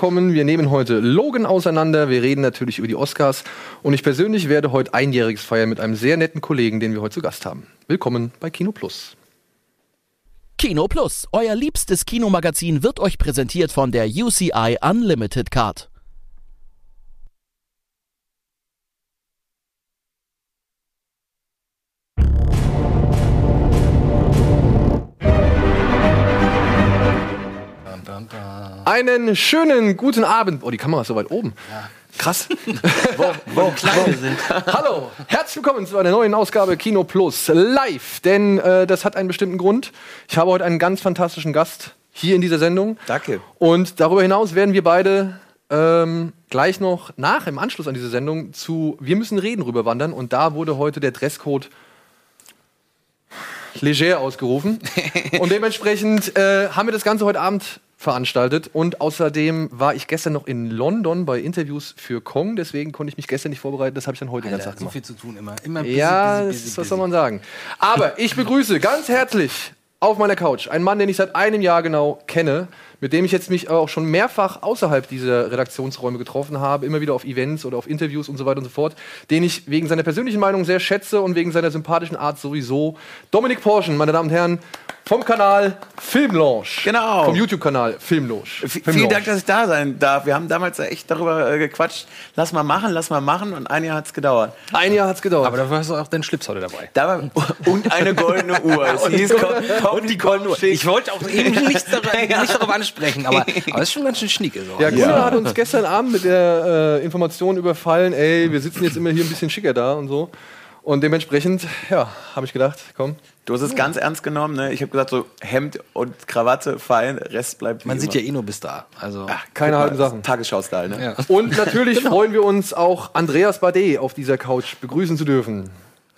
willkommen. Wir nehmen heute Logan auseinander. Wir reden natürlich über die Oscars. Und ich persönlich werde heute Einjähriges feiern mit einem sehr netten Kollegen, den wir heute zu Gast haben. Willkommen bei Kino Plus. Kino Plus, euer liebstes Kinomagazin, wird euch präsentiert von der UCI Unlimited Card. Einen schönen guten Abend. Oh, die Kamera ist so weit oben. Krass. wo, wo klein wir sind. Hallo, herzlich willkommen zu einer neuen Ausgabe Kino Plus live. Denn äh, das hat einen bestimmten Grund. Ich habe heute einen ganz fantastischen Gast hier in dieser Sendung. Danke. Und darüber hinaus werden wir beide ähm, gleich noch nach, im Anschluss an diese Sendung, zu Wir müssen reden rüberwandern. Und da wurde heute der Dresscode leger ausgerufen. Und dementsprechend äh, haben wir das Ganze heute Abend veranstaltet. Und außerdem war ich gestern noch in London bei Interviews für Kong. Deswegen konnte ich mich gestern nicht vorbereiten. Das habe ich dann heute Alter, ganz Tag so gemacht. viel zu tun immer. immer busy, Ja, busy, busy, was soll man sagen. Aber ich begrüße ganz herzlich auf meiner Couch einen Mann, den ich seit einem Jahr genau kenne, mit dem ich jetzt mich auch schon mehrfach außerhalb dieser Redaktionsräume getroffen habe, immer wieder auf Events oder auf Interviews und so weiter und so fort, den ich wegen seiner persönlichen Meinung sehr schätze und wegen seiner sympathischen Art sowieso. Dominik Porschen, meine Damen und Herren, vom Kanal Filmlaunch. Genau. Vom YouTube-Kanal Filmlaunch. V Filmlaunch. vielen Dank, dass ich da sein darf. Wir haben damals ja echt darüber äh, gequatscht. Lass mal machen, lass mal machen. Und ein Jahr hat es gedauert. Ein Jahr hat's gedauert. Aber dafür hast du auch deinen Schlips heute dabei. Da war, und eine goldene Uhr. Es hieß, komm, komm, Und die goldene Uhr. Ich wollte auch eben nicht, dar nicht darauf ansprechen, aber, aber das ist schon ganz schön schnieke. So. Ja, Gunnar hat uns gestern Abend mit der äh, Information überfallen, ey, wir sitzen jetzt immer hier ein bisschen schicker da und so. Und dementsprechend, ja, habe ich gedacht, komm. Du hast es ganz ernst genommen. Ne? Ich habe gesagt, so Hemd und Krawatte, fein, Rest bleibt wie Man immer. sieht ja eh nur bis da. Also, Ach, keine halben Sachen. Tagesschau-Style, ne? ja. Und natürlich freuen wir uns auch, Andreas Bade auf dieser Couch begrüßen zu dürfen.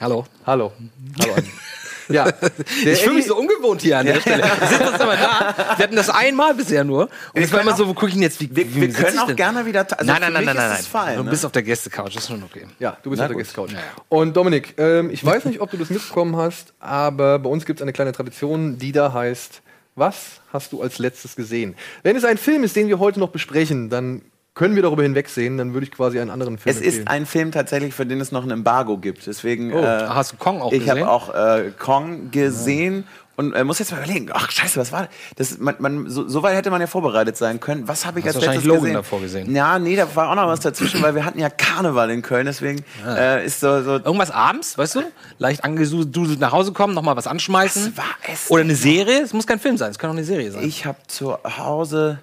Hallo. Hallo. Hallo. Ja, der Ich fühle mich so ungewohnt hier an der Stelle. Wir sitzen uns immer da. Wir hatten das einmal bisher nur. Und es war immer so, wo gucke ich denn jetzt, wie, Wir, wie wir können ich auch gerne wieder. Also nein, nein, nein, nein, nein. Fein, du ne? bist auf der Gästecouch, das ist schon okay. Ja, du bist Na auf der. Gästecouch. Ja. Und Dominik, ähm, ich weiß nicht, ob du das mitbekommen hast, aber bei uns gibt es eine kleine Tradition, die da heißt, was hast du als letztes gesehen? Wenn es ein Film ist, den wir heute noch besprechen, dann können wir darüber hinwegsehen, dann würde ich quasi einen anderen Film Es empfehlen. ist ein Film tatsächlich, für den es noch ein Embargo gibt. Deswegen. Oh, äh, Hast du Kong auch ich gesehen? habe auch äh, Kong gesehen und äh, muss jetzt mal überlegen. Ach Scheiße, was war das? Man, man, so, so weit hätte man ja vorbereitet sein können. Was habe ich Hast als wahrscheinlich letztes Logan gesehen? davor gesehen. Ja, nee, da war auch noch was dazwischen, weil wir hatten ja Karneval in Köln. Deswegen äh, ist so, so Irgendwas abends, weißt du? Leicht angeduselt nach Hause kommen, nochmal was anschmeißen. Was war es Oder eine Serie. Es muss kein Film sein, es kann auch eine Serie sein. Ich habe zu Hause.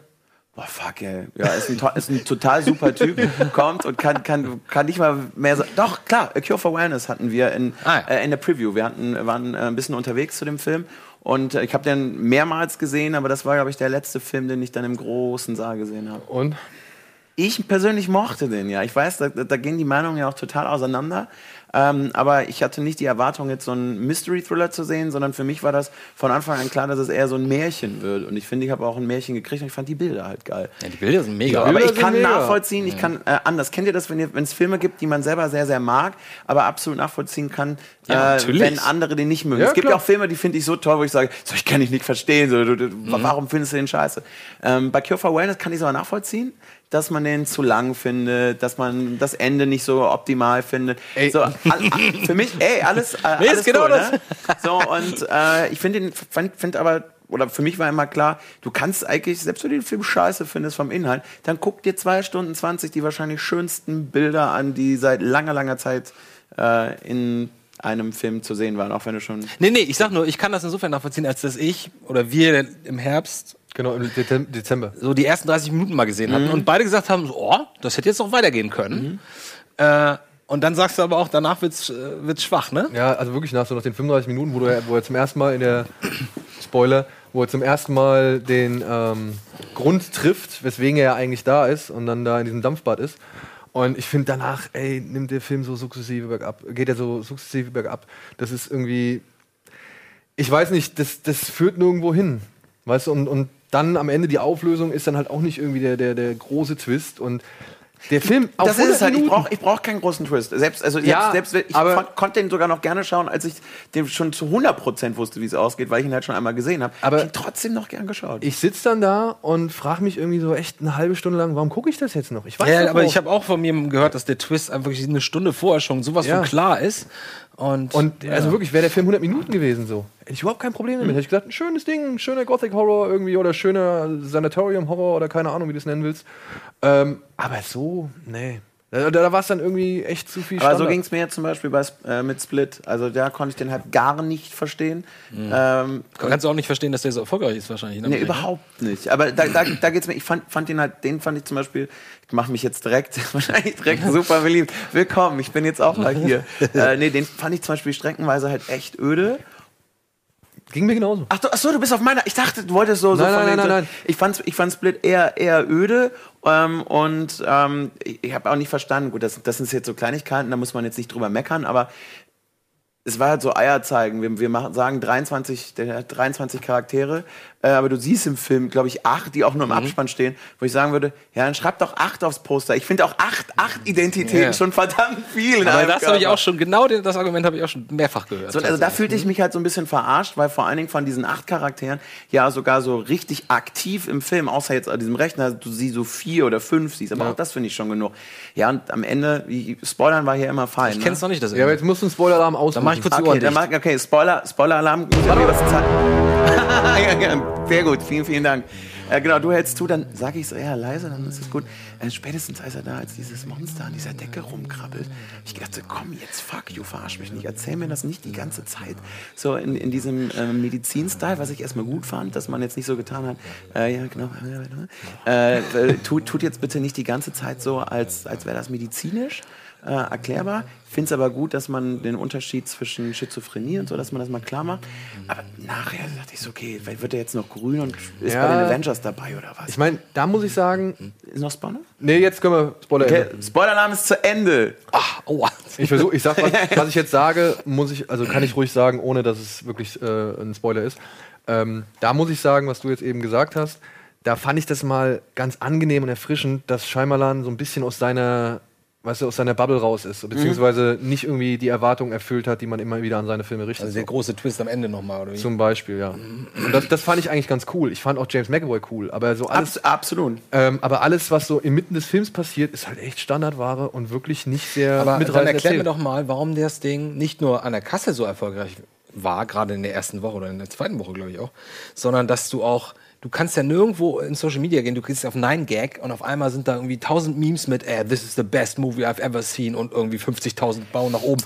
Boah, fuck, ey. Ja, ist ein, ist ein total super Typ. kommt und kann, kann, kann nicht mal mehr so. Doch, klar, A Cure for Wellness hatten wir in, Ah, ja. äh, in der Preview. Wir hatten, waren äh, ein bisschen unterwegs zu dem Film. Und äh, ich habe den mehrmals gesehen, aber das war, glaube ich, der letzte Film, den ich dann im großen Saal gesehen habe. Und? Ich persönlich mochte den, ja. Ich weiß, da, da gehen die Meinungen ja auch total auseinander. Ähm, aber ich hatte nicht die Erwartung, jetzt so einen Mystery-Thriller zu sehen, sondern für mich war das von Anfang an klar, dass es eher so ein Märchen wird. Und ich finde, ich habe auch ein Märchen gekriegt und ich fand die Bilder halt geil. Ja, die Bilder sind mega. Ja, Aber ich kann mega. nachvollziehen, ich kann äh, anders. Kennt ihr das, wenn es Filme gibt, die man selber sehr, sehr mag, aber absolut nachvollziehen kann, Ja, äh, wenn andere den nicht mögen? Ja, es gibt ja auch Filme, die finde ich so toll, wo ich sage, so, ich kann dich nicht verstehen, so, du, du, Mhm. warum findest du den scheiße? Ähm, bei Cure for Wellness kann ich es aber nachvollziehen, dass man den zu lang findet, dass man das Ende nicht so optimal findet. Ey. So, all, all, für mich, ey, alles, äh, Nee, alles genau cool, das. Ne? So, und äh, ich finde den, find, find aber, oder für mich war immer klar, du kannst eigentlich, selbst wenn du den Film scheiße findest vom Inhalt, dann guck dir zwei Stunden 20 die wahrscheinlich schönsten Bilder an, die seit langer, langer Zeit äh, in einem Film zu sehen waren, auch wenn du schon. Nee, nee, ich sag nur, ich kann das insofern nachvollziehen, als dass ich oder wir im Herbst Genau, im Dezem- Dezember. so die ersten 30 Minuten mal gesehen hatten und beide gesagt haben, so, oh, das hätte jetzt noch weitergehen können. Äh, und dann sagst du aber auch, danach wird's, äh, wird's schwach, ne? Ja, also wirklich nach so nach den 35 Minuten, wo, du, wo er zum ersten Mal in der Spoiler, wo er zum ersten Mal den ähm, Grund trifft, weswegen er ja eigentlich da ist und dann da in diesem Dampfbad ist. Und ich finde danach, ey, nimmt der Film so sukzessive bergab, geht er so sukzessive bergab. Das ist irgendwie, ich weiß nicht, das, das führt nirgendwo hin. Weißt du, und, und dann am Ende die Auflösung ist dann halt auch nicht irgendwie der, der, der große Twist. Und Der Film auf das ist es 100 halt. Ich brauche ich brauch keinen großen Twist. Selbst, also Ja, selbst, selbst ich aber- kon konnte den sogar noch gerne schauen, als ich den schon zu 100% wusste, wie es ausgeht, weil ich ihn halt schon einmal gesehen habe. Aber- ich ihn trotzdem noch gern geschaut. Ich sitze dann da und frage mich irgendwie so echt eine halbe Stunde lang, warum gucke ich das jetzt noch? Ich weiß Ja, aber auch. ich habe auch von jemandem gehört, dass der Twist einfach wirklich eine Stunde vorher schon sowas Ja. von klar ist. Und, Und also wirklich, wäre der Film 100 Minuten gewesen so, hätte ich überhaupt kein Problem damit. Hätte ich gesagt, ein schönes Ding, ein schöner Gothic Horror irgendwie oder schöner Sanatorium Horror oder keine Ahnung, wie du es nennen willst. Ähm, aber so, nee. Da, da war es dann irgendwie echt zu viel Aber so ging es mir jetzt zum Beispiel bei, äh, mit Split. Also da konnte ich den halt gar nicht verstehen. Ähm, kannst du auch nicht verstehen, dass der so erfolgreich ist wahrscheinlich. ne? Nee, überhaupt nicht. Aber da, da, da geht's mir, ich fand, fand den halt, den fand ich zum Beispiel, ich mache mich jetzt direkt, wahrscheinlich direkt super beliebt. Willkommen, ich bin jetzt auch mal hier. äh, nee, den fand ich zum Beispiel streckenweise halt echt öde. Ging mir genauso. Ach, du, ach so, du bist auf meiner, ich dachte, du wolltest so, so Nein, nein, wegen nein, so- nein, nein. Ich fand, ich fand Split eher, eher öde ähm, und ähm, ich, habe auch nicht verstanden, gut, das, das sind jetzt so Kleinigkeiten, da muss man jetzt nicht drüber meckern, aber es war halt so Eier zeigen. Wir, wir machen, sagen 23, der hat 23 Charaktere, äh, aber du siehst im Film, glaube ich, acht, die auch nur im Abspann stehen, wo ich sagen würde, ja, dann schreib doch acht aufs Poster. Ich finde auch acht, acht Identitäten Ja. schon verdammt viel. Aber das habe ich auch schon, genau das Argument habe ich auch schon mehrfach gehört. So, also da fühlte ich mich halt so ein bisschen verarscht, weil vor allen Dingen von diesen acht Charakteren ja sogar so richtig aktiv im Film, außer jetzt an diesem Rechner, du sie so vier oder fünf siehst, aber auch das finde ich schon genug. Ja, und am Ende, wie, Spoilern war hier immer fein. ich kenne es noch nicht, das Ja, aber jetzt musst du einen Spoiler-Alarm ausmachen. Dann mach ich kurz die Okay, Ohren dann dicht. mach, okay, Spoiler, Spoiler-Alarm. Sehr gut, vielen, vielen Dank. Äh, genau, du hältst zu, dann sage ich so, ja, leise, dann ist es gut. Äh, spätestens als er da, als dieses Monster an dieser Decke rumkrabbelt, hab ich gedacht, so, komm jetzt, fuck you, verarsch mich nicht, erzähl mir das nicht die ganze Zeit. So in, in diesem äh, Medizin-Style, was ich erstmal gut fand, dass man jetzt nicht so getan hat, äh, ja, genau, äh, äh, tut, tut jetzt bitte nicht die ganze Zeit so, als, als wäre das medizinisch äh, erklärbar. Ich finde es aber gut, dass man den Unterschied zwischen Schizophrenie und so, dass man das mal klar macht. Aber nachher dachte ich so, okay, wird er jetzt noch grün und ist Ja. bei den Avengers dabei oder was? Ich meine, da muss ich sagen, ist noch Spoiler? nee, jetzt können wir Spoiler Okay. Spoiler-Alarm ist zu Ende. Aua. Ich versuche, ich sag, was, was ich jetzt sage, muss ich, also kann ich ruhig sagen, ohne dass es wirklich äh, ein Spoiler ist. Ähm, da muss ich sagen, was du jetzt eben gesagt hast, da fand ich das mal ganz angenehm und erfrischend, dass Scheimalan so ein bisschen aus seiner, weißt du, aus seiner Bubble raus ist, beziehungsweise nicht irgendwie die Erwartungen erfüllt hat, die man immer wieder an seine Filme richtet. Also der große Twist am Ende nochmal, oder wie? Zum Beispiel, ja. Und das, das fand ich eigentlich ganz cool. Ich fand auch James McAvoy cool, aber so alles, Abs absolut. ähm, aber alles, was so inmitten des Films passiert, ist halt echt Standardware und wirklich nicht sehr Aber dann erklär mir doch mal, warum das Ding nicht nur an der Kasse so erfolgreich war, gerade in der ersten Woche oder in der zweiten Woche, glaube ich auch, sondern dass du auch, du kannst ja nirgendwo in Social Media gehen, du gehst auf 9gag und auf einmal sind da irgendwie 1000 Memes mit, äh, this is the best movie I've ever seen und irgendwie 50.000 Bauen nach oben.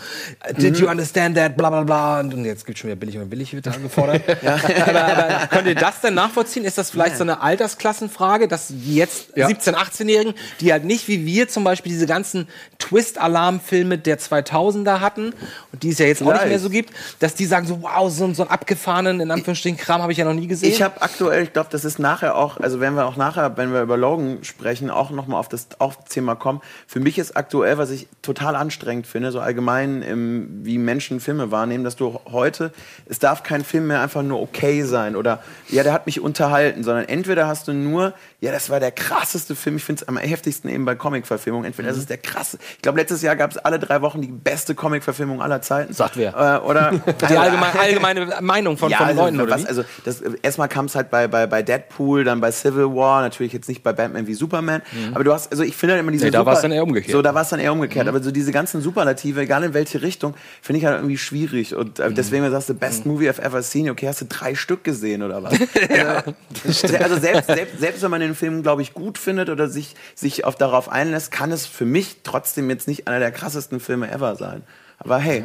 Did you understand that? Bla bla bla. Und jetzt gibt schon wieder billig und billig wird angefordert. aber, aber könnt ihr das denn nachvollziehen? Ist das vielleicht so eine Altersklassenfrage, dass jetzt Ja. 17-, 18-Jährigen, die halt nicht wie wir zum Beispiel diese ganzen Twist-Alarm-Filme der 2000er hatten und die es ja jetzt auch nicht Vielleicht. mehr so gibt, dass die sagen so, wow, so, so einen abgefahrenen, in Anführungsstrichen, Kram habe ich ja noch nie gesehen. Ich habe aktuell, ich glaube, das ist nachher auch, also wenn wir auch nachher, wenn wir über Logan sprechen, auch nochmal auf das auf Thema kommen. Für mich ist aktuell, was ich total anstrengend finde, so allgemein, im, wie Menschen Filme wahrnehmen, dass du heute, es darf kein Film mehr einfach nur okay sein oder, ja, der hat mich unterhalten, sondern entweder hast du nur, ja, das war der krasseste Film, ich finde es am heftigsten eben bei Comic-Verfilmungen, entweder das ist der krasse, ich glaube, letztes Jahr gab es alle drei Wochen die beste Comic-Verfilmung aller Zeiten. Sagt wer? Äh, oder die allgemeine, allgemeine Meinung von, von also, Leuten, oder was, also das, erstmal kam es halt bei, bei, bei Deadpool, dann bei Civil War, natürlich jetzt nicht bei Batman wie Superman, aber du hast, also ich finde halt immer diese Nee, da Super- war's dann eher umgekehrt. So, da war es dann eher umgekehrt, aber so diese ganzen Superlative, egal in welche Richtung, finde ich halt irgendwie schwierig. Und äh, deswegen sagst du, best movie I've ever seen, okay, hast du drei Stück gesehen oder was? also, also selbst, selbst, selbst wenn man den Film, glaube ich, gut findet oder sich, sich auf, darauf einlässt, kann es für mich trotzdem jetzt nicht einer der krassesten Filme ever sein. Aber hey,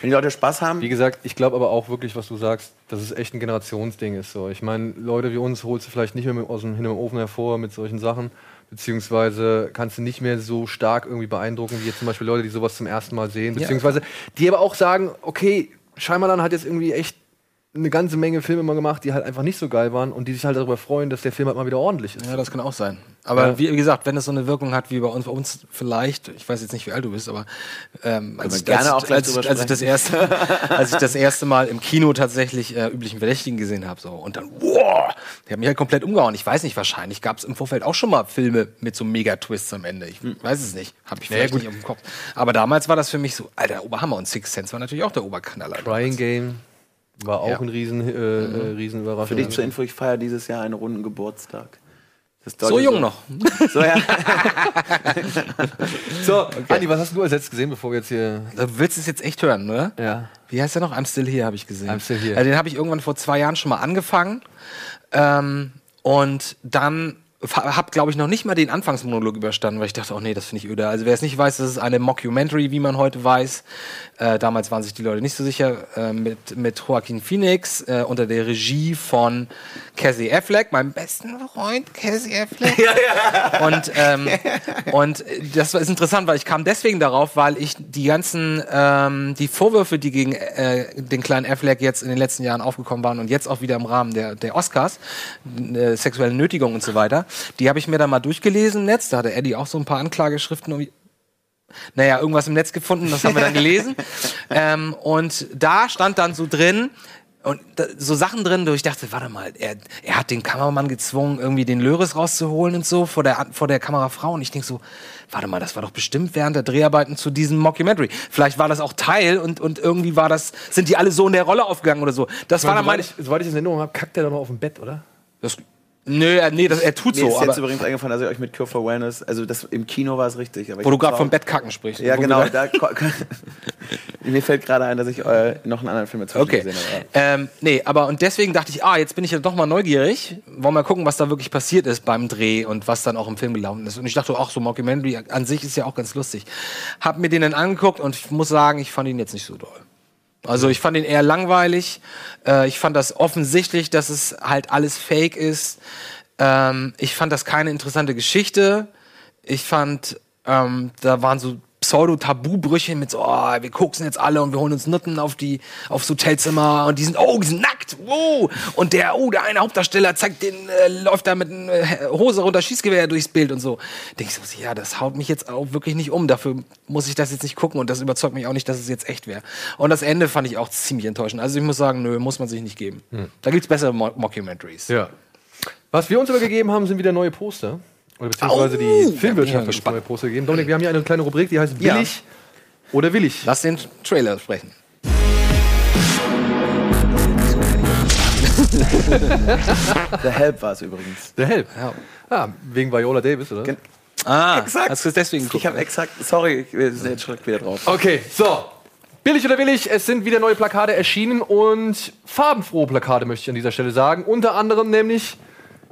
wenn die Leute Spaß haben, Wie gesagt, ich glaube aber auch wirklich, was du sagst, dass es echt ein Generationsding ist. So. Ich meine, Leute wie uns holst du vielleicht nicht mehr mit, aus dem, hinter dem Ofen hervor mit solchen Sachen, beziehungsweise kannst du nicht mehr so stark irgendwie beeindrucken, wie jetzt zum Beispiel Leute, die sowas zum ersten Mal sehen, beziehungsweise die aber auch sagen, okay, Scheimalan hat jetzt irgendwie echt eine ganze Menge Filme mal gemacht, die halt einfach nicht so geil waren und die sich halt darüber freuen, dass der Film halt mal wieder ordentlich ist. Ja, das kann auch sein. Aber Ja. wie, gesagt, wenn es so eine Wirkung hat wie bei uns, bei uns vielleicht, ich weiß jetzt nicht, wie alt du bist, aber ähm, als, wir gerne als, auch gleich als, als, ich das erste, als ich das erste Mal im Kino tatsächlich äh, üblichen Verdächtigen gesehen habe, so und dann, wow, der hat mich halt komplett umgehauen. Ich weiß nicht, wahrscheinlich gab es im Vorfeld auch schon mal Filme mit so Megatwists am Ende. Ich weiß es nicht, habe ich vielleicht nicht auf dem Kopf. Aber damals war das für mich so, alter Oberhammer und Six Sense war natürlich auch der Oberknaller. Crying Game war auch Ja. ein riesen, äh, äh, Riesenüberraschung. Für dich zur Info, ich feiere dieses Jahr einen runden Geburtstag. Das So jung noch. So, ja. So, Andi, was hast du als letztes gesehen, bevor wir jetzt hier. Du willst es jetzt echt hören, oder? Ja. Wie heißt der noch? I'm Still Here habe ich gesehen. I'm Still Here. Den habe ich irgendwann vor zwei Jahren schon mal angefangen. Ähm, und dann habe, glaube ich, noch nicht mal den Anfangsmonolog überstanden, weil ich dachte, oh nee, das finde ich öde. Also wer es nicht weiß, das ist eine Mockumentary, wie man heute weiß. Äh, damals waren sich die Leute nicht so sicher. Äh, mit, mit Joaquin Phoenix äh, unter der Regie von Cassie Affleck, meinem besten Freund Cassie Affleck. Und, ähm, und das ist interessant, weil ich kam deswegen darauf, weil ich die ganzen ähm, die Vorwürfe, die gegen äh, den kleinen Affleck jetzt in den letzten Jahren aufgekommen waren und jetzt auch wieder im Rahmen der, der Oscars, äh, sexuelle Nötigung und so weiter, die habe ich mir dann mal durchgelesen im Netz. Da hatte Eddie auch so ein paar Anklageschriften um naja, irgendwas im Netz gefunden, das haben wir dann gelesen. ähm, und da stand dann so drin, und da, so Sachen drin, wo ich dachte, warte mal, er, er hat den Kameramann gezwungen, irgendwie den Löris rauszuholen und so vor der, vor der Kamerafrau. Und ich denk so, warte mal, das war doch bestimmt während der Dreharbeiten zu diesem Mockumentary. Vielleicht war das auch Teil und, und irgendwie war das, sind die alle so in der Rolle aufgegangen oder so. Das war dann soweit, meine. ich, soweit ich das in Erinnerung habe, kackt der doch noch auf dem Bett, oder? Das, nö, nee, das, er tut Mir so, ist aber jetzt übrigens eingefallen, dass ich euch mit Cure for Awareness, also das, im Kino war es richtig. Wo du gerade auch- vom Bettkacken sprichst. Ja, genau. Da, mir fällt gerade ein, dass ich äh, noch einen anderen Film dazwischen Okay. gesehen habe. Ähm, nee, aber und deswegen dachte ich, ah, jetzt bin ich ja doch mal neugierig. Wollen wir mal gucken, was da wirklich passiert ist beim Dreh und was dann auch im Film gelaufen ist. Und ich dachte, ach, so Mockumentary an sich ist ja auch ganz lustig. Hab mir den dann angeguckt und ich muss sagen, ich fand ihn jetzt nicht so doll. Also ich fand ihn eher langweilig. Äh, ich fand das offensichtlich, dass es halt alles Fake ist. Ähm, ich fand das keine interessante Geschichte. Ich fand, ähm, da waren so Pseudo-Tabubrüche mit so, oh, wir koksen jetzt alle und wir holen uns Nutten auf die, aufs Hotelzimmer und die sind, oh, die sind nackt, wow. Und der, oh, der eine Hauptdarsteller zeigt den, äh, läuft da mit einer Hose runter, Schießgewehr durchs Bild und so. Denke ich so, ja, das haut mich jetzt auch wirklich nicht um. Dafür muss ich das jetzt nicht gucken und das überzeugt mich auch nicht, dass es jetzt echt wäre. Und das Ende fand ich auch ziemlich enttäuschend. Also ich muss sagen, nö, muss man sich nicht geben. Da gibt's bessere Mo Mockumentaries. Ja. Was wir uns aber gegeben haben, sind wieder neue Poster. Oder beziehungsweise Oh, die Filmwirtschaft hat uns neue Poster gegeben. Dominik, wir haben hier eine kleine Rubrik, die heißt Ja. Billig oder Willig. Lass den Trailer sprechen. The Help war es übrigens. Der Help. Ja. Ah, wegen Viola Davis, oder? Gen- Ah, Exakt. hast du es deswegen Ich habe exakt, sorry, ich wir sind jetzt schon wieder drauf. Okay, so. Billig oder willig, es sind wieder neue Plakate erschienen und farbenfrohe Plakate möchte ich an dieser Stelle sagen. Unter anderem nämlich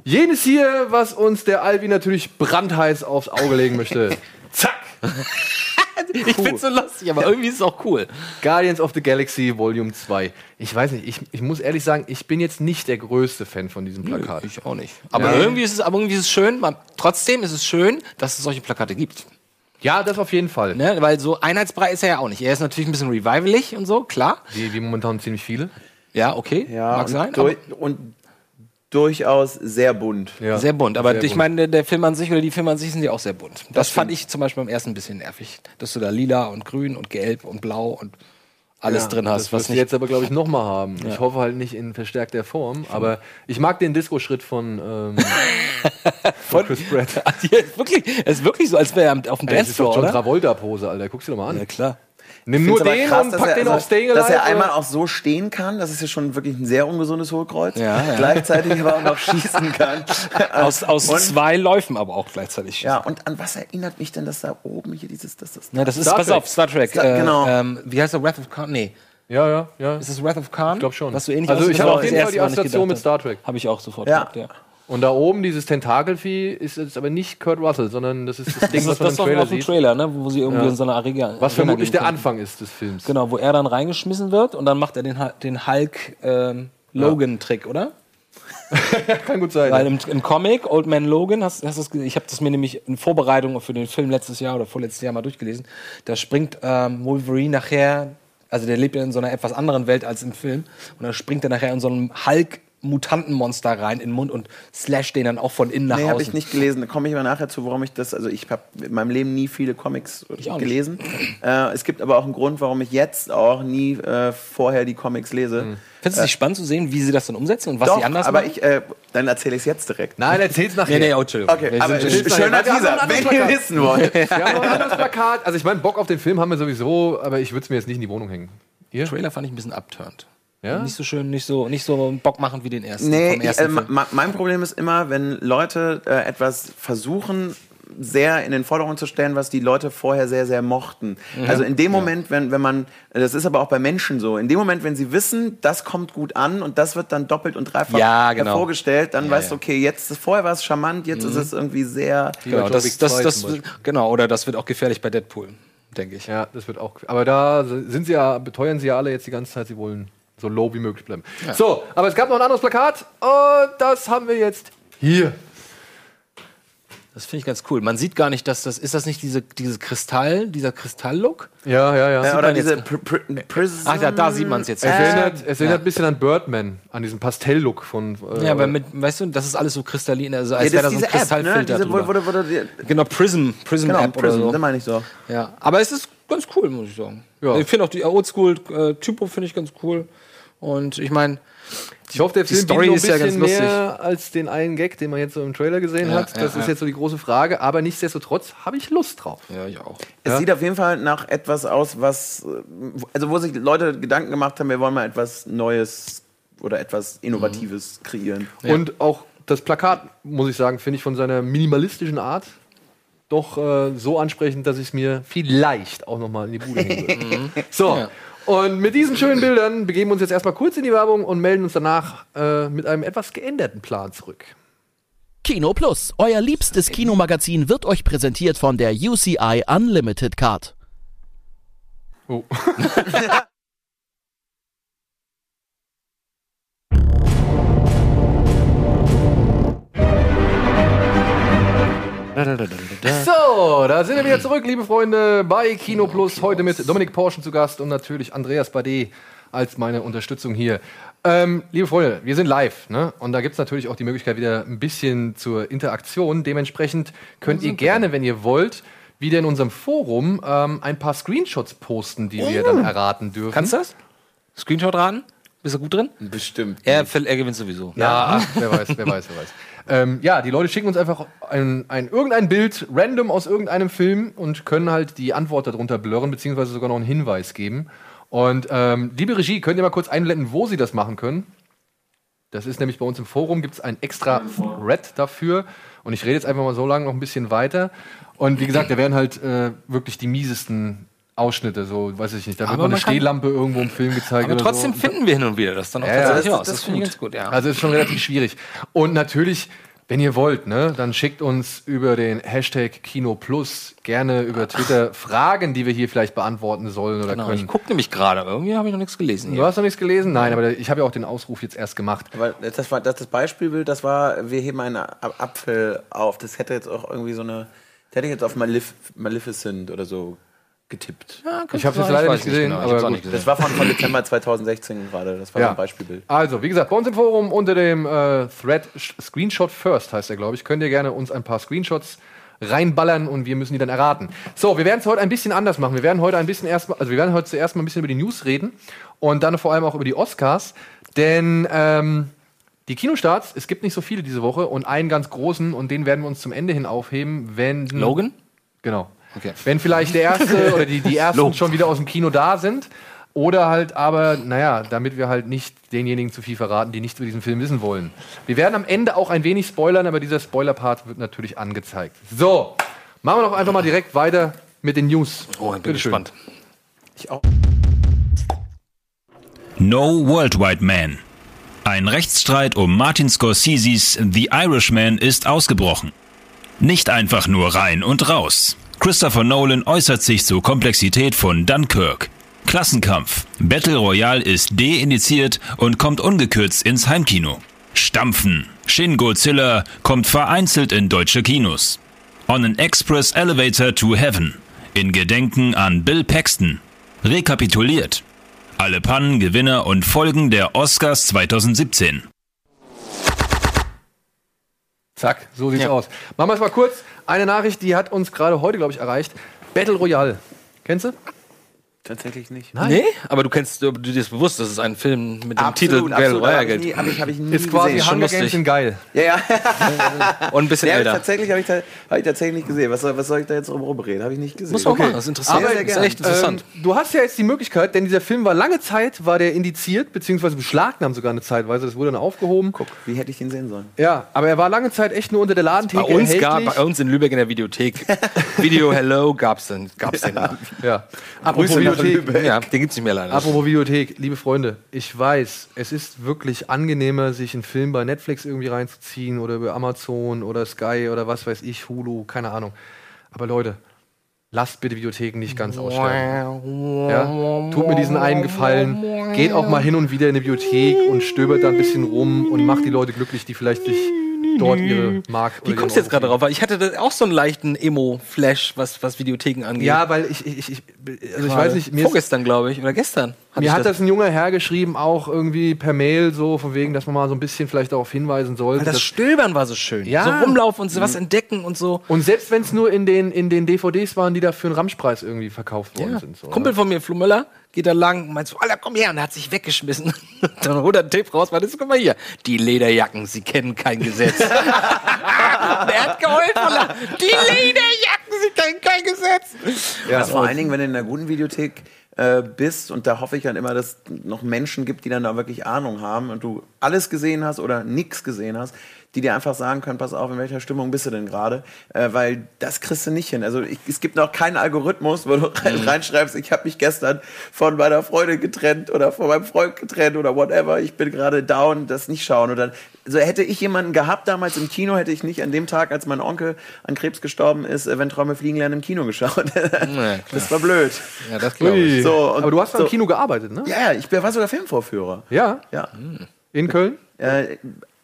jenes hier, was uns der Albi natürlich brandheiß aufs Auge legen möchte. Zack! Ich find's so lustig, aber irgendwie ist es auch cool. Guardians of the Galaxy Volume 2. Ich weiß nicht, ich, ich muss ehrlich sagen, ich bin jetzt nicht der größte Fan von diesem Plakat. Ich auch nicht. Aber Ja. irgendwie ist es, aber irgendwie ist es schön. Man, trotzdem ist es schön, dass es solche Plakate gibt. Ja, das auf jeden Fall. Ne? Weil so einheitsbrei ist er ja auch nicht. Er ist natürlich ein bisschen revivalig und so, klar. Wie, wie momentan ziemlich viele. Ja, okay, Ja, mag und, sein. durch, und durchaus sehr bunt. Ja. Sehr bunt. Aber Sehr ich bunt. meine, der, der Film an sich oder die Filme an sich sind ja auch sehr bunt. Das, fand ich zum Beispiel beim ersten ein bisschen nervig. Dass du da lila und grün und gelb und blau und alles Ja, drin hast. Das was nicht jetzt aber, glaube ich, nochmal haben. Ich hoffe halt nicht in verstärkter Form, aber ich mag den Disco-Schritt von, ähm, von Chris Pratt. Ja, ist wirklich, es ist wirklich so, als wäre er auf dem Ey, das ist doch Dancefloor, John oder? Travolta-Pose, Alter. Guck's dir doch mal an. Ja, klar. Nimm nur den krass, und dass pack er- den also, auf Staying Dass er einmal auch so stehen kann, das ist ja schon wirklich ein sehr ungesundes Hohlkreuz. Ja, ja. Gleichzeitig aber auch noch schießen kann. Aus, aus und, zwei Läufen aber auch gleichzeitig. Ja, und an was erinnert mich denn das da oben hier dieses, das, das, Ja, das ist, Star pass Trek. auf, Star Trek. Star- äh, genau. Ähm, wie heißt der? Wrath of Khan? Nee. Ja, ja, ja. Ist es Wrath of Khan? Ich glaub schon. Was so ähnlich Also ich habe war auf auch jeden Fall die Assoziation mit gedacht Star Trek. habe. Habe ich auch sofort Ja. gehabt, ja. Und da oben dieses Tentakelvieh ist jetzt aber nicht Kurt Russell, sondern das ist das Ding, was Das, man das im Trailer sieht. Trailer, ne? wo sie irgendwie Ja. in so einer Arena Was vermutlich der Anfang ist des Films. Genau, wo er dann reingeschmissen wird und dann macht er den, den Hulk ähm, Logan-Trick, oder? Kann gut sein. Weil im, im Comic, Old Man Logan, hast, hast ge- ich habe das mir nämlich in Vorbereitung für den Film letztes Jahr oder vorletztes Jahr mal durchgelesen, da springt ähm, Wolverine nachher Also der lebt ja in so einer etwas anderen Welt als im Film. Und dann springt er nachher in so einem Hulk Mutantenmonster rein in den Mund und slasht den dann auch von innen nach Nee, habe außen. ich nicht gelesen. Da komme ich mal nachher zu, warum ich das. Also ich habe in meinem Leben nie viele Comics auch nicht. gelesen. Äh, es gibt aber auch einen Grund, warum ich jetzt auch nie äh, vorher die Comics lese. Findest du es nicht spannend zu sehen, wie sie das dann umsetzen und was Doch, sie anders aber machen? ich, äh, dann erzähle ich es jetzt direkt. Nein, erzähl's nachher. nee, nee, oh, Entschuldigung. Okay, Wir aber schöner Teaser, wenn ihr wissen wollt. Wir haben noch ein anderes Plakat. Also ich meine, Bock auf den Film haben wir sowieso, aber ich würde es mir jetzt nicht in die Wohnung hängen. Ihr? Trailer fand ich ein bisschen abturnt. Ja? Nicht so schön, nicht so, nicht so Bock machen wie den ersten. Nee, vom ich, ersten äh, mein Problem ist immer, wenn Leute äh, etwas versuchen, sehr in den Vordergrund zu stellen, was die Leute vorher sehr, sehr mochten. Mhm. Also in dem Moment, wenn, wenn man, das ist aber auch bei Menschen so, in dem Moment, wenn sie wissen, das kommt gut an und das wird dann doppelt und dreifach Ja, genau. hervorgestellt, dann weißt du, ja. Mhm. okay, jetzt, vorher war es charmant, jetzt ist es irgendwie sehr, Genau, das, das, 2 das, Beispiel. genau, oder das wird auch gefährlich bei Deadpool, denke ich. Ja, das wird auch. Aber da sind sie ja, beteuern sie ja alle jetzt die ganze Zeit, sie wollen so low wie möglich bleiben. So, aber es gab noch ein anderes Plakat und das haben wir jetzt hier. Das finde ich ganz cool. Man sieht gar nicht, dass das ist das nicht diese, diese Kristall, dieser Kristall-Look? Ja, ja, ja. äh, oder diese Pr Pr Prism. Ach ja, da sieht man es jetzt. es Äh, erinnert, es erinnert ein bisschen an Birdman, an diesen Pastell-Look von. Äh, ja, aber mit, weißt du, das ist alles so kristallin, also Ja, als das wäre da so ein diese App, ne? Kristallfilter wo, wo, wo, Genau, Prism, Prism genau, App oder Prism, so. das meine ich so. Ja, aber es ist ganz cool, muss ich sagen. Ja. Ich finde auch die Oldschool-Typo finde ich ganz cool. Und ich meine, ich hoffe, der die Film Story bietet ist ja ganz lustig. mehr als den einen Gag, den man jetzt so im Trailer gesehen Ja, hat. Das ja, ist ja. jetzt so die große Frage. Aber nichtsdestotrotz habe ich Lust drauf. ja, ich auch. Es Ja. sieht auf jeden Fall nach etwas aus, was, also wo sich Leute Gedanken gemacht haben, wir wollen mal etwas Neues oder etwas Innovatives kreieren. Und auch das Plakat, muss ich sagen, finde ich von seiner minimalistischen Art doch äh, so ansprechend, dass ich es mir vielleicht auch noch mal in die Bude hängen würde. so, Ja. Und mit diesen schönen Bildern begeben wir uns jetzt erstmal kurz in die Werbung und melden uns danach äh, mit einem etwas geänderten Plan zurück. Kino Plus, euer liebstes Kinomagazin, wird euch präsentiert von der UCI Unlimited Card. Oh. So, da sind wir wieder zurück, liebe Freunde, bei Kino Plus. Heute mit Dominik Porschen zu Gast und natürlich Andreas Bade als meine Unterstützung hier. Ähm, liebe Freunde, wir sind live, ne? Und da gibt es natürlich auch die Möglichkeit wieder ein bisschen zur Interaktion. Dementsprechend könnt ihr gerne, wenn ihr wollt, wieder in unserem Forum ähm, ein paar Screenshots posten, die wir dann erraten dürfen. Kannst du das? Screenshot raten? Bist du gut drin? Bestimmt. Er, er gewinnt sowieso. Ja, ach, wer weiß, wer weiß, wer weiß. Ähm, ja, die Leute schicken uns einfach ein, ein, irgendein Bild random aus irgendeinem Film und können halt die Antwort darunter blurren, beziehungsweise sogar noch einen Hinweis geben. Und ähm, liebe Regie, könnt ihr mal kurz einblenden, wo sie das machen können? Das ist nämlich bei uns im Forum, gibt es ein extra Thread dafür. Und ich rede jetzt einfach mal so lange noch ein bisschen weiter. Und wie gesagt, da werden halt äh, wirklich die miesesten Ausschnitte, so weiß ich nicht. Da wird Aber mal eine Stehlampe irgendwo im Film gezeigt. Aber oder trotzdem so. finden wir hin und wieder das dann auch Ja, ja, tatsächlich das- raus. das Das, ist finde ich gut. ganz gut, ja. Also ist schon relativ schwierig. Und natürlich, wenn ihr wollt, ne, dann schickt uns über den Hashtag Kino Plus gerne über Twitter Fragen, die wir hier vielleicht beantworten sollen oder genau, ich können. gucke nämlich gerade, aber irgendwie habe ich noch nichts gelesen. Du Hier. hast noch nichts gelesen? Nein, aber ich habe ja auch den Ausruf jetzt erst gemacht. Aber das war das, das Beispielbild, das war, wir heben einen Apfel auf. Das hätte jetzt auch irgendwie so eine, das hätte ich jetzt auf Malef Maleficent oder so getippt. Ja, Ich habe es jetzt leider nicht gesehen, genau. Aber nicht gesehen. Das war von, von Dezember 2016 gerade. Das war so ein Beispielbild. Also, wie gesagt, bei uns im Forum unter dem äh, Thread Screenshot First heißt er, glaube ich, könnt ihr gerne uns ein paar Screenshots reinballern und wir müssen die dann erraten. So, wir werden es heute ein bisschen anders machen. Wir werden heute ein bisschen erstmal, also wir werden heute zuerst mal ein bisschen über die News reden und dann vor allem auch über die Oscars, denn ähm, die Kinostarts, es gibt nicht so viele diese Woche und einen ganz großen und den werden wir uns zum Ende hin aufheben, wenn Logan? Genau. Okay. Wenn vielleicht der erste oder die, die ersten schon wieder aus dem Kino da sind. Oder halt aber, naja, damit wir halt nicht denjenigen zu viel verraten, die nichts über diesen Film wissen wollen. Wir werden am Ende auch ein wenig spoilern, aber dieser Spoiler-Part wird natürlich angezeigt. So, machen wir doch einfach mal direkt weiter mit den News. Oh, ich bin Bitteschön. gespannt. Ich auch. No Worldwide Man. Ein Rechtsstreit um Martin Scorseses The Irishman ist ausgebrochen. Nicht einfach nur rein und raus. Christopher Nolan äußert sich zur Komplexität von Dunkirk. Klassenkampf. Battle Royale ist deindiziert und kommt ungekürzt ins Heimkino. Stampfen. Shin Godzilla kommt vereinzelt in deutsche Kinos. On an Express Elevator to Heaven. In Gedenken an Bill Paxton. Rekapituliert. Alle Pannen, Gewinner und Folgen der Oscars 2017. Zack, so sieht's Ja. aus. Machen wir es mal kurz. Eine Nachricht, die hat uns gerade heute, glaube ich, erreicht. Battle Royale. Kennst du? Tatsächlich nicht. Nee, aber du kennst, du dir ist bewusst, dass es einen Film mit dem Absolut, Titel Battle. Royale nie- hab ich, hab ich nie Ist quasi gesehen. schon Hunger lustig. Games in geil. Ja, ja. Und ein bisschen ja älter. tatsächlich habe ich, hab ich tatsächlich nicht gesehen. Was soll, was soll ich da jetzt drum rumreden? Habe ich nicht gesehen. Muss man machen, das ist interessant. Aber- das ist echt interessant. Ähm, du hast ja jetzt die Möglichkeit, denn dieser Film war lange Zeit, war der indiziert, beziehungsweise beschlagnahmt sogar eine Zeitweise. Das wurde dann aufgehoben. Guck, wie hätte ich ihn sehen sollen? Ja, aber er war lange Zeit echt nur unter der Ladentheke bei uns gab, bei uns in Lübeck in der Videothek Video Hello gab's den, gab's den. Ja. Apropos Grüße Videothek. Ja, den gibt's nicht mehr leider. Apropos Videothek, liebe Freunde, ich weiß, es ist wirklich angenehmer, sich einen Film bei Netflix irgendwie reinzuziehen oder über Amazon oder Sky oder was weiß ich, Hulu, keine Ahnung. Aber Leute, lasst bitte Videotheken nicht ganz aussterben. Ja? Tut mir diesen einen Gefallen. Geht auch mal hin und wieder in eine Bibliothek und stöbert da ein bisschen rum und macht die Leute glücklich, die vielleicht sich dort ihre Mark Wie kommst du jetzt gerade drauf? Weil ich hatte da auch so einen leichten Emo-Flash, was, was Videotheken angeht. Ja, weil ich, ich, ich, ich also ich weiß nicht, mir Vorgestern, glaube ich, oder gestern. Hatte Mir hat das ein junger Herr geschrieben, auch irgendwie per Mail, so von wegen, dass man mal so ein bisschen vielleicht darauf hinweisen sollte. Weil das Stöbern war so schön. Ja. So rumlaufen und so was entdecken und so. und selbst wenn es nur in den, in den DVDs waren, die da für einen Ramschpreis irgendwie verkauft worden Ja. sind. So, Kumpel ne? von mir, Flo Müller, geht da lang und meint so, Alter, komm her. Und er hat sich weggeschmissen. Dann holt er einen Tape raus, meint, guck mal hier. Die Lederjacken, sie kennen kein Gesetz. und er hat geheult von Lachen. Die Lederjacken, sie kennen kein Gesetz. Ja, vor allen Dingen, wenn du in einer guten Videothek äh, bist und da hoffe ich dann immer, dass es noch Menschen gibt, die dann da wirklich Ahnung haben und du alles gesehen hast oder nichts gesehen hast, die dir einfach sagen können, pass auf, in welcher Stimmung bist du denn gerade, äh, weil das kriegst du nicht hin. Also ich, es gibt noch keinen Algorithmus, wo du rein, reinschreibst, ich habe mich gestern von meiner Freundin getrennt oder von meinem Freund getrennt oder whatever, ich bin gerade down, das nicht schauen. Oder so hätte ich jemanden gehabt damals im Kino, hätte ich nicht an dem Tag, als mein Onkel an Krebs gestorben ist, äh, wenn Träume fliegen lernen im Kino geschaut. das war blöd. Ja, das glaube ich. So, und Aber du hast so- im Kino gearbeitet, ne? Ja, ja, ich war sogar Filmvorführer. Ja. Ja. In Köln? Äh,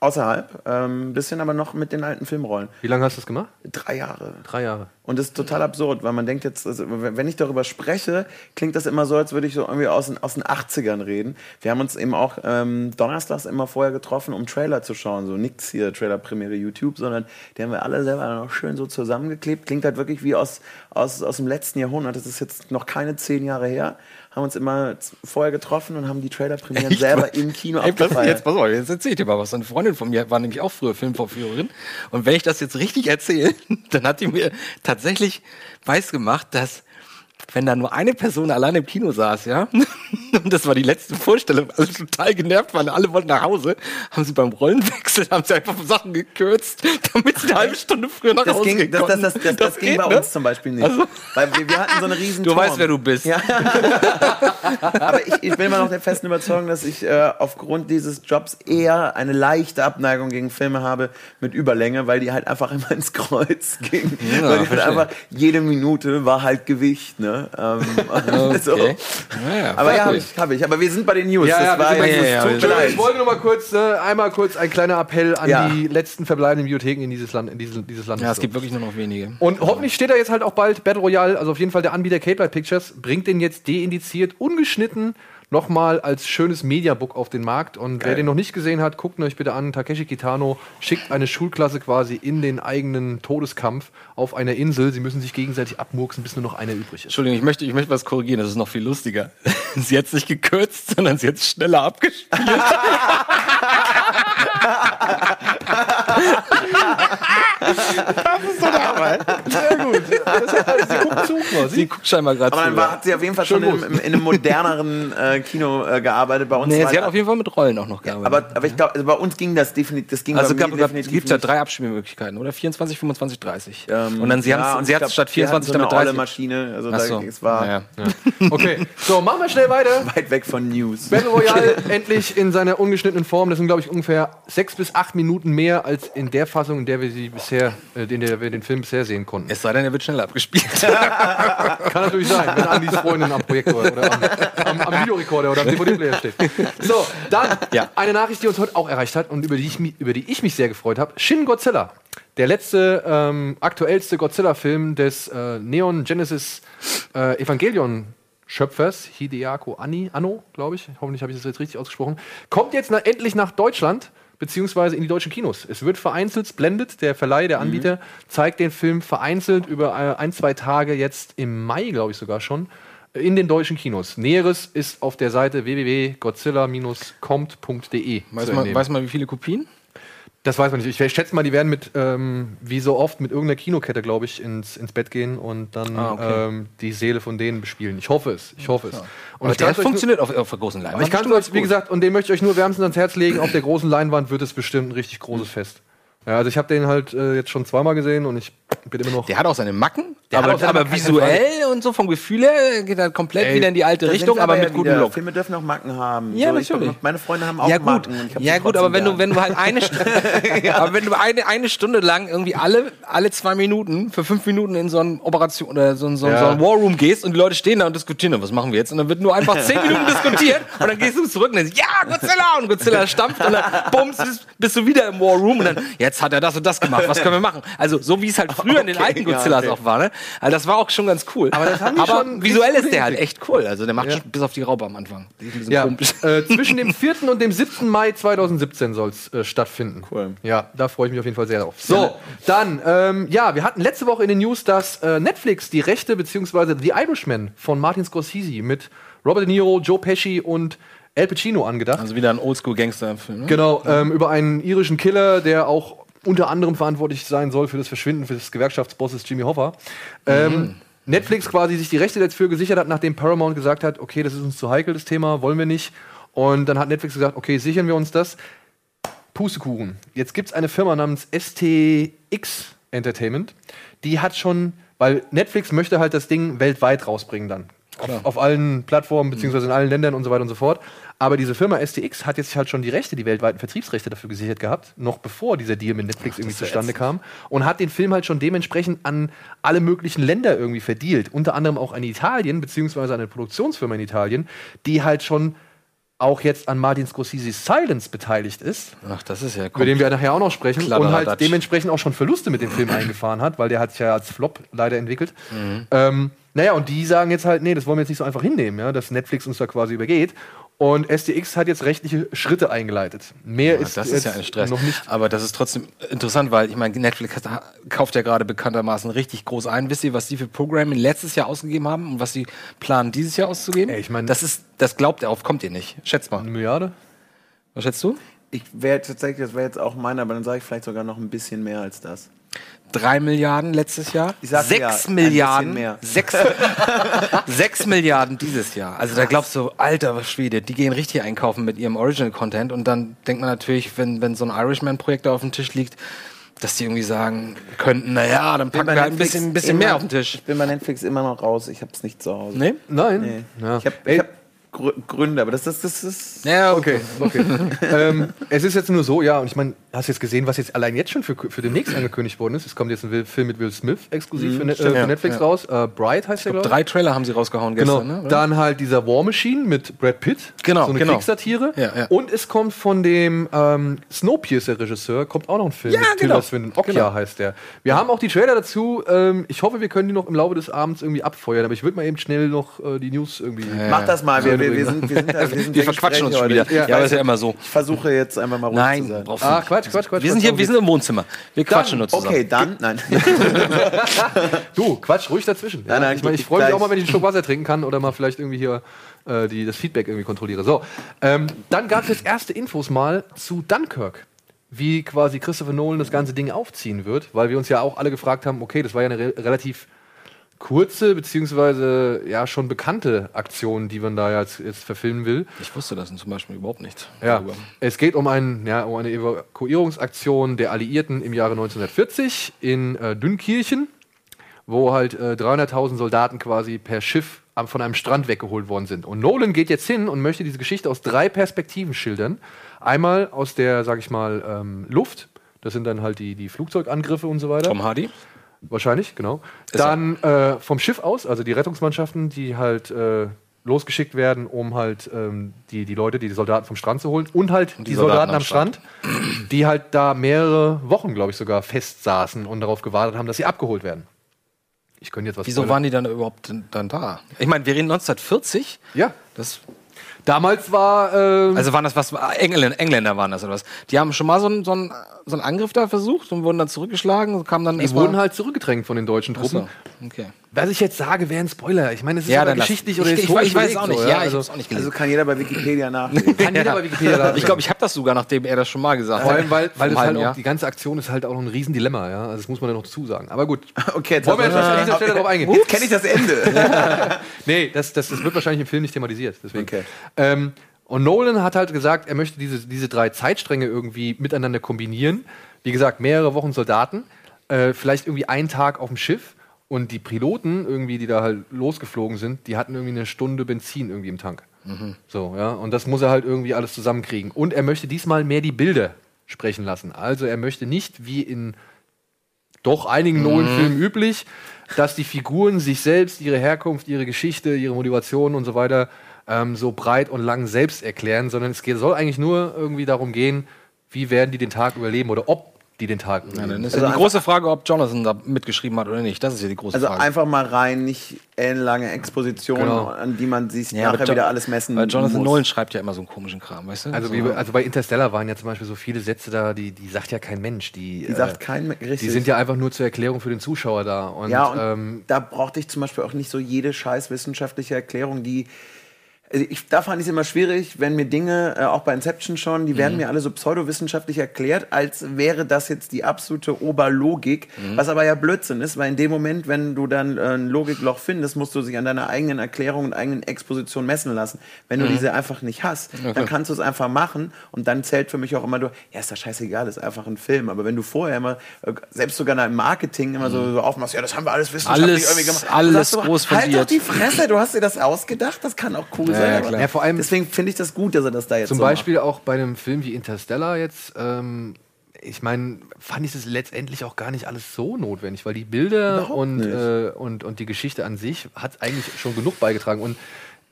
außerhalb, ein ähm, bisschen aber noch mit den alten Filmrollen. Wie lange hast du das gemacht? Drei Jahre. Drei Jahre. Und das ist total absurd, weil man denkt jetzt, also, wenn ich darüber spreche, klingt das immer so, als würde ich so irgendwie aus den, aus den 80ern reden. Wir haben uns eben auch ähm, donnerstags immer vorher getroffen, um Trailer zu schauen. So nix hier, Trailer-Premiere YouTube, sondern die haben wir alle selber noch schön so zusammengeklebt. Klingt halt wirklich wie aus, aus, aus dem letzten Jahrhundert. Das ist jetzt noch keine zehn Jahre her. Haben uns immer vorher getroffen und haben die Trailer-Premieren selber im Kino Ey, abgefeiert. jetzt pass auf, jetzt erzähl ich dir mal was. Eine Freundin von mir war nämlich auch früher Filmvorführerin. Und wenn ich das jetzt richtig erzähle, dann hat die mir tatsächlich weiß gemacht, dass wenn da nur eine Person allein im Kino saß, ja, und das war die letzte Vorstellung, alle total genervt waren, alle wollten nach Hause, haben sie beim Rollenwechsel, haben sie einfach Sachen gekürzt, damit sie eine halbe Stunde früher nach Das Hause ging, gehen das, das, das, das, das, ging geht, bei ne? uns zum Beispiel nicht. Also- Weil wir, wir hatten so eine riesen Du Turm. weißt, wer du bist. Ja. Aber ich, ich bin immer noch der festen Überzeugung, dass ich äh, aufgrund dieses Jobs eher eine leichte Abneigung gegen Filme habe mit Überlänge, weil die halt einfach immer ins Kreuz gingen. weil die halt einfach, jede Minute war halt Gewicht. Ne? Ähm, so. Okay. Naja, Aber ja, habe wirklich. Ich, hab ich. Aber wir sind bei den News. Ja, ja, war Ja, ja, leid. Ich wollte noch mal kurz, äh, einmal kurz ein kleiner Appell an Ja. die letzten verbleibenden Bibliotheken in dieses Land, in dieses, dieses Landes. Ja, es gibt wirklich nur noch wenige. Und hoffentlich steht da jetzt halt auch bald Battle Royale, also auf jeden Fall der Anbieter Cape Light Pictures, bringt den jetzt deindiziert, ungeschnitten nochmal als schönes Mediabook auf den Markt. Und wer den noch nicht gesehen hat, guckt ihn euch bitte an. Takeshi Kitano schickt eine Schulklasse quasi in den eigenen Todeskampf auf einer Insel. Sie müssen sich gegenseitig abmurksen, bis nur noch einer übrig ist. Entschuldigung, ich möchte, ich möchte was korrigieren, das ist noch viel lustiger. sie hat es nicht gekürzt, sondern sie hat es schneller abgespielt. sie guckt scheinbar gerade Aber dann war, hat sie auf jeden Fall schon in, in, in einem moderneren äh, Kino äh, gearbeitet. Bei uns Nee, war- sie hat auf jeden Fall mit Rollen auch noch gearbeitet. aber, aber ich glaube, also bei uns ging das definitiv. Das ging also definitiv gibt ja drei Abspielmöglichkeiten, oder? 24, 25, 30. Ähm, und dann sie ja, haben und sie hat statt wir hatten 24 so eine damit olle 30. Maschine. Also Ach da, so. es war Naja. Okay, so, machen wir schnell weiter. weit weg von News. Battle Royale endlich in seiner ungeschnittenen Form. Das sind, glaube ich, ungefähr sechs bis acht Minuten mehr als in der Fassung, in der wir sie bisher, äh, in der wir den Film bisher sehen konnten. Es sei denn, er wird schneller abgespielt. Kann natürlich sein, wenn Andis Freundin am Projektor oder am, am, am Videorekorder oder am DVD-Player steht. So, dann Ja. eine Nachricht, die uns heute auch erreicht hat und über die ich, mich- über die ich mich sehr gefreut habe. Shin Godzilla. Der letzte, ähm, aktuellste Godzilla-Film des äh, Neon Genesis äh, Evangelion Schöpfers, Hideako Anni, Anno, glaube ich, hoffentlich habe ich das jetzt richtig ausgesprochen, kommt jetzt na, endlich nach Deutschland, beziehungsweise in die deutschen Kinos. Es wird vereinzelt, Splendid, der Verleih, der Anbieter, zeigt den Film vereinzelt über äh, ein, zwei Tage jetzt im Mai, glaube ich sogar schon, in den deutschen Kinos. Näheres ist auf der Seite www.godzilla-compt.de. Weiß man, weiß man, wie viele Kopien? Das weiß man nicht. Ich schätze mal, die werden mit, ähm, wie so oft, mit irgendeiner Kinokette, glaube ich, ins, ins Bett gehen und dann Ah, okay. ähm, die Seele von denen bespielen. Ich hoffe es. Ich hoffe es. Und Und ich der euch nur- funktioniert auf, auf der großen Leinwand. ich kann es euch, wie gesagt, und den möchte ich euch nur wärmstens ans Herz legen. Auf der großen Leinwand wird es bestimmt ein richtig großes Fest. Ja, also ich habe den halt äh, jetzt schon zweimal gesehen und ich bin immer noch. Der hat auch seine Macken, der Aber- aber, aber, aber aber keine visuell und so vom Gefühl her geht er komplett Ey, wieder in die alte Richtung, aber ja mit gutem wieder. Look. Filme dürfen auch Macken haben. Ja, ich- natürlich. meine Freunde haben auch Ja gut, Macken. und ich hab ja gut, aber wenn du, wenn du halt eine Stunde, aber wenn du eine, eine Stunde lang irgendwie alle, alle zwei Minuten für fünf Minuten in so einen Operation oder so, so, Ja. so einen War Room gehst und die Leute stehen da und diskutieren, was machen wir jetzt? Und dann wird nur einfach zehn Minuten diskutiert und dann gehst du zurück und dann sagst, ja, Godzilla! Und Godzilla stampft und dann bums, bist, bist du wieder im War Room und dann, jetzt hat er das und das gemacht, was können wir machen? Also so wie es halt früher in den Okay, alten ja, Godzillas okay. auch war, ne? Also das war auch schon ganz cool. Aber, das haben die schon visuell ist der halt echt cool. Also der macht Ja. schon bis auf die Raupe am Anfang. Ja, äh, zwischen dem 4. und dem 7. Mai 2017 soll es äh, stattfinden. Cool. Ja, da freue ich mich auf jeden Fall sehr drauf. So, dann, ähm, ja, wir hatten letzte Woche in den News, dass äh, Netflix die Rechte beziehungsweise The Irishman von Martin Scorsese mit Robert De Niro, Joe Pesci und Al Pacino angedacht. Also wieder ein Oldschool-Gangster-Film. Ne? Genau, ähm, über einen irischen Killer, der auch unter anderem verantwortlich sein soll für das Verschwinden des Gewerkschaftsbosses Jimmy Hoffa. Ähm, Netflix quasi sich die Rechte dafür gesichert hat, nachdem Paramount gesagt hat, okay, das ist uns zu heikel, das Thema, wollen wir nicht. Und dann hat Netflix gesagt, okay, sichern wir uns das. Pustekuchen. Jetzt gibt es eine Firma namens STX Entertainment, die hat schon, weil Netflix möchte halt das Ding weltweit rausbringen dann. Auf, auf allen Plattformen, beziehungsweise in allen Ländern und so weiter und so fort. Aber diese Firma STX hat jetzt halt schon die Rechte, die weltweiten Vertriebsrechte dafür gesichert gehabt, noch bevor dieser Deal mit Netflix irgendwie zustande kam. Und hat den Film halt schon dementsprechend an alle möglichen Länder irgendwie verdealt. Unter anderem auch an Italien, beziehungsweise an eine Produktionsfirma in Italien, die halt schon auch jetzt an Martin Scorsese's Silence beteiligt ist Ach, das ist ja über cool. den wir nachher auch noch sprechen, und halt dementsprechend auch schon Verluste mit dem Film eingefahren hat, weil der hat sich ja als Flop leider entwickelt. Ähm, naja, und die sagen jetzt halt, nee, das wollen wir jetzt nicht so einfach hinnehmen, ja, dass Netflix uns da quasi übergeht. Und SDX hat jetzt rechtliche Schritte eingeleitet. Mehr ist, das ist ja ein Stress. noch nicht. Aber das ist trotzdem interessant, weil ich meine, Netflix hat, kauft ja gerade bekanntermaßen richtig groß ein. Wisst ihr, was die für Programming letztes Jahr ausgegeben haben und was sie planen, dieses Jahr auszugeben? Ey, ich mein- das ist, das glaubt ihr auf, kommt ihr nicht. Schätzt mal. Eine Milliarde? Was schätzt du? Ich wäre tatsächlich, das wäre jetzt auch meiner, aber dann sage ich vielleicht sogar noch ein bisschen mehr als das. Drei Milliarden letztes Jahr. Ich sag Sechs ja, ein bisschen Milliarden. mehr. Sechs, sechs Milliarden dieses Jahr. Also da glaubst du, alter Schwede, die gehen richtig einkaufen mit ihrem Original-Content. Und dann denkt man natürlich, wenn, wenn so ein Irishman-Projekt da auf dem Tisch liegt, dass die irgendwie sagen könnten, naja, dann packen wir halt ein bisschen, ein bisschen mehr auf den Tisch. Ich bin bei Netflix immer noch raus. Ich habe es nicht zu Hause. Nee? Nein. Nee. Ja. Ich habe Ey, hab Gründe, aber das, das, das ist. Ja, Okay, okay. ähm, es ist jetzt nur so, ja, und ich meine, hast jetzt gesehen, was jetzt allein jetzt schon für, für demnächst angekündigt worden ist? Es kommt jetzt ein Film mit Will Smith exklusiv für, Net- äh, für Netflix ja. raus. Äh, Bright heißt der, glaube ich. Drei Trailer haben sie rausgehauen Genau. gestern, ne? Dann halt dieser War Machine mit Brad Pitt. Genau, So eine genau. Kriegssatire. Ja, ja. Und es kommt von dem ähm, Snowpiercer-Regisseur, kommt auch noch ein Film Ja, mit genau. Tilda Swinton. Okja Genau. heißt der. Wir haben auch die Trailer dazu. Ähm, ich hoffe, wir können die noch im Laufe des Abends irgendwie abfeuern. Aber ich würde mal eben schnell noch äh, die News irgendwie. Mach das mal. Wir, wir, wir sind, wir sind, da- wir sind wir verquatschen uns schon wieder. Ja, Ich aber ist ja immer so. Ich versuche jetzt einfach mal ruhig zu Nein, sein. brauchst du Ah. Quatsch, Quatsch, Quatsch. Wir sind hier, wir sind im Wohnzimmer. Wir quatschen nur zusammen. Okay, dann. Nein. Du, Quatsch, ruhig dazwischen. Ja, Nein, nein, ich mein, ich freue mich auch mal, wenn ich einen Schluck Wasser trinken kann oder mal vielleicht irgendwie hier äh, die, das Feedback irgendwie kontrolliere. So, ähm, dann gab es jetzt erste Infos mal zu Dunkirk. Wie quasi Christopher Nolan das ganze Ding aufziehen wird, weil wir uns ja auch alle gefragt haben, okay, das war ja eine re relativ kurze, beziehungsweise ja schon bekannte Aktion, die man da jetzt, jetzt verfilmen will. Ich wusste das zum Beispiel überhaupt nicht. Ja, darüber. es geht um, ein, ja, um eine Evakuierungsaktion der Alliierten im Jahre 1940 in äh, Dünkirchen, wo halt äh, 300.000 Soldaten quasi per Schiff am, von einem Strand weggeholt worden sind. Und Nolan geht jetzt hin und möchte diese Geschichte aus drei Perspektiven schildern. Einmal aus der, sag ich mal, ähm, Luft. Das sind dann halt die, die Flugzeugangriffe und so weiter. Tom Hardy. Wahrscheinlich, genau. Ist Dann äh, vom Schiff aus, also die Rettungsmannschaften, die halt äh, losgeschickt werden, um halt ähm, die, die Leute, die, die Soldaten vom Strand zu holen. Und halt die, Soldaten, am Strand, die halt da mehrere Wochen, glaube ich, sogar festsaßen und darauf gewartet haben, dass sie abgeholt werden. Ich könnte jetzt was Wieso spoilern. waren die dann überhaupt dann da? Ich meine, wir reden 1940. Ja. Das, Damals war. ähm, also waren das was? Engländer, Engländer waren das oder was? Die haben schon mal so einen, so einen, so einen Angriff da versucht und wurden dann zurückgeschlagen und kamen dann die wurden halt zurückgedrängt von den deutschen Ach Truppen. so, okay. Was ich jetzt sage, wäre ein Spoiler. Ich meine, es ist Ja, geschichtlich ich, oder ich, ich, historisch ich weiß es auch nicht. so, ja, ich also, habe es auch nicht Also kann jeder bei Wikipedia nachlesen. kann jeder bei Wikipedia da- ich glaube, ich habe das sogar, nachdem er das schon mal gesagt Vor hat. allem, weil, weil Vor das halt auch, Jahr. die ganze Aktion ist halt auch noch ein Riesendilemma, ja. Also das muss man ja noch zusagen. Aber gut. Okay, jetzt Wollen wir jetzt an dieser Stelle drauf eingehen? Jetzt kenne ich das Ende. Nee, das, das, das wird wahrscheinlich im Film nicht thematisiert. Deswegen. Okay. Ähm, und Nolan hat halt gesagt, er möchte diese, diese drei Zeitstränge irgendwie miteinander kombinieren. Wie gesagt, mehrere Wochen Soldaten, äh, vielleicht irgendwie einen Tag auf dem Schiff. Und die Piloten, irgendwie, die da halt losgeflogen sind, die hatten irgendwie eine Stunde Benzin irgendwie im Tank. So, ja. Und das muss er halt irgendwie alles zusammenkriegen. Und er möchte diesmal mehr die Bilder sprechen lassen. Also er möchte nicht wie in doch einigen Nolan-Filmen üblich, dass die Figuren sich selbst, ihre Herkunft, ihre Geschichte, ihre Motivation und so weiter ähm, so breit und lang selbst erklären, sondern es soll eigentlich nur irgendwie darum gehen, wie werden die den Tag überleben oder ob die den Tag Ja, dann ist Also ja die große Frage, ob Jonathan da mitgeschrieben hat oder nicht. Das ist ja die große Also Frage. einfach mal rein, nicht ellenlange Expositionen, Genau. an die man sich Ja, nachher wieder alles messen Weil Jonathan muss. Nolan schreibt ja immer so einen komischen Kram, weißt du? also, so. wie, also bei Interstellar waren ja zum Beispiel so viele Sätze da, die, die sagt ja kein Mensch. Die, Die sagt äh, kein richtig. die sind ja einfach nur zur Erklärung für den Zuschauer da. Und, Ja, und ähm, da brauchte ich zum Beispiel auch nicht so jede scheiß wissenschaftliche Erklärung, die. Also ich, da fand ich es immer schwierig, wenn mir Dinge, äh, auch bei Inception schon, die Mhm. werden mir alle so pseudowissenschaftlich erklärt, als wäre das jetzt die absolute Oberlogik, Mhm. was aber ja Blödsinn ist, weil in dem Moment, wenn du dann äh, ein Logikloch findest, musst du sich an deiner eigenen Erklärung und eigenen Exposition messen lassen. Wenn Mhm. du diese einfach nicht hast, dann kannst du es einfach machen und dann zählt für mich auch immer nur, ja, ist das scheißegal, ist einfach ein Film. Aber wenn du vorher immer, äh, selbst sogar im Marketing immer so, so aufmachst, ja, das haben wir alles wissenschaftlich Alles- irgendwie gemacht. alles Du groß Halt doch die Fresse, du hast dir das ausgedacht, das kann auch cool sein. Aber klar. Ja, vor allem- Deswegen finde ich das gut, dass er das da jetzt Zum so Beispiel auch bei einem Film wie Interstellar jetzt. Ähm, ich meine, fand ich es letztendlich auch gar nicht alles so notwendig, weil die Bilder und, äh, und, und die Geschichte an sich hat eigentlich schon genug beigetragen. Und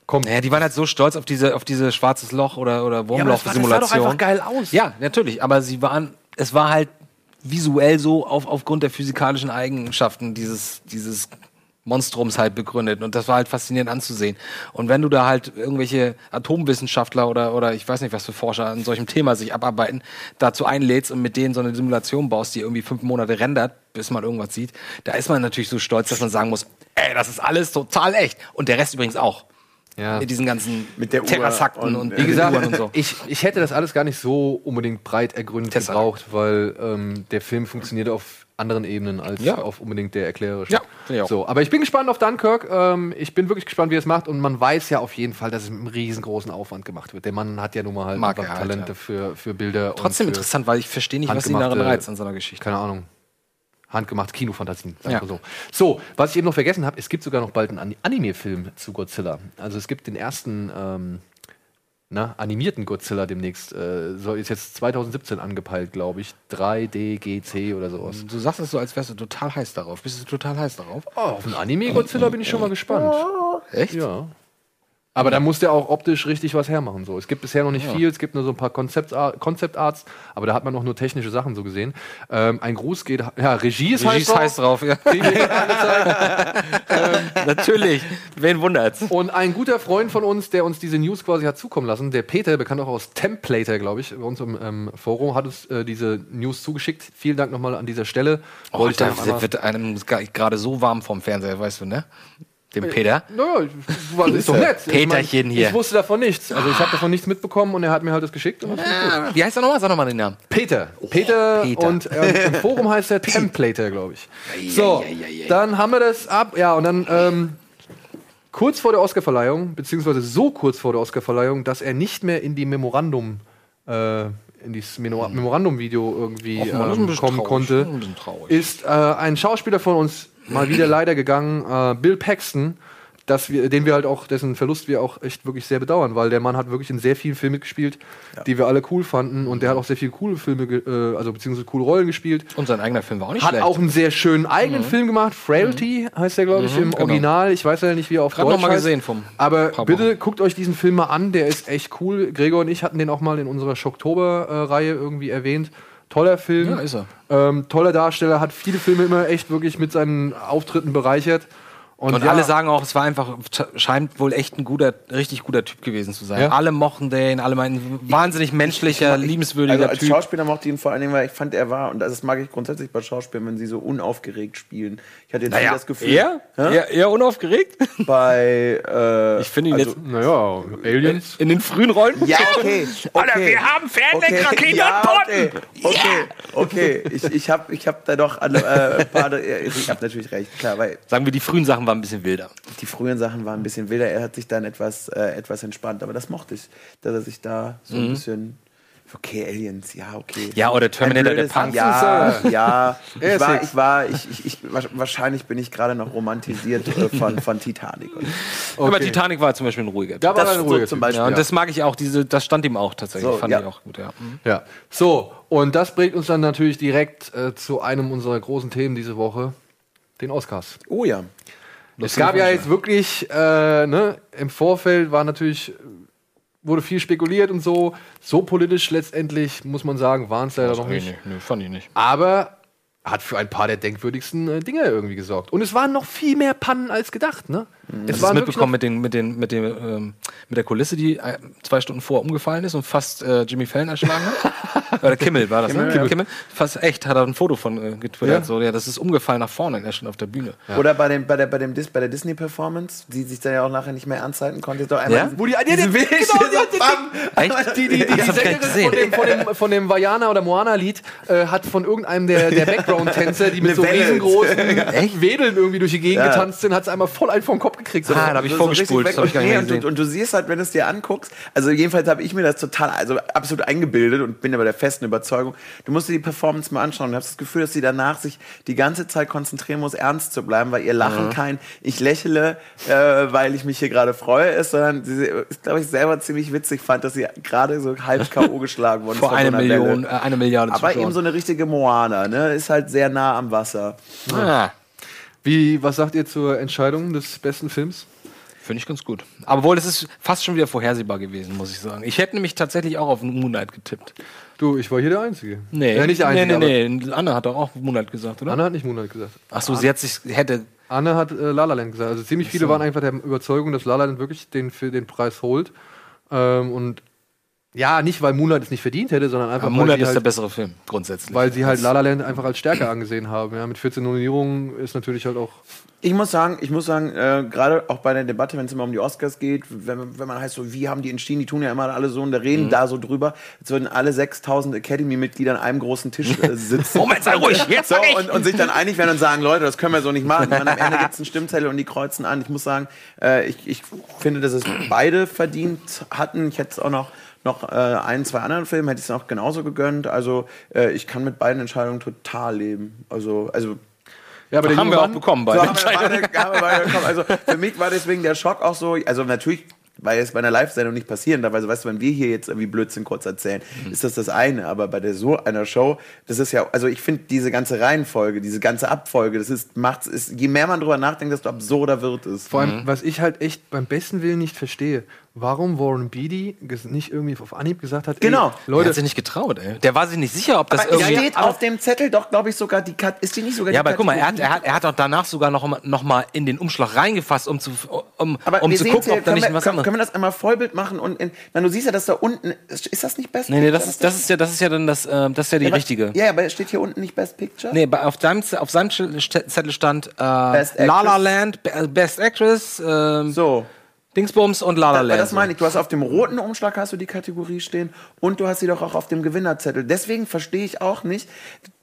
kommt. Naja, die waren halt so stolz auf diese, auf diese schwarzes Loch oder, oder Ja, aber das, das sah Wurmloch-Simulation. doch einfach geil aus. Ja, natürlich, aber sie waren, es war halt visuell so auf, aufgrund der physikalischen Eigenschaften dieses, dieses Monstrums halt begründet und das war halt faszinierend anzusehen. Und wenn du da halt irgendwelche Atomwissenschaftler oder, oder ich weiß nicht, was für Forscher an solchem Thema sich abarbeiten, dazu einlädst und mit denen so eine Simulation baust, die irgendwie fünf Monate rendert, bis man irgendwas sieht, da ist man natürlich so stolz, dass man sagen muss, ey, das ist alles total echt. Und der Rest übrigens auch. Ja. Mit diesen ganzen Mit der Terrasakten und- und, Wie gesagt, und so. ich, ich hätte das alles gar nicht so unbedingt breit ergründet Tesseract. gebraucht, weil ähm, der Film funktioniert auf anderen Ebenen als Ja. auf unbedingt der erklärerische. Ja. So, aber ich bin gespannt auf Dunkirk. Ähm, ich bin wirklich gespannt, wie er es macht. Und man weiß ja auf jeden Fall, dass es mit einem riesengroßen Aufwand gemacht wird. Der Mann hat ja nun mal halt Mag einfach halt, Talente ja. für, für Bilder. Trotzdem interessant, weil ich verstehe nicht, was ihn daran handgemachte- reizt an seiner Geschichte. Keine Ahnung. Handgemachte Kinofantasien. sagen Ja. So. so, was ich eben noch vergessen habe, es gibt sogar noch bald einen Ani- Anime-Film zu Godzilla. Also es gibt den ersten ähm, na, animierten Godzilla demnächst. Äh, so ist jetzt 2017 angepeilt, glaube ich. 3D, GC oder sowas. Du sagst es so, als wärst du total heiß darauf. Bist du total heiß darauf? Oh, auf einen Anime-Godzilla bin ich schon mal gespannt. Echt? Ja. Aber da muss der auch optisch richtig was hermachen. So. Es gibt bisher noch nicht viel, es gibt nur so ein paar Concept, Concept Arts, aber da hat man auch nur technische Sachen so gesehen. Ähm, ein Gruß geht, ja, Regie ist Regie heiß ist heiß drauf, ja. Natürlich. Wen wundert's? Und ein guter Freund von uns, der uns diese News quasi hat zukommen lassen, der Peter, bekannt auch aus Templater, glaube ich, bei uns im ähm, Forum, hat uns äh, diese News zugeschickt. Vielen Dank nochmal an dieser Stelle. Oh, Wollte ich da wird einem gerade so warm vom Fernseher, weißt du, ne? Dem Peter. Naja, war- ist doch nett. Ich Peterchen hier. Ich wusste davon nichts. Also ich habe davon nichts mitbekommen und er hat mir halt das geschickt. Und das gut. Ah, Wie heißt er nochmal? Sag nochmal den Namen. Peter. Peter, Peter. und äh, im Forum heißt er Templater, glaube ich. So, dann haben wir das ab. Ja, und dann ähm, kurz vor der Oscarverleihung, beziehungsweise so kurz vor der Oscarverleihung, dass er nicht mehr in die Memorandum, äh, in dieses Memo Memorandum-Video irgendwie Och, Mann, ähm, kommen traurig. konnte, ist äh, ein Schauspieler von uns mal wieder leider gegangen, äh, Bill Paxton. Dass wir, den wir halt auch, dessen Verlust wir auch echt wirklich sehr bedauern, weil der Mann hat wirklich in sehr vielen Filmen mitgespielt, die wir alle cool fanden und der hat auch sehr viele coole Filme, äh, also beziehungsweise coole Rollen gespielt. Und sein eigener Film war auch nicht Hat schlecht. auch einen sehr schönen eigenen Film gemacht, Frailty heißt der, glaube ich, im genau. Original. Ich weiß ja nicht, wie er auf Grad Deutsch noch mal heißt. gesehen vom Aber bitte guckt euch diesen Film mal an, der ist echt cool. Gregor und ich hatten den auch mal in unserer Schocktober-Reihe irgendwie erwähnt. Toller Film. Ja, ist er. Ähm, toller Darsteller, hat viele Filme immer echt wirklich mit seinen Auftritten bereichert. Und ja, alle sagen auch, es war einfach, scheint wohl echt ein guter, richtig guter Typ gewesen zu sein. Ja. Alle mochten den, alle meinten, wahnsinnig menschlicher, liebenswürdiger Also als Typ. Schauspieler mochte ich ihn vor allen Dingen, weil ich fand, er war, und das mag ich grundsätzlich bei Schauspielern, wenn sie so unaufgeregt spielen. Ich hatte jetzt nie das Gefühl, er? Eher, eher unaufgeregt? bei, äh, Ich finde ihn also- jetzt naja, Aliens. in den frühen Rollen. Ja, okay. okay. wir haben Fernlenkraketen ja, und okay. Okay, okay. Ich, ich habe ich hab da doch äh, ein paar, ich habe natürlich recht, klar, weil Sagen wir, die frühen Sachen waren ein bisschen wilder. die frühen Sachen waren ein bisschen wilder. Er hat sich dann etwas, äh, etwas entspannt, aber das mochte ich, dass er sich da so ein bisschen. Okay, Aliens, ja, okay. Ja, oder Terminator, der Punk. Ja, ja. Ich war, ich war, ich, ich, ich, wahrscheinlich bin ich gerade noch romantisiert äh, von, von Titanic. Und Aber Titanic war zum Beispiel ein ruhiger Da war das ein so ruhiger zum Typ. Beispiel. Ja, und das mag ich auch, diese, das stand ihm auch tatsächlich. So, Fand ja. ich auch gut, ja. Mhm. Ja. So, und das bringt uns dann natürlich direkt äh, zu einem unserer großen Themen diese Woche, den Oscars. oh ja. Es gab ja jetzt wirklich, äh, ne, im Vorfeld war natürlich, wurde viel spekuliert und so. So politisch letztendlich, muss man sagen, waren es leider noch nicht. Nee, nee, fand ich nicht. Aber hat für ein paar der denkwürdigsten äh, Dinge irgendwie gesorgt. Und es waren noch viel mehr Pannen als gedacht, ne? Es Hast du es mitbekommen mit, den, mit, den, mit, dem, ähm, mit der Kulisse, die äh, zwei Stunden vorher umgefallen ist und fast äh, Jimmy Fallon erschlagen hat? Oder Kimmel war das, ne? Kimmel. Fast echt, hat er ein Foto von äh, getwittert. Ja. So, ja, das ist umgefallen nach vorne, er stand auf der Bühne. Oder bei, dem, bei, der, bei, dem Dis, bei der Disney-Performance, die sich dann ja auch nachher nicht mehr ernst halten konnte. Doch einmal Ja? Wo die, die, die, Bild- genau, die, die, die, die, die, gar Sängerin von dem, von dem, von dem Vajana oder Moana-Lied äh, hat von irgendeinem der, der Background-Tänzer, die mit so riesengroßen Wedeln irgendwie durch die Gegend Ja. getanzt sind, hat es einmal voll einen vom Kopf gekriegt. So. Ah, da hab ich So- so vorgespult, hab ich nee, und, du, und du siehst halt, wenn du es dir anguckst, also jedenfalls habe ich mir das total, also absolut eingebildet und bin aber der festen Überzeugung, du musst dir die Performance mal anschauen und hast das Gefühl, dass sie danach sich die ganze Zeit konzentrieren muss, ernst zu bleiben, weil ihr Lachen kein, ich lächle, äh, weil ich mich hier gerade freue ist, sondern sie ist, glaube ich, selber ziemlich witzig fand, dass sie gerade so halb K.O. geschlagen worden ist Vor einer so Million, äh, eine Milliarde Aber Zuschauern. eben so eine richtige Moana, ne? Ist halt sehr nah am Wasser. ah, Wie, was sagt ihr zur Entscheidung des besten Films? Finde ich ganz gut. Aber wohl, es ist fast schon wieder vorhersehbar gewesen, muss ich sagen. Ich hätte nämlich tatsächlich auch auf Moonlight getippt. Du, ich war hier der Einzige. Nee, Ja, nicht der Einzige, nee, nee, nee. Anne hat doch auch Moonlight gesagt, oder? Anne hat nicht Moonlight gesagt. Ach so, sie hat sich, hätte, Anne hat äh, La La Land gesagt. Also ziemlich viele waren einfach der Überzeugung, dass La La Land wirklich den, für den Preis holt. Ähm, und ja, nicht, weil Moonlight es nicht verdient hätte, sondern einfach, aber weil, Moonlight ist der halt, bessere Film, grundsätzlich. weil sie halt La La Land einfach als stärker angesehen haben. Ja, mit 14 Nominierungen ist natürlich halt auch Ich muss sagen, ich muss sagen, äh, gerade auch bei der Debatte, wenn es immer um die Oscars geht, wenn, wenn man heißt so, wie haben die entschieden, die tun ja immer alle so und da reden da so drüber, als würden alle 6000 Academy-Mitglieder an einem großen Tisch äh, sitzen. Moment, sei ruhig, jetzt so, und, und sich dann einig werden und sagen, Leute, das können wir so nicht machen. Und am Ende gibt es einen Stimmzettel und die kreuzen an. Ich muss sagen, äh, ich, ich finde, dass es beide verdient hatten. Ich hätte es auch noch noch äh, ein, zwei anderen Filmen hätte ich es auch genauso gegönnt. Also äh, ich kann mit beiden Entscheidungen total leben. Also, also Ja, aber der haben wir auch Mann- bekommen bei so den haben wir Entscheidungen. beide, haben wir beide bekommen. Also für mich war deswegen der Schock auch so, also natürlich, weil es bei einer Live-Sendung nicht passieren darf, also weißt du, wenn wir hier jetzt irgendwie Blödsinn kurz erzählen, Mhm. ist das das eine, aber bei der so einer Show, das ist ja, also ich finde diese ganze Reihenfolge, diese ganze Abfolge, das ist, macht's, ist, je mehr man drüber nachdenkt, desto absurder wird es. Vor allem, was ich halt echt beim besten Willen nicht verstehe, warum Warren Beatty nicht irgendwie auf Anhieb gesagt hat, Genau. ey, Der Leute, hat sich nicht getraut, ey. Der war sich nicht sicher, ob das Aber irgendwie. steht auf dem Zettel doch, glaube ich, sogar die Kat ist die nicht sogar ja, die aber guck mal, er hat, er hat, er hat auch danach sogar noch, noch mal in den Umschlag reingefasst, um zu, um, aber um zu gucken, hier, ob da nicht wir, was können, anderes. können wir das einmal Vollbild machen und in, na, du siehst ja, dass da unten ist, ist das nicht Best Nee, nee, das ist, das ist ja, das ist ja dann das, äh, das ist ja die aber- richtige. Ja, aber steht hier unten nicht Best Picture? Nee, auf seinem, auf seinem Zettel stand äh, Best La La. Land, Be- Best Actress, ähm, So. Dingsbums und La La Aber Land. das meine ich, du hast auf dem roten Umschlag hast du die Kategorie stehen und du hast sie doch auch auf dem Gewinnerzettel. Deswegen verstehe ich auch nicht,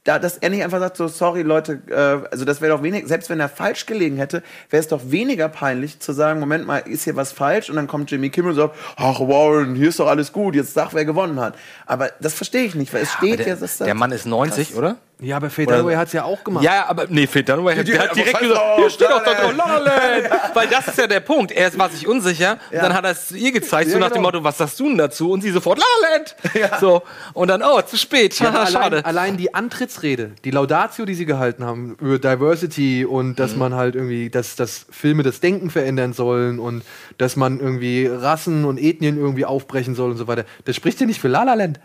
da, dass er nicht einfach sagt, so sorry Leute, äh, also das wäre doch wenig, selbst wenn er falsch gelegen hätte, wäre es doch weniger peinlich zu sagen, Moment mal, ist hier was falsch? Und dann kommt Jimmy Kimmel und sagt, ach Warren, hier ist doch alles gut, jetzt sag, wer gewonnen hat. Aber das verstehe ich nicht, weil es Aber steht der, ja, dass das der Mann ist 90, oder? Ja, aber Faye Dunaway hat es ja auch gemacht. Ja, aber nee, Faye Dunaway hat, hat direkt gesagt, drauf, hier steht doch da drauf, La La Land. Weil das ist ja der Punkt. Er war sich unsicher, und dann hat er es ihr gezeigt, so nach dem genau. Motto, was sagst du denn dazu? Und sie sofort, La La Land. So, und dann, oh, zu spät, schade. allein, die Antrittsrede, die Laudatio, die sie gehalten haben über Diversity und dass man halt irgendwie, dass, dass Filme das Denken verändern sollen und dass man irgendwie Rassen und Ethnien irgendwie aufbrechen soll und so weiter. Das spricht ja nicht für La La Land.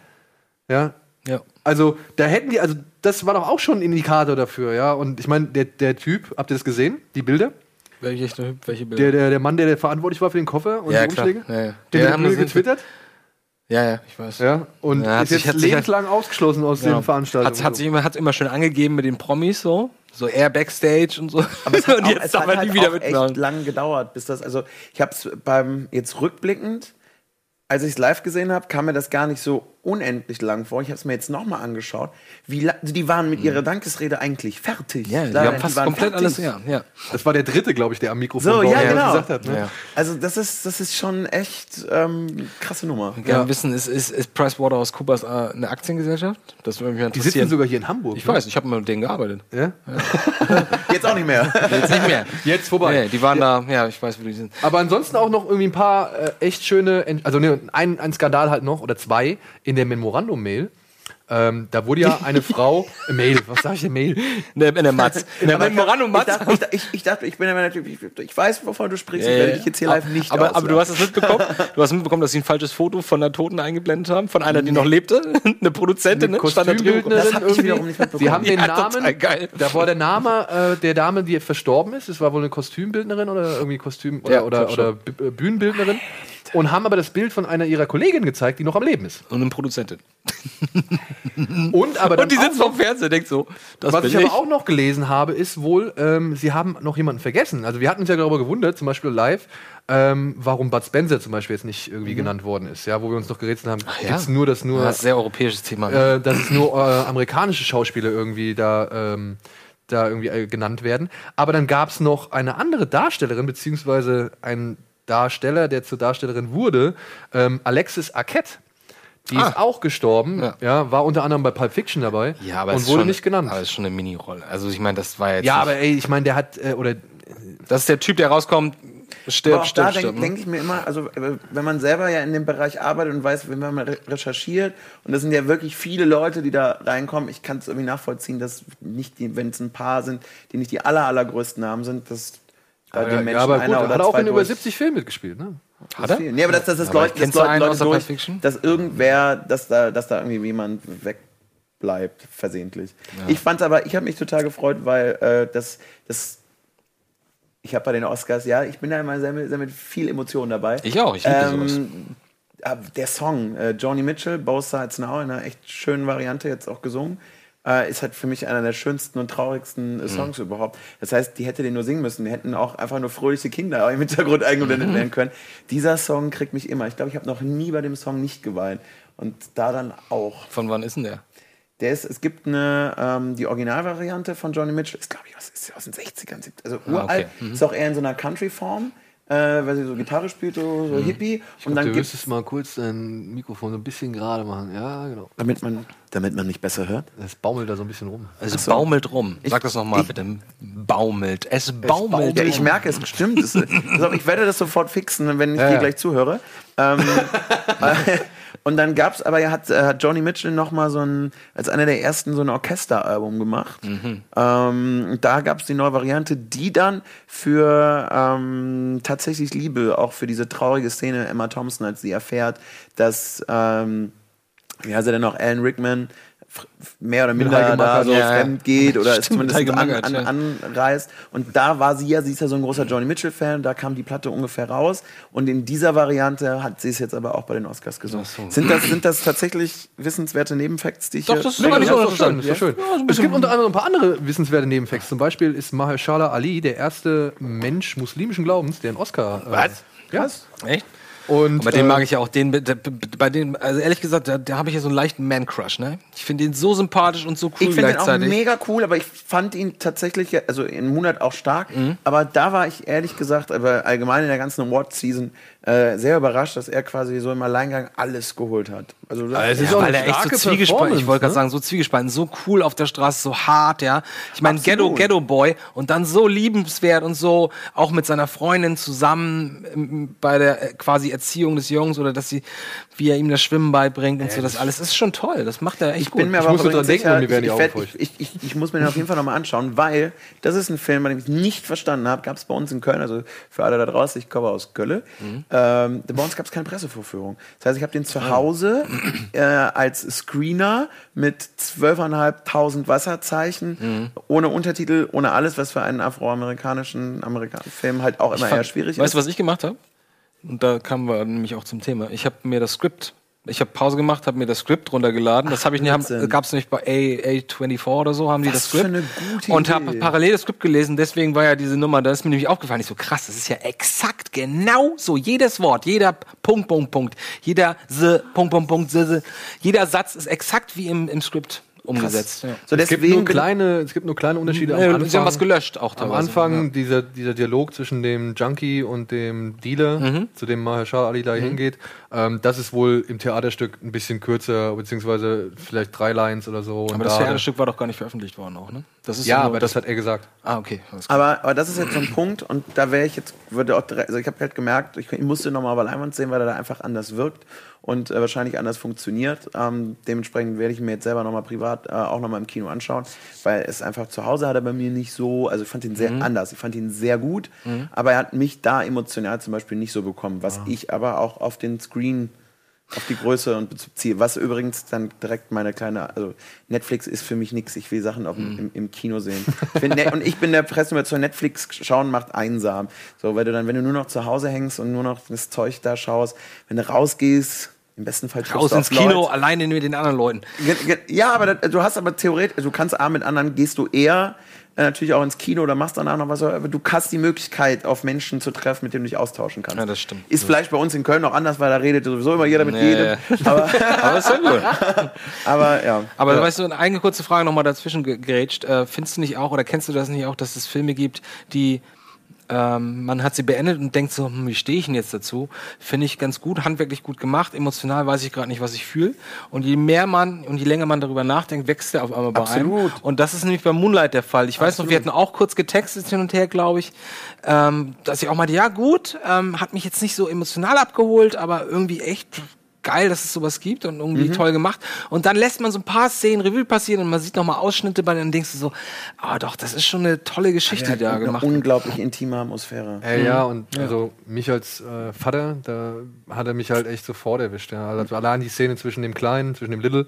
Ja. Ja. Also, da hätten die, also, das war doch auch schon ein Indikator dafür, ja. Und ich meine, der, der Typ, habt ihr das gesehen? Die Bilder? Welche, welche Bilder? Der, der, der Mann, der, der verantwortlich war für den Koffer und Ja, die klar. Umschläge? Ja, ja. Den Ja, hat haben das- getwittert? ja, ja, ich weiß. Ja. Und Ja, hat ist sich- jetzt hat sich- lebenslang ausgeschlossen aus Ja. den Veranstaltungen. Hat, hat sich immer, hat immer schön angegeben mit den Promis so. So Air Backstage und so. Aber es hat und auch, jetzt es hat halt nie wieder auch echt lang gedauert, bis das, also ich habe es beim, jetzt rückblickend, als ich es live gesehen habe, kam mir das gar nicht so unendlich lang vor. Ich habe es mir jetzt nochmal angeschaut. Wie also die waren mit ihrer Dankesrede eigentlich fertig. Mhm. Ja, die Leider, haben fast waren komplett fertig. alles, ja, ja. das war der dritte, glaube ich, der am Mikrofon So, war, ja, genau. gesagt hat. Ne? Ja. Also das ist, das ist schon echt ähm, krasse Nummer. Gerne Ja. wissen, ist, ist, ist PricewaterhouseCoopers äh, eine Aktiengesellschaft? Das würde mich Die sitzen sogar hier in Hamburg. ich ne? weiß, ich habe mal mit denen gearbeitet. Ja? Jetzt auch nicht mehr. Jetzt nicht mehr. Jetzt vorbei. Nee, die waren da, ja, ich weiß, wie die sind. Aber ansonsten auch noch irgendwie ein paar äh, echt schöne, also ne, ein, ein Skandal halt noch oder zwei in der Memorandum-Mail. Ähm, da wurde ja eine Frau, äh, Mail, was sag ich denn Mail? In der, in der Matz. In der Memorandum ich, Matz. dachte, ich, dachte- ich, ich dachte, ich bin immer natürlich, ich, weiß, wovon du sprichst, Ja, ich ja, werde ja. dich jetzt hier live nicht aber, aber du hast es mitbekommen, du hast mitbekommen, dass sie ein falsches Foto von einer Toten eingeblendet haben, von einer, die noch lebte, eine Produzentin, ne? Stand da drüber. Das hab ich irgendwie. wiederum nicht mitbekommen. Sie haben den Ja, Namen, geil. da war der Name äh, der Dame, die verstorben ist. Das war wohl eine Kostümbildnerin oder irgendwie Kostüm oder, Ja, oder, oder Bühnenbildnerin. Und haben aber das Bild von einer ihrer Kolleginnen gezeigt, die noch am Leben ist. Und eine Produzentin. Und aber Und die sitzt vom Fernseher, denkt so, das Was bin ich aber auch noch gelesen habe, ist wohl, ähm, sie haben noch jemanden vergessen. Also wir hatten uns ja darüber gewundert, zum Beispiel live, ähm, warum Bud Spencer zum Beispiel jetzt nicht irgendwie genannt worden ist. Ja, wo wir uns noch gerätselt haben, ja? gibt's nur das nur, Das ist ein sehr europäisches Thema. ne? äh, dass es nur äh, amerikanische Schauspieler irgendwie da, ähm, da irgendwie äh, genannt werden. Aber dann gab es noch eine andere Darstellerin, beziehungsweise einen Darsteller, der zur Darstellerin wurde, ähm, Alexis Arquette. Die ist auch gestorben, ja. Ja. war unter anderem bei Pulp Fiction dabei ja, aber und wurde schon, nicht genannt. Aber ist schon eine Mini-Rolle. Also ich meine, das war jetzt Ja, nicht- aber ey, ich meine, der hat, äh, oder das ist der Typ, der rauskommt, stirbt, Aber auch stirbt, da denke ne? denk ich mir immer, also äh, wenn man selber ja in dem Bereich arbeitet und weiß, wenn man re recherchiert, und das sind ja wirklich viele Leute, die da reinkommen, ich kann es irgendwie nachvollziehen, dass nicht die, wenn es ein paar sind, die nicht die aller, allergrößten Namen sind, dass da den Menschen ja, aber gut, einer er oder hat auch in über durch- 70 Filmen mitgespielt, ne? Hat er? Nee, aber dass das Aber Leute, du Leute, Leute durch, dass irgendwer, dass da, dass da irgendwie jemand wegbleibt, versehentlich. Ich fand aber, ich habe mich total gefreut, weil äh, das, das ich habe bei den Oscars, ja, ich bin da immer sehr, mit- sehr mit viel Emotion dabei. Ich auch, ich liebe sowas. aber Der Song, äh, Joni Mitchell, Both Sides Now, in einer echt schönen Variante jetzt auch gesungen, äh, ist halt für mich einer der schönsten und traurigsten Mhm. äh, Songs überhaupt. Das heißt, die hätte den nur singen müssen. Die hätten auch einfach nur fröhliche Kinder im Hintergrund eingeblendet Mhm. werden können. Dieser Song kriegt mich immer. Ich glaube, ich habe noch nie bei dem Song nicht geweint. Und da dann auch. Von wann ist denn der? Der ist, es gibt eine, ähm, die Originalvariante von Johnny Mitchell, ist glaube ich, was ist aus den 60ern, sieb- also uralt, okay. ist auch eher in so einer Country-Form, äh, weil sie so Gitarre spielt, so, so Hippie. Und dann du gibt müsstest mal kurz dein Mikrofon so ein bisschen gerade machen. Ja, genau. damit man, damit man mich besser hört. Das baumelt da so ein bisschen rum. Es baumelt rum. Sag das nochmal bitte. Baumelt. Es baumelt. Ja, ich merke es, stimmt. Es, also ich werde das sofort fixen, wenn ich dir ja. gleich zuhöre. Ähm, äh, und dann gab es aber, ja, hat, äh, hat Johnny Mitchell noch mal so ein, als einer der ersten so ein Orchesteralbum gemacht. Ähm, und da gab es die neue Variante, die dann für ähm, tatsächlich Liebe, auch für diese traurige Szene Emma Thompson, als sie erfährt, dass, ähm, wie heißt er denn noch, Alan Rickman, mehr oder minder da so ja, ja. fremd geht oder es Stimmt, zumindest an, Mackert, an, ja. anreist. Und da war sie ja, sie ist ja so ein großer Johnny Mitchell-Fan, da kam die Platte ungefähr raus. Und in dieser Variante hat sie es jetzt aber auch bei den Oscars gesungen. Sind, das, sind das tatsächlich wissenswerte Nebenfacts, die ich Doch, hier- das ist Ja, so schön. doch schön. es gibt unter anderem ein paar andere wissenswerte Nebenfacts. Zum Beispiel ist Mahershala Ali der erste Mensch muslimischen Glaubens, der einen Oscar. Äh, Was? Ja. Echt? Und Bei dem äh, mag ich ja auch den, bei dem, also ehrlich gesagt, da, da habe ich ja so einen leichten Man-Crush, ne? Ich finde ihn so sympathisch und so cool Ich finde ihn auch gleichzeitig. mega cool, aber ich fand ihn tatsächlich, also in Munat auch stark. Mhm. Aber da war ich ehrlich gesagt, aber allgemein in der ganzen Award-Season äh, sehr überrascht, dass er quasi so im Alleingang alles geholt hat. Also, das, Also ist Ja, auch weil er echt so zwiegespalten, ich wollte gerade ne? sagen, so zwiegespalten, so cool auf der Straße, so hart, ja. Ich meine, Ghetto. Ghetto Boy und dann so liebenswert und so, auch mit seiner Freundin zusammen ähm, bei der äh, quasi Erziehung des Jungs oder dass sie, wie er ihm das Schwimmen beibringt und so, das alles ist schon toll. Das macht er echt Ich bin gut. mir Ich aber übrigens dran denken sicher, die ich, ich, ich, ich, ich muss mir den auf jeden Fall nochmal anschauen, weil das ist ein Film, bei dem ich nicht verstanden habe. Gab es bei uns in Köln, also für alle da draußen, ich komme aus Kölle. Mhm. Ähm, bei uns gab es keine Pressevorführung. Das heißt, ich habe den Ah. zu Hause äh, als Screener mit 12.500 Wasserzeichen, Mhm. ohne Untertitel, ohne alles, was für einen afroamerikanischen Amerikan Film halt auch immer eher schwierig weißt ist. du, was ich gemacht habe? Und da kamen wir nämlich auch zum Thema. Ich habe mir das Skript, ich habe Pause gemacht, habe mir das Skript runtergeladen. Das habe ich nicht, gab es nicht bei A, A24 oder so, haben die Was das Skript. für eine gute und habe Idee. parallel das Skript gelesen, deswegen war ja diese Nummer, da ist mir nämlich aufgefallen, ich so krass, das ist ja exakt genau so, jedes Wort, jeder Punkt, Punkt, Punkt, jeder S, Punkt, Punkt, Punkt, S, S, jeder Satz ist exakt wie im, im Skript umgesetzt. Ja. So Es gibt, deswegen nur kleine, es gibt nur kleine Unterschiede Ja, am Anfang. sie haben was gelöscht auch Am teilweise. Anfang dieser, dieser Dialog zwischen dem Junkie und dem Dealer, Mhm. zu dem Mahershala Ali da hingeht, ähm, das ist wohl im Theaterstück ein bisschen kürzer, beziehungsweise vielleicht drei Lines oder so. Und Aber das da- Theaterstück war doch gar nicht veröffentlicht worden auch, ne? Das ist Ja, aber das hat er gesagt. Ah, okay. Aber, aber das ist jetzt so ein Punkt und da wäre ich jetzt, würde auch also ich habe halt gemerkt, ich, ich musste nochmal bei Leinwand sehen, weil er da einfach anders wirkt und äh, wahrscheinlich anders funktioniert. Ähm, dementsprechend werde ich mir jetzt selber nochmal privat äh, auch nochmal im Kino anschauen, weil es einfach zu Hause hat er bei mir nicht so, also ich fand ihn sehr anders, ich fand ihn sehr gut, aber er hat mich da emotional zum Beispiel nicht so bekommen, was ich aber auch auf den Screen auf die Größe und Bezug ziehe. Was übrigens dann direkt meine kleine, also Netflix ist für mich nichts. Ich will Sachen auf, dem- im, im Kino sehen. Ich bin und ich bin der Presse zu Netflix schauen macht einsam. So, weil du dann, wenn du nur noch zu Hause hängst und nur noch das Zeug da schaust, wenn du rausgehst, im besten Fall Raus ins Kino, Leute. alleine mit den anderen Leuten. Ja, aber das, du hast aber theoretisch, du kannst A mit anderen, gehst du eher äh, natürlich auch ins Kino oder machst danach noch was, aber du hast die Möglichkeit, auf Menschen zu treffen, mit denen du dich austauschen kannst. Ja, das stimmt. Ist vielleicht bei uns in Köln noch anders, weil da redet sowieso immer jeder mit Ja, jedem. ja. Aber, Aber ist ja gut. aber ja. Aber weißt du, eine kurze Frage nochmal dazwischen ge- gerätscht. Äh, findest du nicht auch, oder kennst du das nicht auch, dass es Filme gibt, die ähm, man hat sie beendet und denkt so, hm, wie stehe ich denn jetzt dazu? Finde ich ganz gut, handwerklich gut gemacht. Emotional weiß ich gerade nicht, was ich fühle. Und je mehr man und je länger man darüber nachdenkt, wächst der auf einmal bei Absolut. einem. Und das ist nämlich bei Moonlight der Fall. Ich weiß noch, wir hatten auch kurz getextet hin und her, glaube ich, ähm, dass ich auch meinte, ja gut, ähm, hat mich jetzt nicht so emotional abgeholt, aber irgendwie echt geil, dass es sowas gibt und irgendwie toll gemacht. Und dann lässt man so ein paar Szenen Revue passieren und man sieht noch mal Ausschnitte bei und denkst du so, ah doch, das ist schon eine tolle Geschichte, die da eine gemacht wird. unglaublich intime Atmosphäre. Äh, ja, und also mich als äh, Vater, da hat er mich halt echt sofort erwischt. Ja. Also allein die Szene zwischen dem Kleinen, zwischen dem Little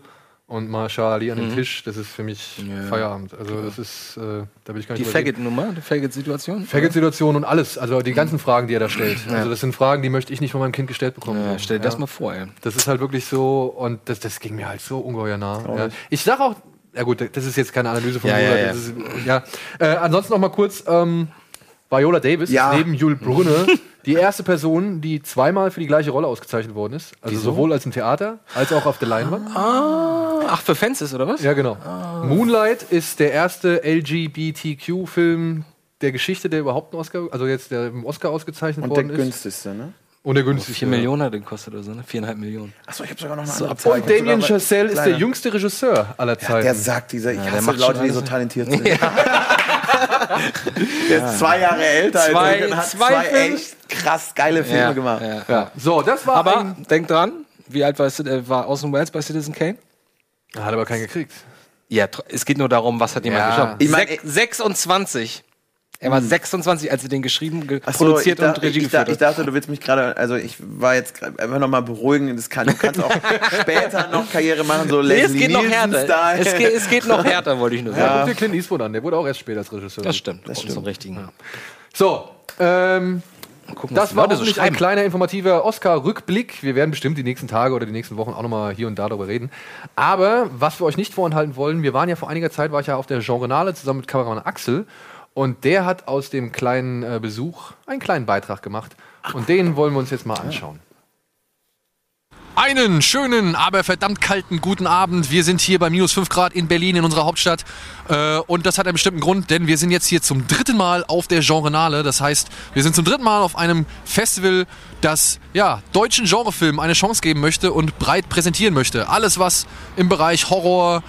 und Marshall Ali an dem Tisch, das ist für mich Feierabend. Also das ist, äh, da will ich gar Die nicht reden. Faggot-Nummer, die Faggot-Situation. Faggot-Situation und alles, also die ganzen Fragen, die er da stellt. Also das sind Fragen, die möchte ich nicht von meinem Kind gestellt bekommen. Ja, stell dir das mal vor, ey. Das ist halt wirklich so, und das, das ging mir halt so ungeheuer nah. Ja. Ich sag auch, ja gut, das ist jetzt keine Analyse von Ja, mir. ja, ja. Das ist, ja. Äh, ansonsten noch mal kurz, ähm, Viola Davis Ja. neben Jules Brunner die erste Person, die zweimal für die gleiche Rolle ausgezeichnet worden ist. Also sowohl als im Theater als auch auf der Leinwand. Ach, für Fans ist, oder was? Ja, genau. Moonlight ist der erste LGBTQ-Film der Geschichte, der überhaupt einen Oscar, also jetzt der im Oscar ausgezeichnet Und der worden ist. günstigste, ne? Und der günstigste. Vier Millionen hat den gekostet oder so, ne? Viereinhalb Millionen. Achso, ich habe sogar noch eine So, andere. Und Damien Chazelle ist der jüngste Regisseur aller Zeiten. Der sagt dieser, ich der hasse macht Leute, die so talentiert sind. Der ist zwei Jahre älter Zwei- als ich und hat zwei zwei, echt krass geile Filme Ja, gemacht. ja. ja. So, das war Aber ein, denk dran, wie alt war, äh, war Orson Welles bei Citizen Kane? Er hat aber keinen gekriegt. Ja, es geht nur darum, was hat jemand Ja. geschafft. Ich mein, Sech- 26. Er war 26, als er den geschrieben, ge so, produziert ich, und Regie ich, dachte, geführt ich hat. dachte, du willst mich gerade, also ich war jetzt einfach nochmal beruhigen, das kann, du kannst auch später noch Karriere machen, so Nee, es geht noch härter. Es geht, es geht noch härter, wollte ich nur Ja. sagen. Guck dir Clint Eastwood an, der wurde auch erst später als Regisseur. Das stimmt. Das stimmt. Zum richtigen. So, ähm, Gucken, das war Leute so hoffentlich ein kleiner informativer Oscar-Rückblick. Wir werden bestimmt die nächsten Tage oder die nächsten Wochen auch nochmal hier und da darüber reden. Aber was wir euch nicht vorenthalten wollen, wir waren ja vor einiger Zeit, war ich ja auf der Genrenale zusammen mit Kameramann Axel und der hat aus dem kleinen äh, Besuch einen kleinen Beitrag gemacht und den wollen wir uns jetzt mal anschauen. Einen schönen, aber verdammt kalten guten Abend. Wir sind hier bei minus 5 Grad in Berlin, in unserer Hauptstadt. Äh, und das hat einen bestimmten Grund, denn wir sind jetzt hier zum dritten Mal auf der Genrenale. Das heißt, wir sind zum dritten Mal auf einem Festival, das ja, deutschen Genrefilmen eine Chance geben möchte und breit präsentieren möchte. Alles, was im Bereich Horror,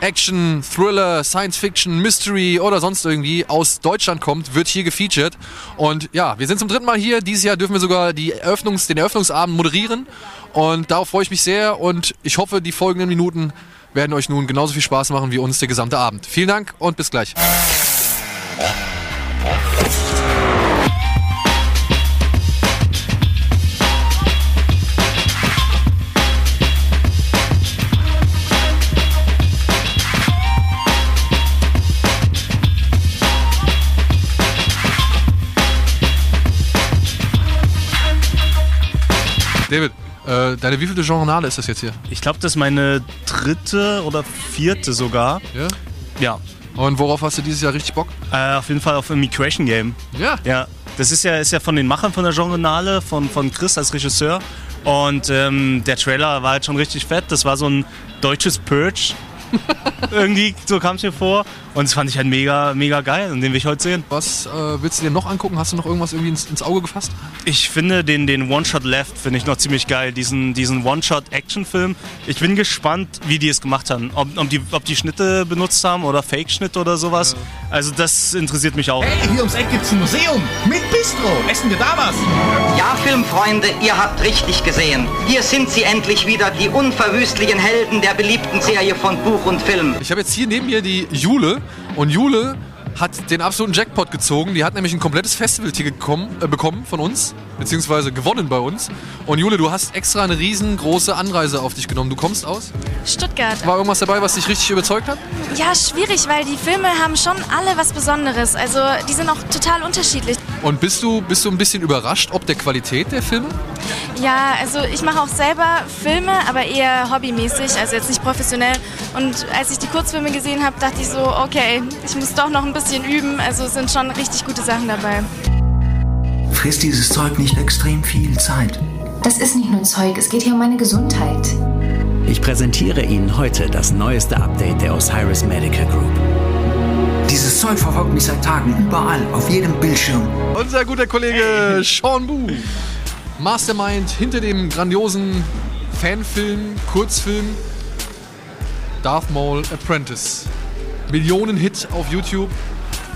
Action, Thriller, Science Fiction, Mystery oder sonst irgendwie aus Deutschland kommt, wird hier gefeatured. Und ja, wir sind zum dritten Mal hier. Dieses Jahr dürfen wir sogar die Eröffnungs-, den Eröffnungsabend moderieren. Und darauf freue ich mich sehr und ich hoffe, die folgenden Minuten werden euch nun genauso viel Spaß machen wie uns der gesamte Abend. Vielen Dank und bis gleich. David, äh, deine wievielte Journale ist das jetzt hier? Ich glaube, das ist meine dritte oder vierte sogar. Ja? Ja. Und worauf hast du dieses Jahr richtig Bock? Äh, auf jeden Fall auf Immigration Game. Ja. Ja. Das ist ja, ist ja von den Machern von der Journale, von, von Chris als Regisseur. Und ähm, der Trailer war halt schon richtig fett. Das war so ein deutsches Purge. Irgendwie, so kam es mir vor. Und das fand ich halt mega, mega geil. Und den will ich heute sehen. Was äh, willst du dir noch angucken? Hast du noch irgendwas irgendwie ins, ins Auge gefasst? Ich finde den, den One-Shot Left finde ich noch ziemlich geil. Diesen, diesen One-Shot-Action-Film. Ich bin gespannt, wie die es gemacht haben. Ob, ob, die, ob die Schnitte benutzt haben oder Fake-Schnitte oder sowas. Also das interessiert mich auch. Hey, hier ums Eck gibt's ein Museum mit Bistro. Essen wir da was? Ja, Filmfreunde, ihr habt richtig gesehen. Hier sind sie endlich wieder, die unverwüstlichen Helden der beliebten Serie von Buch und Film. Ich habe jetzt hier neben mir die Jule und Jule hat den absoluten Jackpot gezogen. Die hat nämlich ein komplettes Festivalticket äh, bekommen von uns, beziehungsweise gewonnen bei uns. Und Jule, du hast extra eine riesengroße Anreise auf dich genommen. Du kommst aus? Stuttgart. War irgendwas dabei, was dich richtig überzeugt hat? Ja, schwierig, weil die Filme haben schon alle was Besonderes. Also die sind auch total unterschiedlich. Und bist du, bist du ein bisschen überrascht, ob der Qualität der Filme? Ja, also ich mache auch selber Filme, aber eher hobbymäßig, also jetzt nicht professionell. Und als ich die Kurzfilme gesehen habe, dachte ich so, okay, ich muss doch noch ein bisschen üben. Also sind schon richtig gute Sachen dabei. Frisst dieses Zeug nicht extrem viel Zeit? Das ist nicht nur Zeug, es geht hier um meine Gesundheit. Ich präsentiere Ihnen heute das neueste Update der Osiris Medical Group. Dieses Zeug verfolgt mich seit Tagen überall, auf jedem Bildschirm. Unser guter Kollege Sean Boo, Mastermind hinter dem grandiosen Fanfilm, Kurzfilm Darth Maul Apprentice. Millionen-Hit auf YouTube,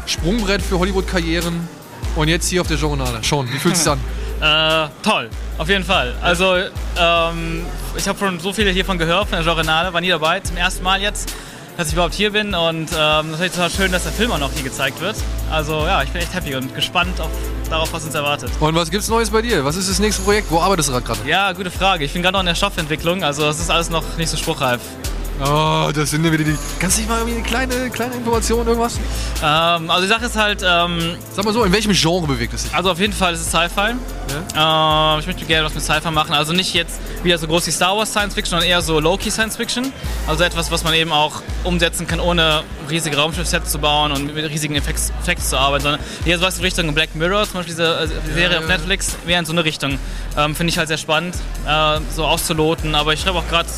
Sprungbrett für Hollywood-Karrieren und jetzt hier auf der Journale. Sean, wie fühlt es sich an? Äh, toll, auf jeden Fall. Also, ähm, ich habe schon so viele hiervon gehört, von der Journale, war nie dabei, zum ersten Mal jetzt, dass ich überhaupt hier bin und ähm, natürlich total schön, dass der Film auch noch hier gezeigt wird. Also, ja, ich bin echt happy und gespannt auf, darauf, was uns erwartet. Und was gibt's Neues bei dir? Was ist das nächste Projekt? Wo arbeitest du gerade? Ja, gute Frage. Ich bin gerade noch in der Stoffentwicklung, also es ist alles noch nicht so spruchreif. Oh, das sind ja wieder die. Kannst du nicht mal irgendwie eine kleine, kleine Information, irgendwas? Ähm, also die Sache ist halt. Ähm, Sag mal so, in welchem Genre bewegt es sich? Also auf jeden Fall ist es Sci-Fi. Ja. Ähm, ich möchte gerne was mit Sci-Fi machen. Also nicht jetzt wieder so groß wie Star Wars Science Fiction, sondern eher so Low-Key Science Fiction. Also etwas, was man eben auch umsetzen kann, ohne riesige Raumschiffsets zu bauen und mit riesigen Effekts, Effekts zu arbeiten, sondern eher sowas in Richtung Black Mirror, zum Beispiel diese äh, Serie ja, auf Netflix, wäre in so eine Richtung. Ähm, Finde ich halt sehr spannend, äh, so auszuloten. Aber ich schreibe auch gerade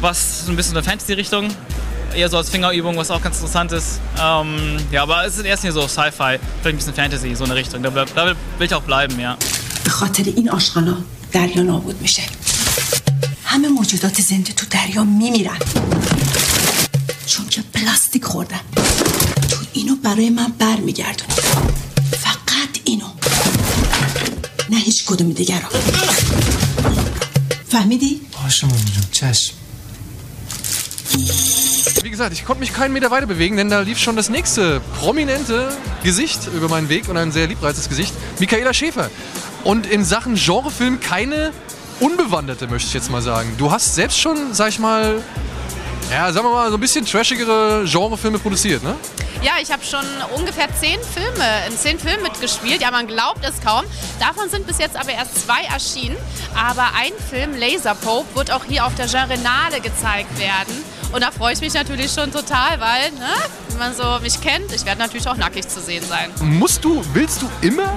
was so ein bisschen in der Fantasy-Richtung. Eher so als Fingerübung, was auch ganz interessant ist. Ähm, ja, aber es ist erst hier so Sci-Fi, vielleicht ein bisschen Fantasy, so eine Richtung. Da, da will ich auch bleiben, ja. به خاطر این آشغالا دریا نابود میشه همه موجودات زنده تو دریا میمیرن چون که پلاستیک خوردن تو اینو برای من بر میگردونی فقط اینو نه هیچ کدوم دیگر رو فهمیدی؟ مامی جون چشم Wie gesagt, ich konnte mich keinen Meter weiter bewegen, denn da lief schon das nächste prominente Gesicht über meinen Weg und ein sehr liebreizes Gesicht, Michaela Schäfer. Und in Sachen Genrefilm keine Unbewanderte, möchte ich jetzt mal sagen. Du hast selbst schon, sag ich mal, ja, sagen wir mal, so ein bisschen trashigere Genrefilme produziert, ne? Ja, ich habe schon ungefähr zehn Filme, in zehn Filmen mitgespielt. Ja, man glaubt es kaum. Davon sind bis jetzt aber erst zwei erschienen. Aber ein Film, Laser Pope, wird auch hier auf der Genrenale gezeigt werden. Und da freue ich mich natürlich schon total, weil, ne, wenn man so mich kennt, ich werde natürlich auch nackig zu sehen sein. Musst du, willst du immer?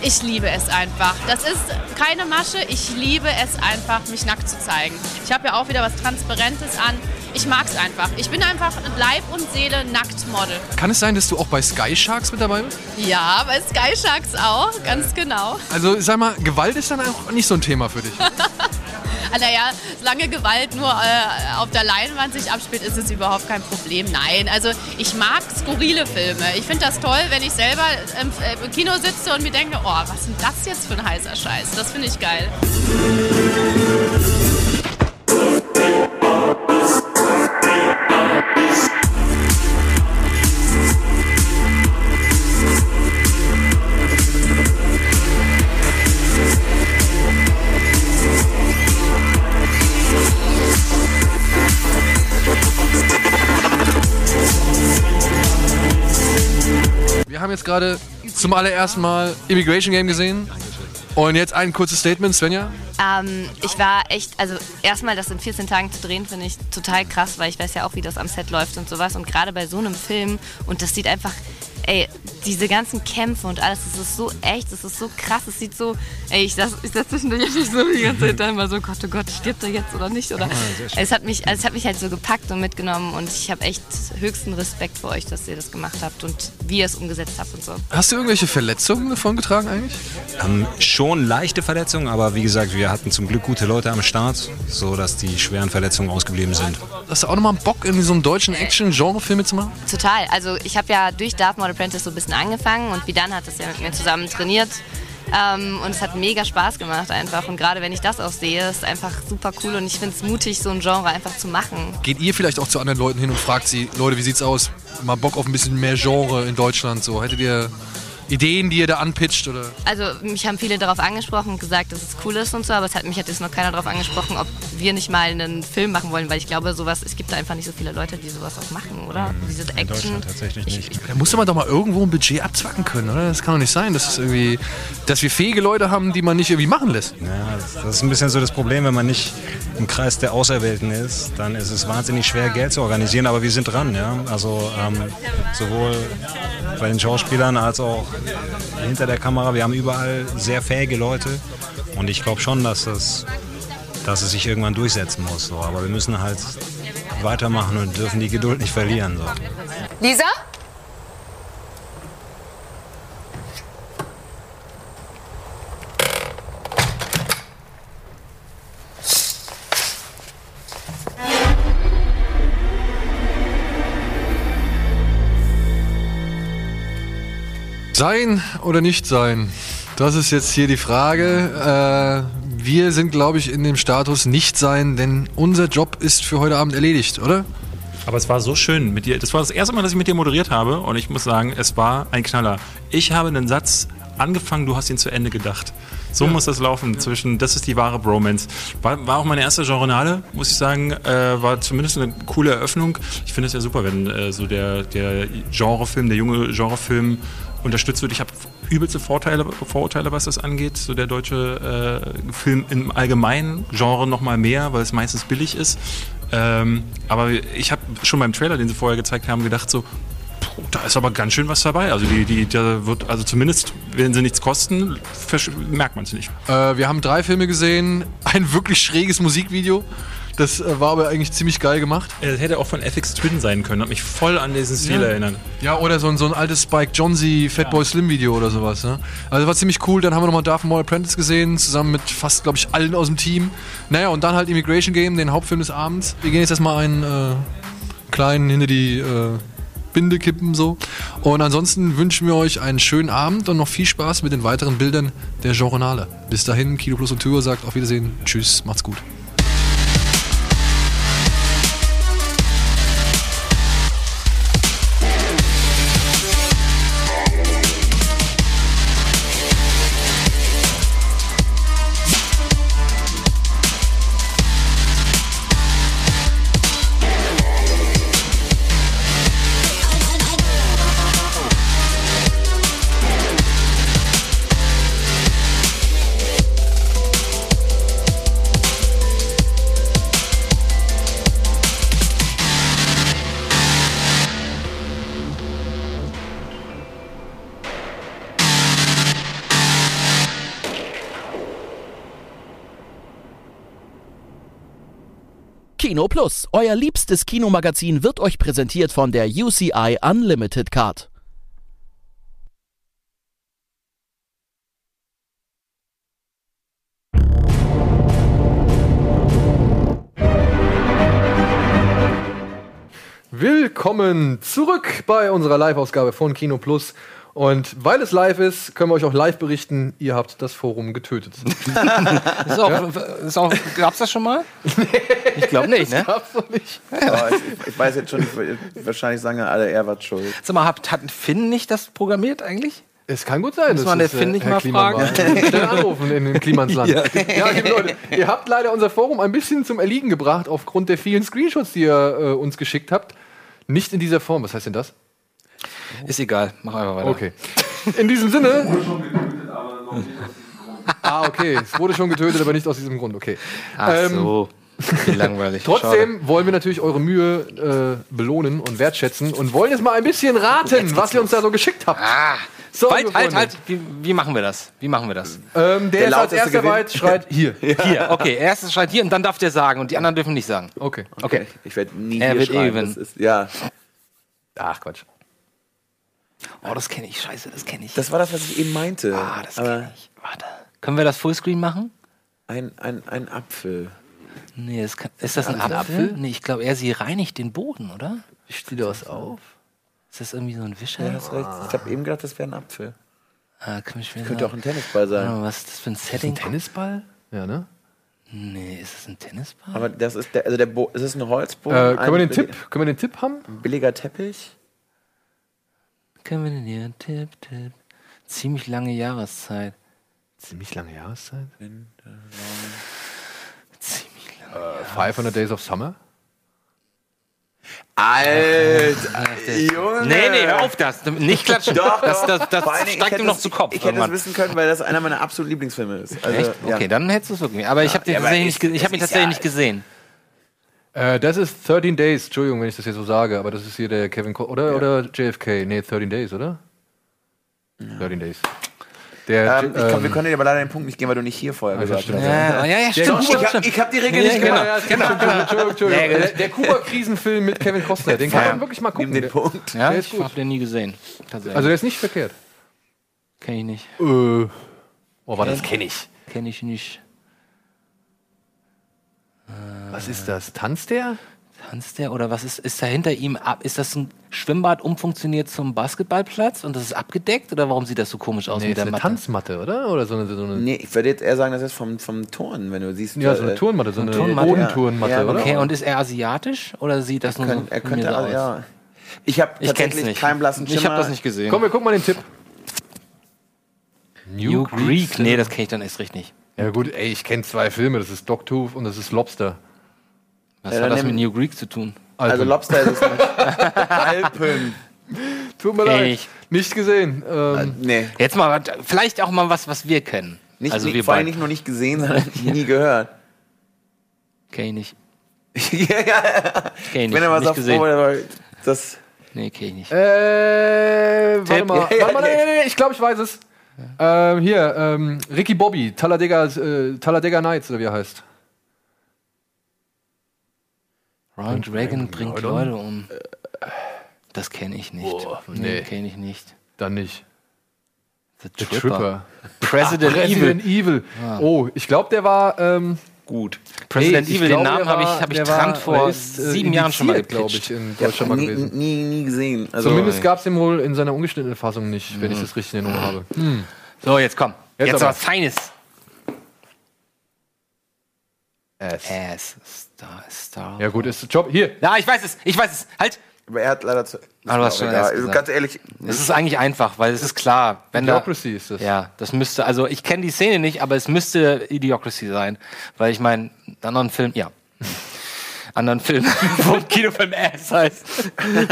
Ich liebe es einfach. Das ist keine Masche. Ich liebe es einfach, mich nackt zu zeigen. Ich habe ja auch wieder was Transparentes an. Ich mag es einfach. Ich bin einfach Leib und Seele Nacktmodel. Kann es sein, dass du auch bei Sky Sharks mit dabei bist? Ja, bei Sky Sharks auch, ganz genau. Also sag mal, Gewalt ist dann auch nicht so ein Thema für dich. naja, solange Gewalt nur äh, auf der Leinwand sich abspielt, ist es überhaupt kein Problem. Nein, also ich mag skurrile Filme. Ich finde das toll, wenn ich selber im, äh, im Kino sitze und mir denke, oh, was ist denn das jetzt für ein heißer Scheiß? Das finde ich geil. Gerade zum allerersten Mal Immigration Game gesehen. Und jetzt ein kurzes Statement, Svenja. Ähm, ich war echt, also erstmal das in 14 Tagen zu drehen, finde ich total krass, weil ich weiß ja auch, wie das am Set läuft und sowas. Und gerade bei so einem Film, und das sieht einfach, ey, diese ganzen Kämpfe und alles, das ist so echt, das ist so krass, es sieht so, ey, ich saß, ich saß zwischendurch nicht so die ganze Zeit da immer so, Gott, oh Gott, stirbt er jetzt oder nicht? Oder, Ah, sehr schön. es, hat mich, also es hat mich halt so gepackt und mitgenommen und ich habe echt höchsten Respekt vor euch, dass ihr das gemacht habt und wie ihr es umgesetzt habt und so. Hast du irgendwelche Verletzungen davon getragen eigentlich? Ähm, schon leichte Verletzungen, aber wie gesagt, wir hatten zum Glück gute Leute am Start, so dass die schweren Verletzungen ausgeblieben sind. Hast du auch nochmal Bock, in so einem deutschen Action-Genre-Film mitzumachen? Total. Also ich habe ja durch Darth Maul Apprentice so ein bisschen angefangen und Vidan hat das ja mit mir zusammen trainiert. Ähm, und es hat mega Spaß gemacht einfach. Und gerade wenn ich das auch sehe, ist einfach super cool und ich finde es mutig, so ein Genre einfach zu machen. Geht ihr vielleicht auch zu anderen Leuten hin und fragt sie, Leute, wie sieht's aus? Mal Bock auf ein bisschen mehr Genre in Deutschland so. Hättet ihr Ideen, die ihr da anpitcht oder? Also mich haben viele darauf angesprochen und gesagt, dass es cool ist und so, aber es hat mich hat jetzt noch keiner darauf angesprochen, ob wir nicht mal einen Film machen wollen, weil ich glaube, sowas, es gibt da einfach nicht so viele Leute, die sowas auch machen, oder? Diese Action. tatsächlich nicht. Da muss man doch mal irgendwo ein Budget abzwacken können, oder? Das kann doch nicht sein, dass es irgendwie, dass wir fähige Leute haben, die man nicht irgendwie machen lässt. Ja, das- das ist ein bisschen so das Problem, wenn man nicht im Kreis der Auserwählten ist, dann ist es wahnsinnig schwer, Geld zu organisieren, aber wir sind dran, ja. Also ähm, sowohl bei den Schauspielern als auch hinter der Kamera. Wir haben überall sehr fähige Leute und ich glaube schon, dass es, dass es sich irgendwann durchsetzen muss. So. Aber wir müssen halt weitermachen und dürfen die Geduld nicht verlieren. So. Lisa? Sein oder nicht sein? Das ist jetzt hier die Frage. Äh, wir sind, glaube ich, in dem Status nicht sein, denn unser Job ist für heute Abend erledigt, oder? Aber es war so schön mit dir. Das war das erste Mal, dass ich mit dir moderiert habe und ich muss sagen, es war ein Knaller. Ich habe einen Satz angefangen, du hast ihn zu Ende gedacht. So muss das laufen zwischen, das ist die wahre Bromance. War, war auch meine erste Genrenale, muss ich sagen. Äh, war zumindest eine coole Eröffnung. Ich finde es ja super, wenn äh, so der, der Genrefilm, der junge Genrefilm unterstützt wird. Ich habe übelste Vorteile, Vorurteile, was das angeht. So der deutsche äh, Film im allgemeinen Genre noch mal mehr, weil es meistens billig ist. Ähm, aber ich habe schon beim Trailer, den sie vorher gezeigt haben, gedacht so, da ist aber ganz schön was dabei. Also die, die, da wird, also zumindest, wenn sie nichts kosten, merkt man es nicht. Äh, wir haben drei Filme gesehen, ein wirklich schräges Musikvideo. Das äh, war aber eigentlich ziemlich geil gemacht. Es hätte auch von FX Twin sein können, hat mich voll an diesen Stil Ja. erinnert. Ja, oder so ein, so ein altes Spike Jonze Fatboy Slim Video oder sowas. Ne? Also war ziemlich cool. Dann haben wir nochmal Darth Maul Apprentice gesehen, zusammen mit fast, glaube ich, allen aus dem Team. Naja, und dann halt Immigration Game, den Hauptfilm des Abends. Wir gehen jetzt erstmal einen äh, kleinen hinter die äh, Binde kippen so. Und ansonsten wünschen wir euch einen schönen Abend und noch viel Spaß mit den weiteren Bildern der Genrenale. Bis dahin, Kino Plus und Tour sagt auf Wiedersehen. Tschüss, macht's gut. Kino Plus, euer liebstes Kinomagazin, wird euch präsentiert von der UCI Unlimited Card. Willkommen zurück bei unserer Live-Ausgabe von Kino Plus. Und weil es live ist, können wir euch auch live berichten, ihr habt das Forum getötet. Ist auch, ist auch, gab's das schon mal? ich glaube nicht, ne? Gab's noch nicht. Oh, ich, ich weiß jetzt schon, wahrscheinlich sagen alle, er war schuld. Sag mal, hat, hat Finn nicht das programmiert eigentlich? Es kann gut sein. Muss man der es, äh, Finn nicht mal Kliman fragen? Schnell anrufen in dem Klimansland. Ja. ja. liebe Leute, ihr habt leider unser Forum ein bisschen zum Erliegen gebracht aufgrund der vielen Screenshots, die ihr äh, uns geschickt habt. Nicht in dieser Form. Was heißt denn das? Ist egal, mach einfach weiter. Okay. In diesem Sinne. ah, okay. Es wurde schon getötet, aber nicht aus diesem Grund. Okay. Ach Ähm, so. Wie langweilig. Trotzdem wollen wir natürlich eure Mühe äh, belohnen und wertschätzen und wollen jetzt mal ein bisschen raten, was ihr uns da so geschickt habt. So, halt, halt, halt. Wie, wie machen wir das? Wie machen wir das? Ähm, der, ist als erster weit, schreit hier. Hier, okay. Erstes schreit hier und dann darf der sagen und die anderen dürfen nicht sagen. Okay. Okay. Ich werde nie Er hier wird schreien. gewinnen. Das ist, ja. Ach, Quatsch. Oh, das kenne ich. Scheiße, das kenne ich. Das war das, was ich eben meinte. Ah, das kenne ich. Warte. Können wir das Fullscreen machen? ein, ein, ein Apfel. Nee, das kann, ist das ein Ein Apfel? Apfel? Nee, ich glaube eher, sie reinigt den Boden, oder? Steht das auf? Ist das irgendwie so ein Wischer? Ja, hast recht. Ich habe eben gedacht, das wäre ein Apfel. Ah, kann ich mir Könnte auch ein Tennisball sein. Ah, was ist das für ein Setting? Tennisball? Ja, ne? Nee, ist das ein Tennisball? Aber das ist der, also der Bo es ist ein Holzboden. Äh, können wir ein den Tipp? Können wir den Tipp haben? Billiger Teppich. Können wir denn hier? Tipp, Tipp. Ziemlich lange Jahreszeit. Ziemlich lange Jahreszeit. Ziemlich Äh, 500 Days of Summer? Alter, Junge. Nee, nee, hör auf das. Nicht klatschen. Doch, das, das, das steigt ihm noch zu Kopf. Ich hätte das irgendwann. wissen können, weil das einer meiner absoluten Lieblingsfilme ist. Also, Echt? ja. Okay, dann hättest du es wirklich. Aber ich habe Ja, hab es ihn ist tatsächlich ja- nicht gesehen. Äh, das ist 13 Days, Entschuldigung, wenn ich das jetzt so sage, aber das ist hier der Kevin Co oder, oder JFK? Nee, 13 Days, oder? 13 Days. Der, Ähm, ich glaub, wir ähm, können dir aber leider den Punkt nicht geben, weil du nicht hier vorher Ah, gesagt stimmt. hast. Ja, ja, ja, stimmt. Ich stimmt, hab- stimmt. ich hab die Regel Ja, nicht genau. gemacht. Genau, Entschuldigung, Entschuldigung, Entschuldigung. Ja, Der, der Kuba-Krisenfilm mit Kevin Costner, den kann Ja. man wirklich mal gucken. Nimm den Punkt. Ja, Der ich ist gut. habe den nie gesehen. Also der ist nicht verkehrt. kenne ich nicht. Äh, oh, warte, das kenne ich. Kenne ich nicht. Was ist das? Tanzt der? Tanzt der oder was ist, ist da hinter ihm ab? Ist das ein Schwimmbad umfunktioniert zum Basketballplatz und das ist abgedeckt oder warum sieht das so komisch aus Nee, mit ist der eine Matte? Tanzmatte, oder? Oder so eine, so eine Nee, ich würde jetzt eher sagen, das ist vom, vom Turnen, wenn du siehst. ja, so eine äh, Turnmatte, so eine Turnmatte? Bodenturnmatte, Ja, ja, oder? Okay, und ist er asiatisch oder sieht das Er, nur könnt, so er könnte, aus? ja. Ich habe tatsächlich nicht. keinen blassen Schimmer. Ich habe das nicht gesehen. Komm, wir gucken mal den Tipp. New Greek? Nee, das kenne ich dann erst recht nicht. Ja gut, ey, ich kenne zwei Filme, das ist Dogtooth und das ist Lobster. Was Ja, hat das mit New Greek zu tun? Also Alpen. Lobster ist es nicht. Alpen. Tut mir leid. ich. Nicht gesehen. Ähm, Nee. Jetzt mal, was- vielleicht auch mal was, was wir kennen. Nicht, also nicht, wir vor allem nicht nur nicht gesehen, sondern nie gehört. Kenn ich nicht. ja, ja. Kenn ich Wenn er nicht. was nicht auf gesehen. aber das. Nee, kenn ich nicht. äh, warte Tipp. mal. Warte mal, nee, nee, nee, ich glaube, ich weiß es. Ähm, hier, ähm, Ricky Bobby, Talladega, äh, Talladega Nights, oder wie er heißt. Ronald Reagan bringt Leute. Leute um. Das kenne ich nicht. Boah, nee, nee. kenne ich nicht. Dann nicht. The The Tripper. Tripper. President, Ach, Resident Evil. Ah. Oh, ich glaube, der war ähm, gut. President Nee, Evil, den Namen habe ich, hab ich Trant vor ist, äh, sieben Jahren schon mal glaube ich, in Ja, Deutschland mal nie, gewesen. nie, nie gesehen. Also, Zumindest gab es den wohl in seiner ungeschnittenen Fassung nicht, wenn ich Mhm. das richtig in Erinnerung habe. Hm. So, jetzt komm. Jetzt Jetzt, aber. was Feines. Ass. Ass. Star, Star. Ja gut, ist der Job. Hier. Ja, ich weiß es, ich weiß es. Halt. Aber er hat leider zu. Ah, du hast Ist schon erst gesagt. Ganz ehrlich, Es ist eigentlich einfach, weil es ist klar, wenn da, Idiocracy ist das. ja, das müsste, also ich kenne die Szene nicht, aber es müsste Idiocracy sein, weil ich meine, anderen Film, ja, anderen Film, wo ein Kinofilm Ass heißt,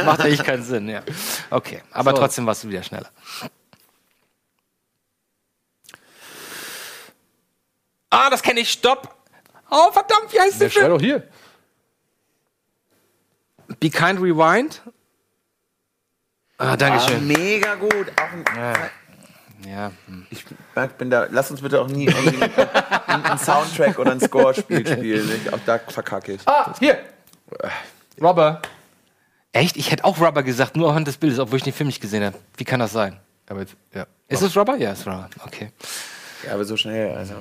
macht eigentlich keinen Sinn, ja. Okay, aber So. trotzdem warst du wieder schneller. Ah, das kenne ich, stopp! Oh, verdammt, wie heißt Der der schreit Film? doch hier. Be Kind Rewind? Ah, ah, Dankeschön. mega gut. Auch ein, Ja, hm. Ich bin da. Lass uns bitte auch nie irgendwie ein, ein Soundtrack oder ein Score-Spiel spielen. Ich, auch da verkacke ich. Ah, hier. Rubber. Echt? Ich hätte auch Rubber gesagt, nur anhand des Bildes, obwohl ich den Film nicht gesehen habe. Wie kann das sein? Aber jetzt, ja. Ist es Rubber? Ja, es ist Rubber. Okay. Ja, aber so schnell. Also.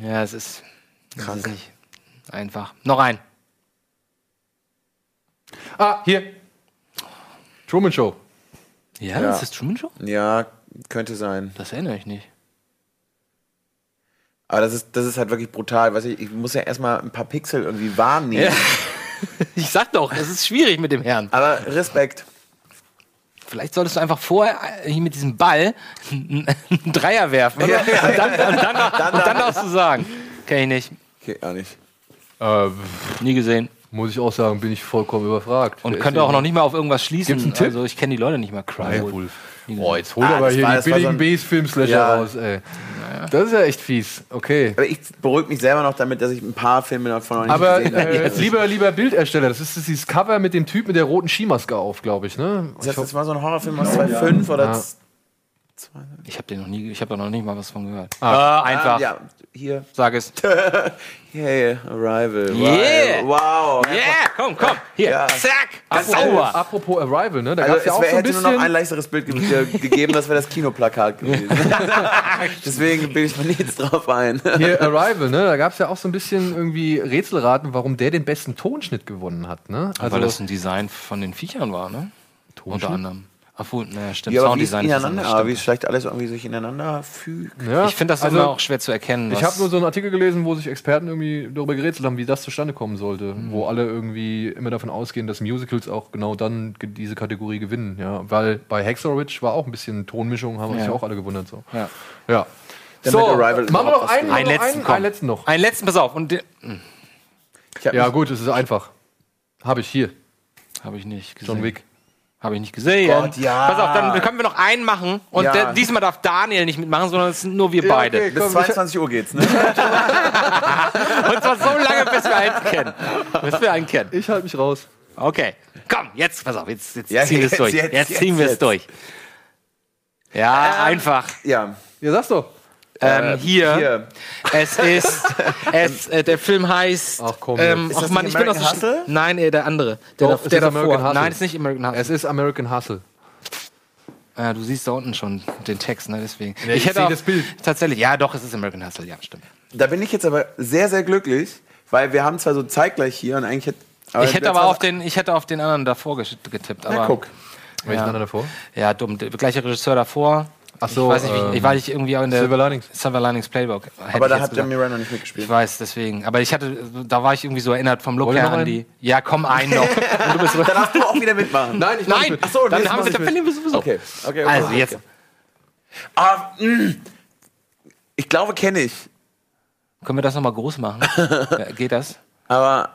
Ja, es ist Krank. Es ist nicht einfach. Noch ein. Ah, hier. Truman Show. Ja, ist das Truman Show? Ja, könnte sein. Das erinnere ich nicht. Aber das ist, das ist halt wirklich brutal. Weißt du, ich muss ja erstmal ein paar Pixel irgendwie wahrnehmen. Ja. Ich sag doch, es ist schwierig mit dem Herrn. Aber Respekt. Vielleicht solltest du einfach vorher äh, hier mit diesem Ball einen Dreier werfen Ja, ja, und dann, ja. und dann, Dann- und dann darfst du sagen. Kenn ich nicht. Okay, auch nicht. Äh, Nie gesehen. Muss ich auch sagen, bin ich vollkommen überfragt. Und Wer könnte auch noch nicht mal auf irgendwas schließen. Gibt's einen Tipp? Also ich kenne die Leute nicht mal. Cryolf. Nie Boah, jetzt hol Ah, aber hier war- die war so billigen ein- Base-Filmslasher Ja. raus, ey. Das ist ja echt fies. Okay. Aber ich beruhige mich selber noch damit, dass ich ein paar Filme davon noch nicht Aber gesehen habe. äh, lieber, lieber Bildersteller, das ist dieses Cover mit dem Typ mit der roten Skimaske auf, glaube ich, ne? Ist das jetzt mal so ein Horrorfilm aus 2005 oder Ja. Ich habe den noch nie, ich habe da noch nicht mal was von gehört. Ah. Äh, einfach. Ah, ja, hier. Sag es. Hey, Arrival. Yeah. Wow. Yeah, komm, komm. Hier, Ja. zack. Apropos, Sauber. apropos Arrival, ne? Da Also gab's es ja auch wär, so ein hätte nur noch ein bisschen. leichteres Bild ge ge gegeben, das wäre das Kinoplakat gewesen. Deswegen bilde ich mir nichts drauf ein. Hier Arrival, ne? Da gab es ja auch so ein bisschen irgendwie Rätselraten, warum der den besten Tonschnitt gewonnen hat, ne? Weil das ein Design von den Viechern war, ne? Unter anderem. Ach, wohl, naja, stimmt. Ja, aber wie es Sounddesign ist wie es vielleicht alles irgendwie sich ineinander fügt. Ja, Ich finde das also- immer auch schwer zu erkennen. Ich habe nur so einen Artikel gelesen, wo sich Experten irgendwie darüber gerätselt haben, wie das zustande kommen sollte. Mhm. Wo alle irgendwie immer davon ausgehen, dass Musicals auch genau dann diese Kategorie gewinnen. Ja, weil bei Hexor Ridge war auch ein bisschen Tonmischung, haben sich Ja. auch alle gewundert. So. Ja. Ja. So, ist machen wir noch was einen, einen, Einen letzten, einen, einen letzten noch. Einen letzten, pass auf. Und hab Ja, gut, es ist einfach. Habe ich hier. habe ich nicht gesehen. John Wick. Habe ich nicht gesehen. Gott, ja. Pass auf, dann können wir noch einen machen. Und Ja. der, diesmal darf Daniel nicht mitmachen, sondern es sind nur wir beide. okay. Bis Komm, 22 Uhr geht's, ne? Und zwar so lange, bis wir einen kennen. Bis wir einen kennen. Ich halte mich raus. Okay. Komm, jetzt, pass auf, jetzt, jetzt Ja, ziehen wir es jetzt, durch. jetzt, Jetzt, jetzt, ziehen wir es jetzt. durch. Ja, einfach. Ja. Ja, sag's doch. Ähm, Äh, hier. hier. Es ist, es, äh, der Film heißt. Ach, komm, ähm, Ist ach das Mann, ich bin aus American der Hustle? Nein, äh, der andere. Der, Doch, da- der ist davor. American Hustle. Nein, es ist nicht American Hustle. Es ist American Hustle. Ah, du siehst da unten schon den Text, ne? Deswegen. Ja, ich hätte seh auch- das Bild. Tatsächlich, ja, doch, es ist American Hustle, ja, stimmt. Da bin ich jetzt aber sehr, sehr glücklich, weil wir haben zwar so zeitgleich hier und eigentlich hätte. ich hätte aber auf den, ich hätte auf den anderen davor getippt. Aber, Na, guck. Welchen Ja. anderen davor? Ja, dumm. Der gleiche Regisseur davor. Ach so, ich weiß nicht, wie, ähm, ich, weil ich irgendwie auch in der Silver Linings. Silver Linings Playbook. hätte Aber ich da hat. Jeremy Renner nicht mitgespielt. Ich weiß, deswegen. Aber ich hatte, da war ich irgendwie so erinnert vom Look her noch an die. Ja, komm, ein noch. Und du bist Dann darfst du auch wieder mitmachen. Nein, ich nicht Nein, mit. Ach so, dann haben wir, nicht dann verlieren wir sowieso. Okay, okay, okay. Also okay. jetzt Ah, mh. ich glaube, kenne ich. können wir das nochmal groß machen. ja, geht das? Aber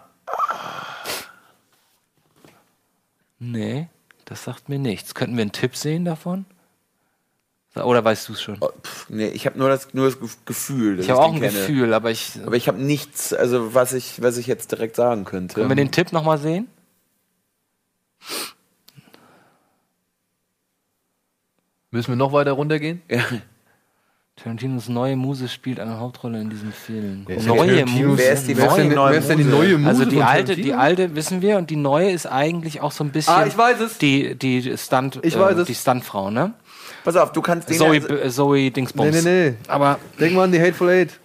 Nee, das sagt mir nichts. Könnten wir einen Tipp sehen davon? Oder weißt du es schon? oh, pff, nee, ich habe nur das, nur das Ge- Gefühl. dass Ich habe auch ein kenne. Gefühl, aber ich. Aber ich habe nichts, also was ich, was ich jetzt direkt sagen könnte. Können wir den Tipp nochmal sehen? Müssen wir noch weiter runtergehen? Ja. Tarantinos neue Muse spielt eine Hauptrolle in diesem Film. Wer neue Muse. Wer ist die- wer ist denn, neue wer ist denn die Muse? neue Muse Also die alte, die alte wissen wir und die neue ist eigentlich auch so ein bisschen Ah, ich weiß es. die die Stunt Ich weiß äh, es. die Stuntfrau, ne? Pass auf, du kannst den. Zoe B- äh, Zoe Dingsbums. Nee, nee, nee. Aber Denk mal an die Hateful Eight.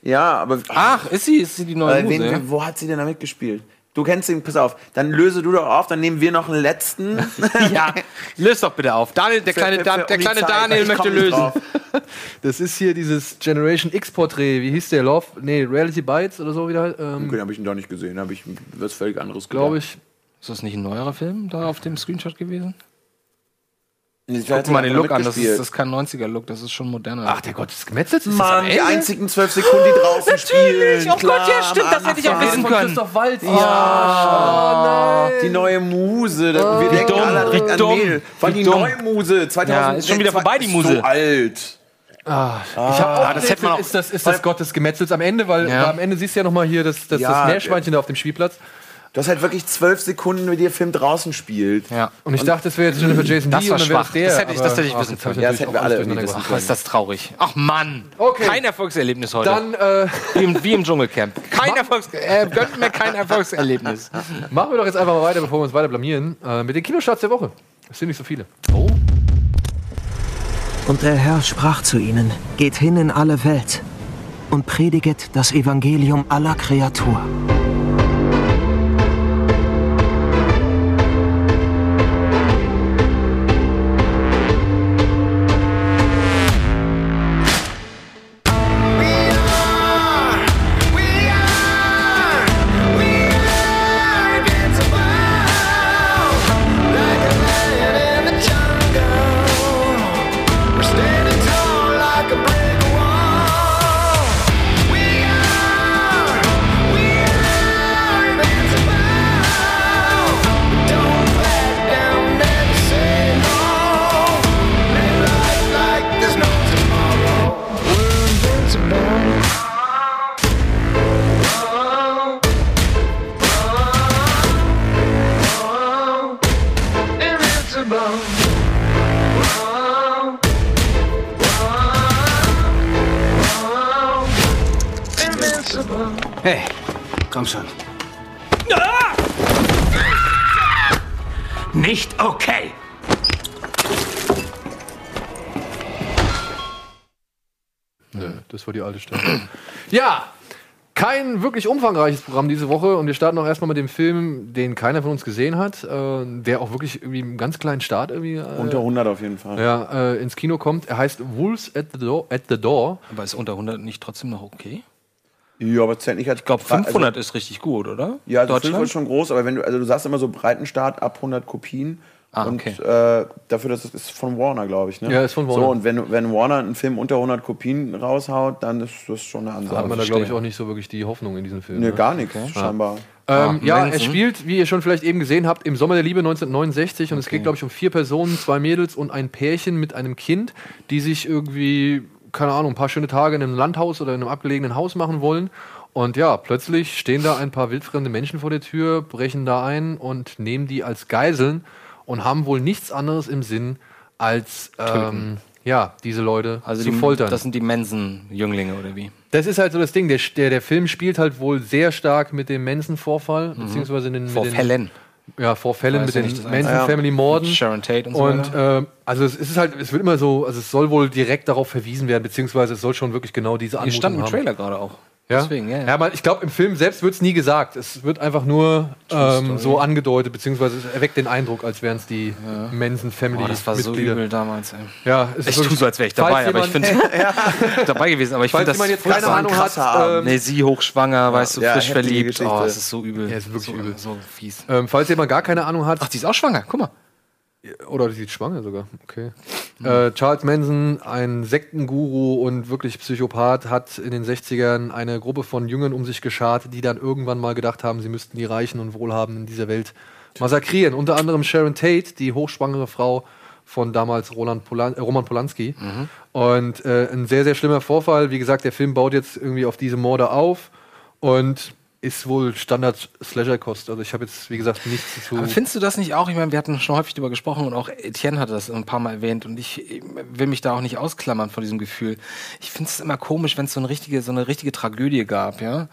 ja, aber. ach, ist sie ist sie die neue äh, Muse? wen, ja? wo hat sie denn da mitgespielt? Du kennst ihn, pass auf. Dann löse du doch auf, dann nehmen wir noch einen letzten. ja, löst doch bitte auf. Daniel, der Für- kleine, für- für- der um kleine Zeit, Daniel möchte lösen. Das ist hier dieses Generation X-Porträt. Wie hieß der? Love? Nee, Reality Bites oder so wieder. Ähm, Okay, habe ich ihn doch nicht gesehen, habe ich was völlig anderes Glaube ich. Ist das nicht ein neuer Film da auf dem Screenshot gewesen? Nee, Guck dir mal den Look an, das ist, das ist kein 90er-Look, das ist schon moderner. Ach, der Gott des Gemetzels ist Mann, das die einzigen zwölf Sekunden, die draußen spielen. oh Gott, Klar, ja, stimmt, das hätte ich auch wissen können. Christoph Waltz. Ja, die neue Muse. Da, wir denken dumm, alle direkt an dumm. War wie die dumm. neue Muse 2000. Ja, ist schon wieder vorbei, die ist Muse. So alt. Ah, ich hab auch das hätte man auch- ist das, ist das Gott des Gemetzels am Ende, weil Ja. am Ende siehst du ja nochmal hier das, das, Ja, das Meerschweinchen da auf dem Spielplatz. Du hast halt wirklich zwölf Sekunden, wie der Film draußen spielt. Ja. Und ich dachte, das wäre jetzt Jennifer Jason Das war und dann wäre schwach. der. Das hätte ich- das hätte ich aber- wissen hab können. ich Ja, das hätten wir alle irgendwie wissen. Ach, ist das traurig. Ach Mann. Okay. Kein Erfolgserlebnis heute. Dann äh, wie, im, wie im Dschungelcamp. Kein Erfolgs äh, gönnt mir kein Erfolgserlebnis. machen wir doch jetzt einfach mal weiter, bevor wir uns weiter blamieren. Äh, mit den Kinostarts der Woche. Das sind nicht so viele. Und der Herr sprach zu ihnen, geht hin in alle Welt und prediget das Evangelium aller Kreatur. Hey, komm schon. Nicht okay. Das war die alte Stelle. Ja, kein wirklich umfangreiches Programm diese Woche und wir starten auch erstmal mit dem Film, den keiner von uns gesehen hat, äh, der auch wirklich irgendwie einen ganz kleinen Start irgendwie äh, Unter 100 auf jeden Fall. ja, äh, ins Kino kommt. Er heißt Wolves at the Door. At the Door. Aber ist unter 100 nicht trotzdem noch okay? Ja, aber zählt nicht. Ich glaube, 500 ist richtig gut, oder? Ja, also Deutschland? 500 ist schon groß, aber wenn du, also du sagst immer so Breitenstart ab 100 Kopien. Ah, und okay. äh, dafür, das ist von Warner, glaube ich. Ne? Ja, ist von Warner. So, und wenn, wenn Warner einen Film unter 100 Kopien raushaut, dann ist das schon eine Da Ansage. hat man da, glaube ich, auch nicht so wirklich die Hoffnung in diesen Film. Nee, ne? gar nichts, Ja. scheinbar. Ähm, Ah, ja, Manson. es spielt, wie ihr schon vielleicht eben gesehen habt, im Sommer der Liebe 1969 und es geht, glaube ich, um vier Personen, zwei Mädels und ein Pärchen mit einem Kind, die sich irgendwie, keine Ahnung, ein paar schöne Tage in einem Landhaus oder in einem abgelegenen Haus machen wollen. Und ja, plötzlich stehen da ein paar wildfremde Menschen vor der Tür, brechen da ein und nehmen die als Geiseln und haben wohl nichts anderes im Sinn, als ähm, ja, diese Leute Also zu die, foltern. das sind die Mensen-Jünglinge oder wie? Das ist halt so das Ding. Der, der, der Film spielt halt wohl sehr stark mit dem Manson-Vorfall, Mhm. beziehungsweise den, Vorfällen. Den, ja, Vorfällen mit den. Mit Sharon Tate und so Und weiter. ähm, also es ist halt, es wird immer so, also es soll wohl direkt darauf verwiesen werden, beziehungsweise es soll schon wirklich genau diese Hier Anmutung stand im haben. Trailer gerade auch. Ja? Deswegen, ja. ja aber ich glaube, im Film selbst wird es nie gesagt. Es wird einfach nur ähm, so angedeutet, beziehungsweise es erweckt den Eindruck, als wären es die Manson-Family. Boah, das war so Mitglieder. übel damals. Ey. Ja, es ist ich tue so, als wäre ich dabei, aber ich finde dabei gewesen. Aber ich finde das jetzt keine Ahnung hat, ähm, nee, sie hochschwanger, weißt du, ja, frisch verliebt. Geschichte. Oh, es ist so übel. Ja, es ist wirklich so, übel. So fies. Ähm, falls jemand gar keine Ahnung hat. Ach, die ist auch schwanger. Guck mal. Oder sie ist schwanger sogar. Okay. Äh, Charles Manson, ein Sektenguru und wirklich Psychopath, hat in den 60ern eine Gruppe von Jüngern um sich geschart, die dann irgendwann mal gedacht haben, sie müssten die Reichen und Wohlhabenden dieser Welt massakrieren. Unter anderem Sharon Tate, die hochschwangere Frau von damals Polan äh, Roman Polanski. Und äh, ein sehr, sehr schlimmer Vorfall. Wie gesagt, der Film baut jetzt irgendwie auf diese Morde auf und ist wohl Standard-Slasher-Kost. Also ich habe jetzt, wie gesagt, nichts zu... Aber findest du das nicht auch? Ich meine, wir hatten schon häufig darüber gesprochen und auch Etienne hatte das ein paar Mal erwähnt und ich will mich da auch nicht ausklammern von diesem Gefühl. Ich finde es immer komisch, wenn es so eine richtige, so eine richtige Tragödie gab, ja.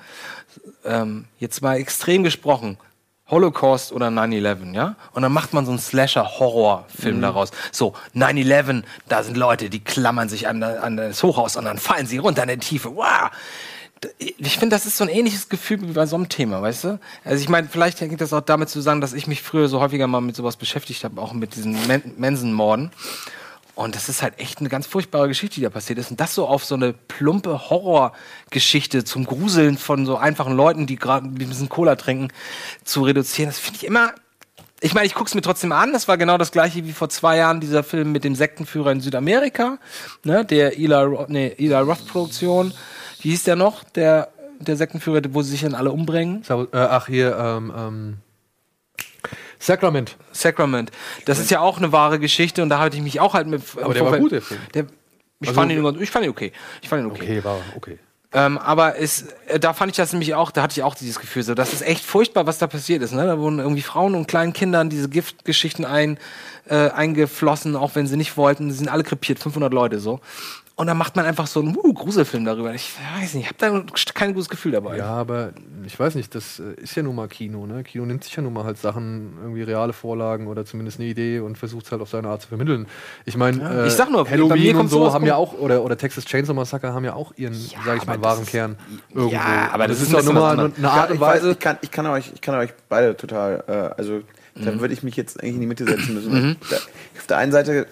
Ähm, jetzt mal extrem gesprochen. Holocaust oder 9-11, ja? Und dann macht man so einen Slasher-Horror-Film Mhm. daraus. So, 9-11, da sind Leute, die klammern sich an, an das Hochhaus und dann fallen sie runter in die Tiefe. Wow! Ich finde, das ist so ein ähnliches Gefühl wie bei so einem Thema, weißt du? Also ich meine, vielleicht hängt das auch damit zusammen, dass ich mich früher so häufiger mal mit sowas beschäftigt habe, auch mit diesen Men Mensen-Morden. Und das ist halt echt eine ganz furchtbare Geschichte, die da passiert ist. Und das so auf so eine plumpe Horrorgeschichte zum Gruseln von so einfachen Leuten, die gerade ein bisschen Cola trinken, zu reduzieren, das finde ich immer. Ich meine, ich gucke es mir trotzdem an. Das war genau das gleiche wie vor zwei Jahren dieser Film mit dem Sektenführer in Südamerika, ne, der Eli, Ro nee, Eli Roth Produktion. Wie hieß der noch? Der, der Sektenführer, wo sie sich dann alle umbringen? Äh, ach, hier, ähm, ähm, Sacrament. Sacrament. Das ist ja auch eine wahre Geschichte und da hatte ich mich auch halt mit. Aber der war gut, der Film. Der, ich, Also- fand ihn, ich fand ihn okay. Ich fand ihn okay. Okay, war okay. Ähm, aber es, äh, da fand ich das nämlich auch, da hatte ich auch dieses Gefühl, so, das ist echt furchtbar, was da passiert ist. Ne? Da wurden irgendwie Frauen und kleinen Kindern diese Giftgeschichten ein, äh, eingeflossen, auch wenn sie nicht wollten. Sie sind alle krepiert, 500 Leute so. Und dann macht man einfach so einen uh, Gruselfilm darüber. Ich weiß nicht, ich habe da kein gutes Gefühl dabei. Ja, aber ich weiß nicht, das äh, ist ja nun mal Kino, ne? Kino nimmt sich ja nun mal halt Sachen, irgendwie reale Vorlagen oder zumindest eine Idee und versucht es halt auf seine Art zu vermitteln. Ich meine, Ja. äh, Ich sag nur, bei mir Halloween und so haben ja auch, oder, oder Texas Chainsaw Massacre haben ja auch ihren, sag ich mal, wahren Kern irgendwo. Ja, aber Und das das ist nur bisschen mal eine Art ich und Weise. ich, kann, ich, kann euch, ich kann euch beide total, äh, also da Mhm. würde ich mich jetzt eigentlich in die Mitte setzen müssen. Mhm. Da, auf der einen Seite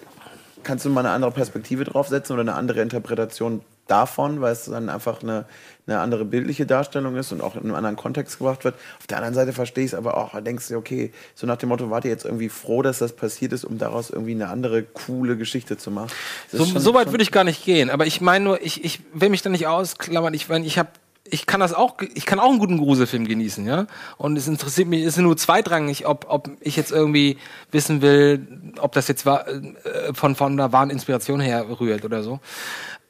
kannst du mal eine andere Perspektive draufsetzen oder eine andere Interpretation davon, weil es dann einfach eine, eine andere bildliche Darstellung ist und auch in einem anderen Kontext gebracht wird. Auf der anderen Seite verstehe ich es aber auch, denkst du, okay, so nach dem Motto, wart ihr jetzt irgendwie froh, dass das passiert ist, um daraus irgendwie eine andere coole Geschichte zu machen. So, schon- so weit würde ich gar nicht gehen. Aber ich meine nur, ich, ich will mich da nicht ausklammern. Ich meine, ich habe ich kann das auch, ich kann auch einen guten Gruselfilm genießen, ja. Und es interessiert mich, es ist nur zweitrangig, ob, ob ich jetzt irgendwie wissen will, ob das jetzt war, äh, von, von einer wahren Inspiration her rührt oder so.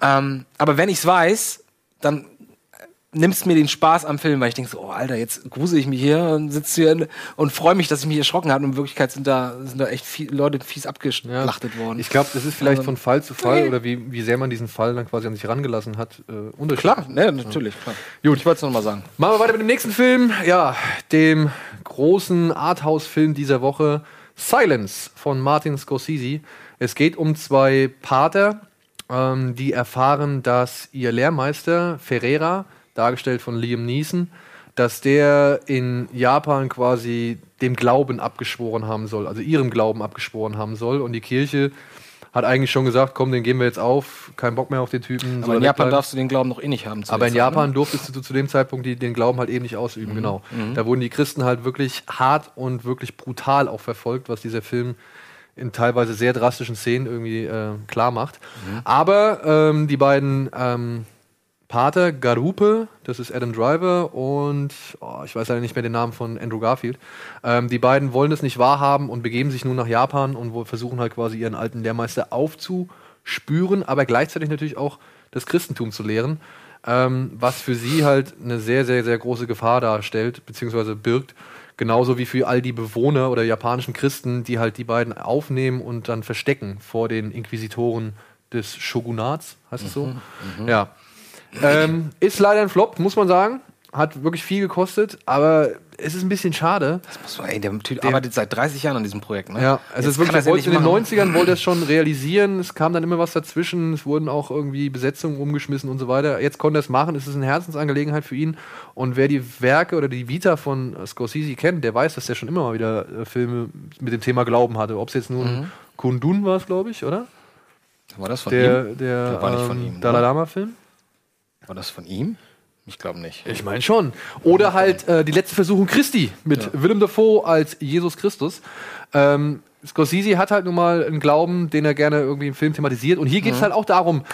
Ähm, aber wenn ich es weiß, dann nimmst mir den Spaß am Film, weil ich denke so, oh Alter, jetzt grusel ich mich hier und sitze hier und freue mich, dass ich mich erschrocken habe. Und in Wirklichkeit sind da, sind da echt viel, Leute fies abgeschlachtet worden. Ich glaube, das ist vielleicht Also- von Fall zu Fall oder wie, wie sehr man diesen Fall dann quasi an sich rangelassen hat, äh, unterschiedlich. Klar, ne, natürlich. Klar. Gut, ich wollte es nochmal sagen. Machen wir weiter mit dem nächsten Film. Ja, dem großen Arthouse-Film dieser Woche, Silence von Martin Scorsese. Es geht um zwei Pater, ähm, die erfahren, dass ihr Lehrmeister Ferreira, dargestellt von Liam Neeson, dass der in Japan quasi dem Glauben abgeschworen haben soll, also ihrem Glauben abgeschworen haben soll. Und die Kirche hat eigentlich schon gesagt, komm, den geben wir jetzt auf, kein Bock mehr auf den Typen. Aber in Japan darfst du den Glauben noch eh nicht haben. Aber in Zeit, Japan ne? durftest du zu dem Zeitpunkt die, den Glauben halt eben nicht ausüben, Mhm. genau. Mhm. Da wurden die Christen halt wirklich hart und wirklich brutal auch verfolgt, was dieser Film in teilweise sehr drastischen Szenen irgendwie äh, klar macht. Mhm. Aber ähm, die beiden ähm, Pater, Garupe, das ist Adam Driver und oh, ich weiß leider nicht mehr den Namen von Andrew Garfield. Ähm, die beiden wollen es nicht wahrhaben und begeben sich nun nach Japan und versuchen halt quasi ihren alten Lehrmeister aufzuspüren, aber gleichzeitig natürlich auch das Christentum zu lehren, ähm, was für sie halt eine sehr, sehr, sehr große Gefahr darstellt, beziehungsweise birgt. Genauso wie für all die Bewohner oder japanischen Christen, die halt die beiden aufnehmen und dann verstecken vor den Inquisitoren des Shogunats, heißt es so? Mhm, Ja. Ähm, ist leider ein Flop, muss man sagen. Hat wirklich viel gekostet, aber es ist ein bisschen schade. Das muss man, ey, der Typ arbeitet seit 30 Jahren an diesem Projekt, ne? Ja, also es wirklich, er wollte in den machen. 90ern wollte er es schon realisieren, es kam dann immer was dazwischen, es wurden auch irgendwie Besetzungen umgeschmissen und so weiter. Jetzt konnte er es machen, es ist eine Herzensangelegenheit für ihn und wer die Werke oder die Vita von Scorsese kennt, der weiß, dass der schon immer mal wieder äh, Filme mit dem Thema Glauben hatte. Ob es jetzt nun Mhm. Kundun war, glaube ich, oder? War das von der, ihm? Der Der war nicht von ähm, ihm, Dalai? Lama-Film? War das von ihm? Ich glaube nicht. Ich meine schon. Oder halt äh, die letzte Versuchung Christi mit Willem Dafoe als Jesus Christus. Ähm, Scorsese hat halt nun mal einen Glauben, den er gerne irgendwie im Film thematisiert. Und hier geht es Mhm. halt auch darum,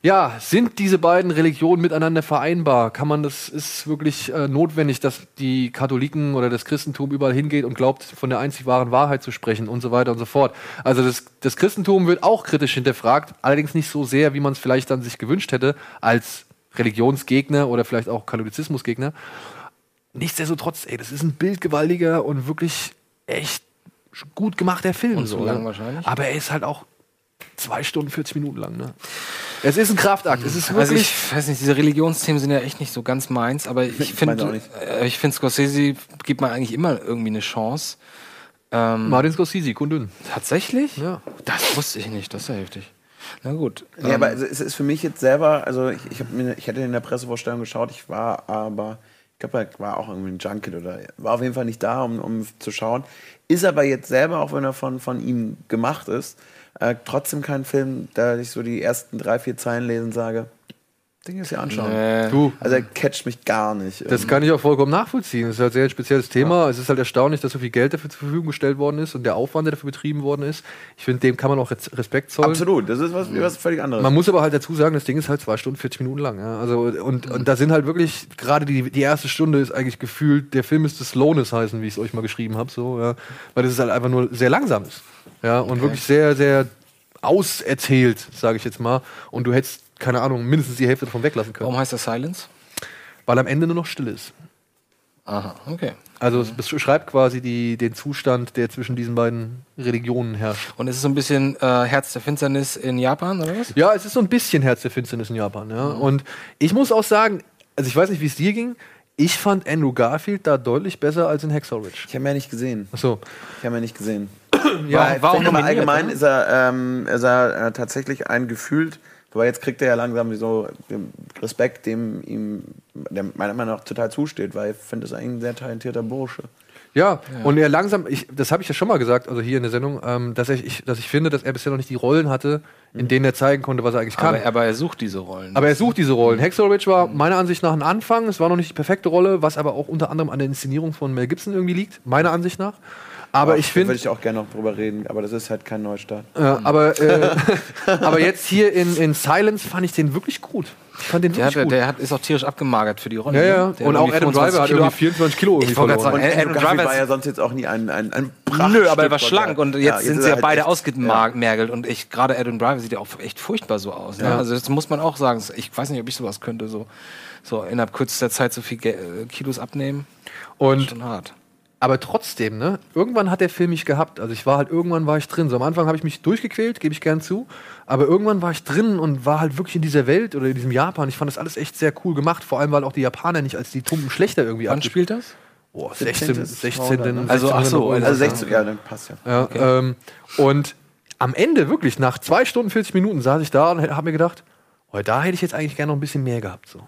ja, sind diese beiden Religionen miteinander vereinbar? Kann man das, ist wirklich äh, notwendig, dass die Katholiken oder das Christentum überall hingeht und glaubt, von der einzig wahren Wahrheit zu sprechen und so weiter und so fort. Also das, das Christentum wird auch kritisch hinterfragt, allerdings nicht so sehr, wie man es vielleicht dann sich gewünscht hätte, als Religionsgegner oder vielleicht auch Katholizismusgegner. Nichtsdestotrotz, ey, das ist ein bildgewaltiger und wirklich echt gut gemachter Film. Und so, lang ne? wahrscheinlich. Aber er ist halt auch zwei Stunden, 40 Minuten lang. Ne? Es ist ein Kraftakt. Es ist Also wirklich. ich weiß nicht, diese Religionsthemen sind ja echt nicht so ganz meins, aber ich finde, äh, ich finde Scorsese gibt man eigentlich immer irgendwie eine Chance. Ähm, Martin Scorsese, Kundun. Tatsächlich? Ja. Das wusste ich nicht, das ist ja heftig. Na gut. Ja, ähm, aber es ist für mich jetzt selber, also ich, ich, hab mir, ich hatte in der Pressevorstellung geschaut, ich war aber, ich glaube, er war auch irgendwie ein Junket oder war auf jeden Fall nicht da, um, um zu schauen. Ist aber jetzt selber, auch wenn er von, von ihm gemacht ist, äh, trotzdem kein Film, da ich so die ersten drei, vier Zeilen lesen sage, Ding ist ja anschauen. Nee. Du. Also er catcht mich gar nicht. Das kann ich auch vollkommen nachvollziehen. Das ist halt ein sehr spezielles Thema. Es ist halt erstaunlich, dass so viel Geld dafür zur Verfügung gestellt worden ist und der Aufwand, der dafür betrieben worden ist. Ich finde, dem kann man auch Res- Respekt zollen. Absolut, das ist was, was völlig anderes. Man muss aber halt dazu sagen, das Ding ist halt zwei Stunden, 40 Minuten lang. Ja? Also, und, und da sind halt wirklich, gerade die, die erste Stunde ist eigentlich gefühlt, der Film müsste Slowness heißen, wie ich es euch mal geschrieben habe. So, ja? Weil das ist halt einfach nur sehr langsam ist. Ja? Und Okay. wirklich sehr, sehr auserzählt, sage ich jetzt mal. Und du hättest, keine Ahnung, mindestens die Hälfte davon weglassen können. Warum heißt das Silence? Weil am Ende nur noch still ist. Aha, okay. Also es beschreibt quasi die, den Zustand, der zwischen diesen beiden Religionen herrscht. Und es ist so ein bisschen äh, Herz der Finsternis in Japan, oder was? Ja, es ist so ein bisschen Herz der Finsternis in Japan. Ja. Und ich muss auch sagen, also ich weiß nicht, wie es dir ging, ich fand Andrew Garfield da deutlich besser als in Hacksaw Ridge. Ich habe ihn ja nicht gesehen. Achso. Ich habe ihn nicht gesehen. Ja, Weil war auch nominiert, allgemein ne? ist er, ähm, ist er äh, tatsächlich ein gefühlt, wobei jetzt kriegt er ja langsam so den Respekt, dem ihm der meiner Meinung nach total zusteht, weil ich finde, es eigentlich ein sehr talentierter Bursche. Ja, und er langsam, ich, das habe ich ja schon mal gesagt, also hier in der Sendung, ähm, dass, ich, ich, dass ich finde, dass er bisher noch nicht die Rollen hatte, in denen er zeigen konnte, was er eigentlich kann. Aber, aber er sucht diese Rollen. Aber er sucht diese Rollen. Hacksaw Ridge war meiner Ansicht nach ein Anfang. Es war noch nicht die perfekte Rolle, was aber auch unter anderem an der Inszenierung von Mel Gibson irgendwie liegt, meiner Ansicht nach. Aber Ach, ich Da finde, würde ich auch gerne noch drüber reden, aber das ist halt kein Neustart. Ja, aber, äh, aber jetzt hier in, in Silence fand ich den wirklich gut. Ich fand den Der, wirklich der, gut. der hat, ist auch tierisch abgemagert für die Rolle. Ja, ja. ne? Der Und hat auch irgendwie Adam 25 Driver hat irgendwie ab- 24 Kilo irgendwie Ich wollte gerade verloren. sagen, Adam Driver war ja sonst jetzt auch nie ein, ein, ein Nö, aber er war schlank und ja. jetzt Ja, sind ist sie ja halt beide ausgemergelt und ich gerade Adam Driver sieht ja auch echt furchtbar so aus. Ne? Ja. Also das muss man auch sagen. Ich weiß nicht, ob ich sowas könnte, so, so innerhalb kürzester Zeit so viel Ge äh, Kilos abnehmen. Und Schon hart. Aber trotzdem, ne? Irgendwann hat der Film mich gehabt. Also ich war halt, irgendwann war ich drin. So am Anfang habe ich mich durchgequält, gebe ich gern zu. Aber irgendwann war ich drin und war halt wirklich in dieser Welt oder in diesem Japan. Ich fand das alles echt sehr cool gemacht. Vor allem, weil auch die Japaner nicht als die tumpen Schlechter irgendwie Wann spielt das? Oh, 17. 16, 16. Also, ach so, 16. Also 16, ja, dann passt ja. Ja, ähm, und am Ende wirklich, nach zwei Stunden 40 Minuten saß ich da und habe mir gedacht, oh, da hätte ich jetzt eigentlich gerne noch ein bisschen mehr gehabt. So.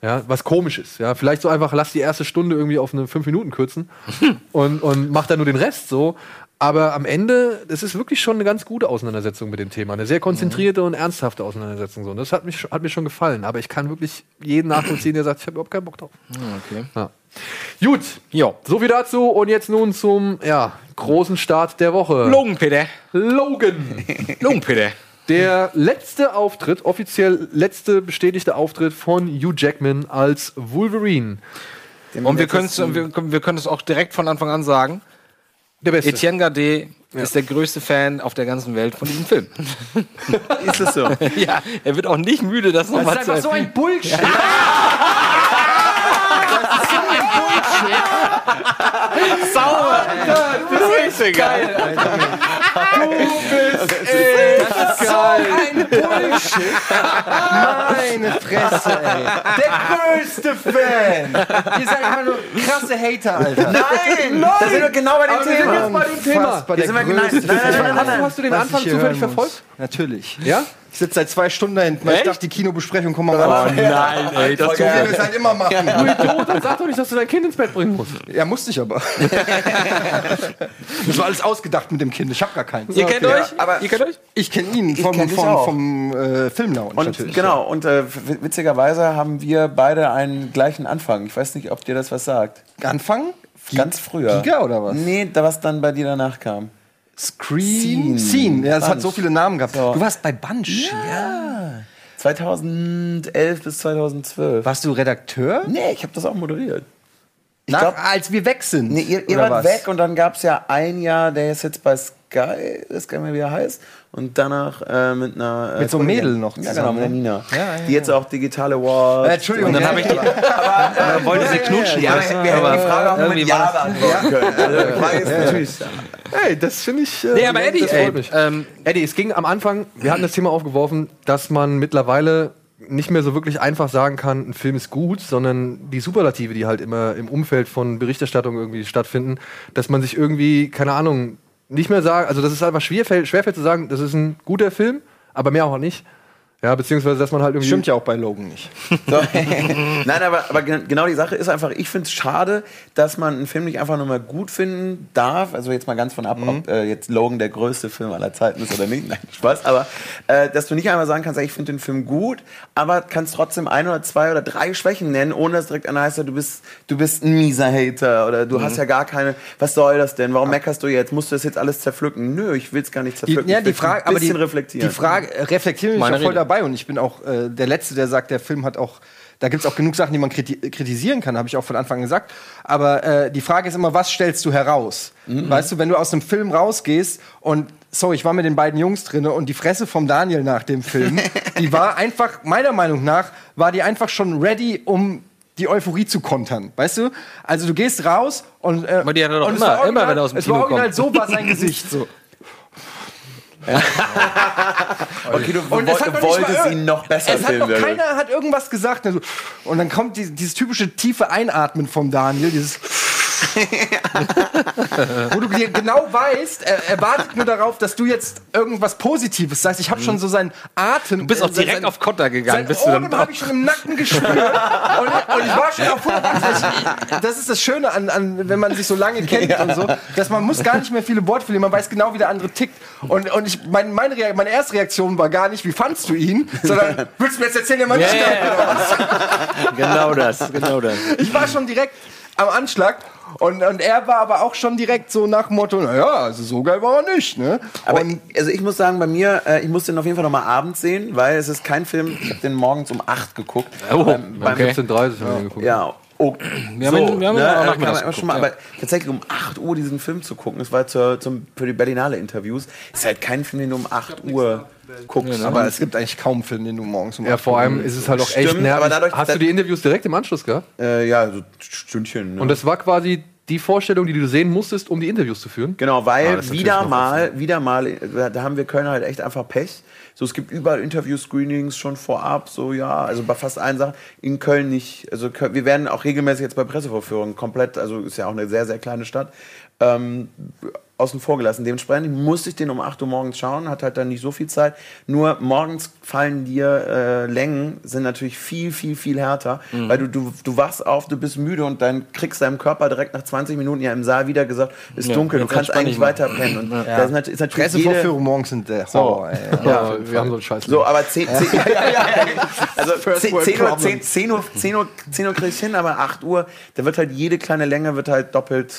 Ja, was komisch ist. Ja, vielleicht so einfach, lass die erste Stunde irgendwie auf eine fünf Minuten kürzen und, und mach dann nur den Rest so. Aber am Ende, das ist wirklich schon eine ganz gute Auseinandersetzung mit dem Thema. Eine sehr konzentrierte und ernsthafte Auseinandersetzung. So. Und das hat, mich, hat mir schon gefallen. Aber ich kann wirklich jeden nachvollziehen, der sagt, ich habe überhaupt keinen Bock drauf. Okay. Ja. Gut, Jo. so viel dazu. Und jetzt nun zum ja, großen Start der Woche. Logan, Peter. Logan. Logan, Peter. Der letzte Auftritt, offiziell letzte bestätigte Auftritt von Hugh Jackman als Wolverine. Und wir können es wir, wir können es auch direkt von Anfang an sagen. Der Beste. Etienne Gardet ist der größte Fan auf der ganzen Welt von diesem Film. Ist es so? ja, er wird auch nicht müde, das nochmal zu erwähnen. Bullshit. Sauber! Das ist geil, Du bist echt geil. ein Bullshit. Meine Fresse, ey. Der größte Fan. Ihr seid immer nur krasse Hater, Alter. Nein! Da sind wir genau bei dem Aber wir sind Thema. jetzt bei dem Thema. Sind wir nein, nein, nein, Fan. nein, nein, nein. Hast du den Was Anfang zufällig verfolgt? muss. Natürlich. Ja? Ich sitze seit zwei Stunden da hinten, weil ich dachte, die Kinobesprechung kommen wir mal Oh nein, ey, das So wie wir es halt immer machen. Du Idiot, dann sag doch nicht, dass du dein Kind ins Bett bringen musst. Ja, musste ich aber. das war alles ausgedacht mit dem Kind. Ich habe gar keins. Ihr kennt euch? Ja, aber- Ihr kennt euch? Ich kenne ihn vom, kenn dich vom, auch. vom äh, Filmlounge Und natürlich. genau, und äh, w- witzigerweise haben wir beide einen gleichen Anfang. Ich weiß nicht, ob dir das was sagt. Anfang? Ganz früher. Giga oder was? Nee, da was dann bei dir danach kam. Screen. Scene. Scene. Ja, das hat so viele Namen gehabt. So. Du warst bei Bunch. Ja. 2011 bis 2012. Warst du Redakteur? Nee, ich habe das auch moderiert. Ich Nach, glaub- als wir weg sind. Nee, ihr, ihr wart was? weg und dann gab es ja ein Jahr, der ist jetzt bei Sky, ist gar nicht mehr, wie er heißt. Und danach äh, mit einer. Äh, Mit so einem. Mädel noch Ja, genau, zusammen, mit der ne? Nina. Ja, ja, die jetzt auch digitale Awards. Äh, Entschuldigung, Und dann ja, habe ich die. ja. Aber, äh, wollte sie knutschen, Ja, du? wir hätten Aber die Frage auch nur mit Ja war das- beantworten können. Also, natürlich. Hey, das finde ich. Äh, Nee, aber Eddie, ey, ähm, Eddie, es ging am Anfang, wir hatten das Thema aufgeworfen, dass man mittlerweile nicht mehr so wirklich einfach sagen kann, ein Film ist gut, sondern die Superlative, die halt immer im Umfeld von Berichterstattung irgendwie stattfinden, dass man sich irgendwie, keine Ahnung, nicht mehr sagen, also das ist einfach schwerfällt, schwerfällt zu sagen, das ist ein guter Film, aber mehr auch nicht. Ja, beziehungsweise, dass man halt irgendwie. Stimmt ja auch bei Logan nicht. So. Nein, aber, aber gen- genau die Sache ist einfach, ich finde es schade, dass man einen Film nicht einfach nur mal gut finden darf. Also jetzt mal ganz von ab, ob äh, jetzt Logan der größte Film aller Zeiten ist oder nicht. Nein, Spaß. Aber äh, dass du nicht einmal sagen kannst, ey, ich finde den Film gut, aber kannst trotzdem ein oder zwei oder drei Schwächen nennen, ohne dass direkt einer heißt, du bist, du bist ein mieser Hater oder du hast ja gar keine, was soll das denn? Warum meckerst du jetzt? Musst du das jetzt alles zerpflücken? Nö, ich will es gar nicht Die, zerpflücken. ja, Ich die Frage, aber die, bisschen reflektieren. die Frage reflektieren ich ja voll Rede. dabei und ich bin auch äh, der Letzte, der sagt, der Film hat auch, da gibt es auch genug Sachen, die man kriti kritisieren kann, habe ich auch von Anfang an gesagt. Aber äh, die Frage ist immer, was stellst du heraus? Weißt du, wenn du aus einem Film rausgehst und so, ich war mit den beiden Jungs drin und die Fresse vom Daniel nach dem Film, die war einfach, meiner Meinung nach, war die einfach schon ready, um die Euphorie zu kontern, weißt du? Also du gehst raus und, äh, Aber die hat er doch immer- war immer, original- wenn er aus dem es war Kino original kommt. so war sein Gesicht so. Okay, du, Und woll- hat du noch wolltest mal ihn noch besser Es hat filmen. noch Daryl. keiner hat irgendwas gesagt. Also, und dann kommt die, dieses typische tiefe Einatmen vom Daniel, dieses wo du dir genau weißt, er, er wartet nur darauf, dass du jetzt irgendwas Positives sagst. Ich habe schon so seinen Atem. Du bist auch äh, sein- direkt sein- auf Konter gegangen. Bist du dann Ohren habe ich schon im Nacken gespürt. und, und ich war schon auf 180. Das ist das Schöne an, an, wenn man sich so lange kennt und so, dass man muss gar nicht mehr viele Worte verlieren. Man weiß genau, wie der andere tickt. Und, und ich, mein, meine, meine erste Reaktion war gar nicht, wie fandst du ihn, sondern willst du mir jetzt erzählen, der Mann Ja, ja, oder was? Genau das, genau das. Ich war schon direkt. am Anschlag. Und, und er war aber auch schon direkt so nach dem Motto, naja, also so geil war er nicht, ne? Aber also ich muss sagen, bei mir, äh, ich muss den auf jeden Fall noch mal abends sehen, weil es ist kein Film, ich habe den morgens um 8 geguckt. Oh, beim, beim, okay. 17.30 haben wir geguckt. Ja, oh, Wir haben ihn- wir haben ihn auch äh, man schon mal, ja. Aber tatsächlich um 8 Uhr diesen Film zu gucken, das war zur, zum, für die Berlinale Interviews, ist halt kein Film, den du um 8 Uhr guckst. Aber es gibt eigentlich kaum Filme, den du morgens um Ja, acht vor Uhr- allem ist es halt auch echt Stimmt, nervig. aber dadurch- Hast du die Interviews direkt im Anschluss gehabt? Äh, ja, so Stündchen. Ne? Und das war quasi die Vorstellung, die du sehen musstest, um die Interviews zu führen? Genau, weil Ah, ist wieder mal, wieder mal, da haben wir Kölner halt echt einfach Pech. So, es gibt überall Interview-Screenings schon vorab, so ja, also bei fast allen Sachen. In Köln nicht. Also wir werden auch regelmäßig jetzt bei Pressevorführungen komplett, also ist ja auch eine sehr, sehr kleine Stadt, ähm, außen vor gelassen. Dementsprechend musste ich den um 8 Uhr morgens schauen, hat halt dann nicht so viel Zeit. Nur morgens fallen dir äh, Längen, sind natürlich viel, viel, viel härter, Mhm. weil du, du, du wachst auf, du bist müde und dann kriegst deinem Körper direkt nach 20 Minuten ja im Saal wieder gesagt, ist Ja, dunkel, du kannst eigentlich weiter pennen. Und Ja. da ist nat- ist natürlich jede, Pressevorführungen morgens sind der Horror, ey. ja, wir haben so einen Scheiß. so, aber 10, 10, ja, ja, ja, also First 10, world 10, Uhr, problem. 10, 10 Uhr, 10 Uhr, 10 Uhr krieg ich hin, aber 8 Uhr, da wird halt jede kleine Länge wird halt doppelt,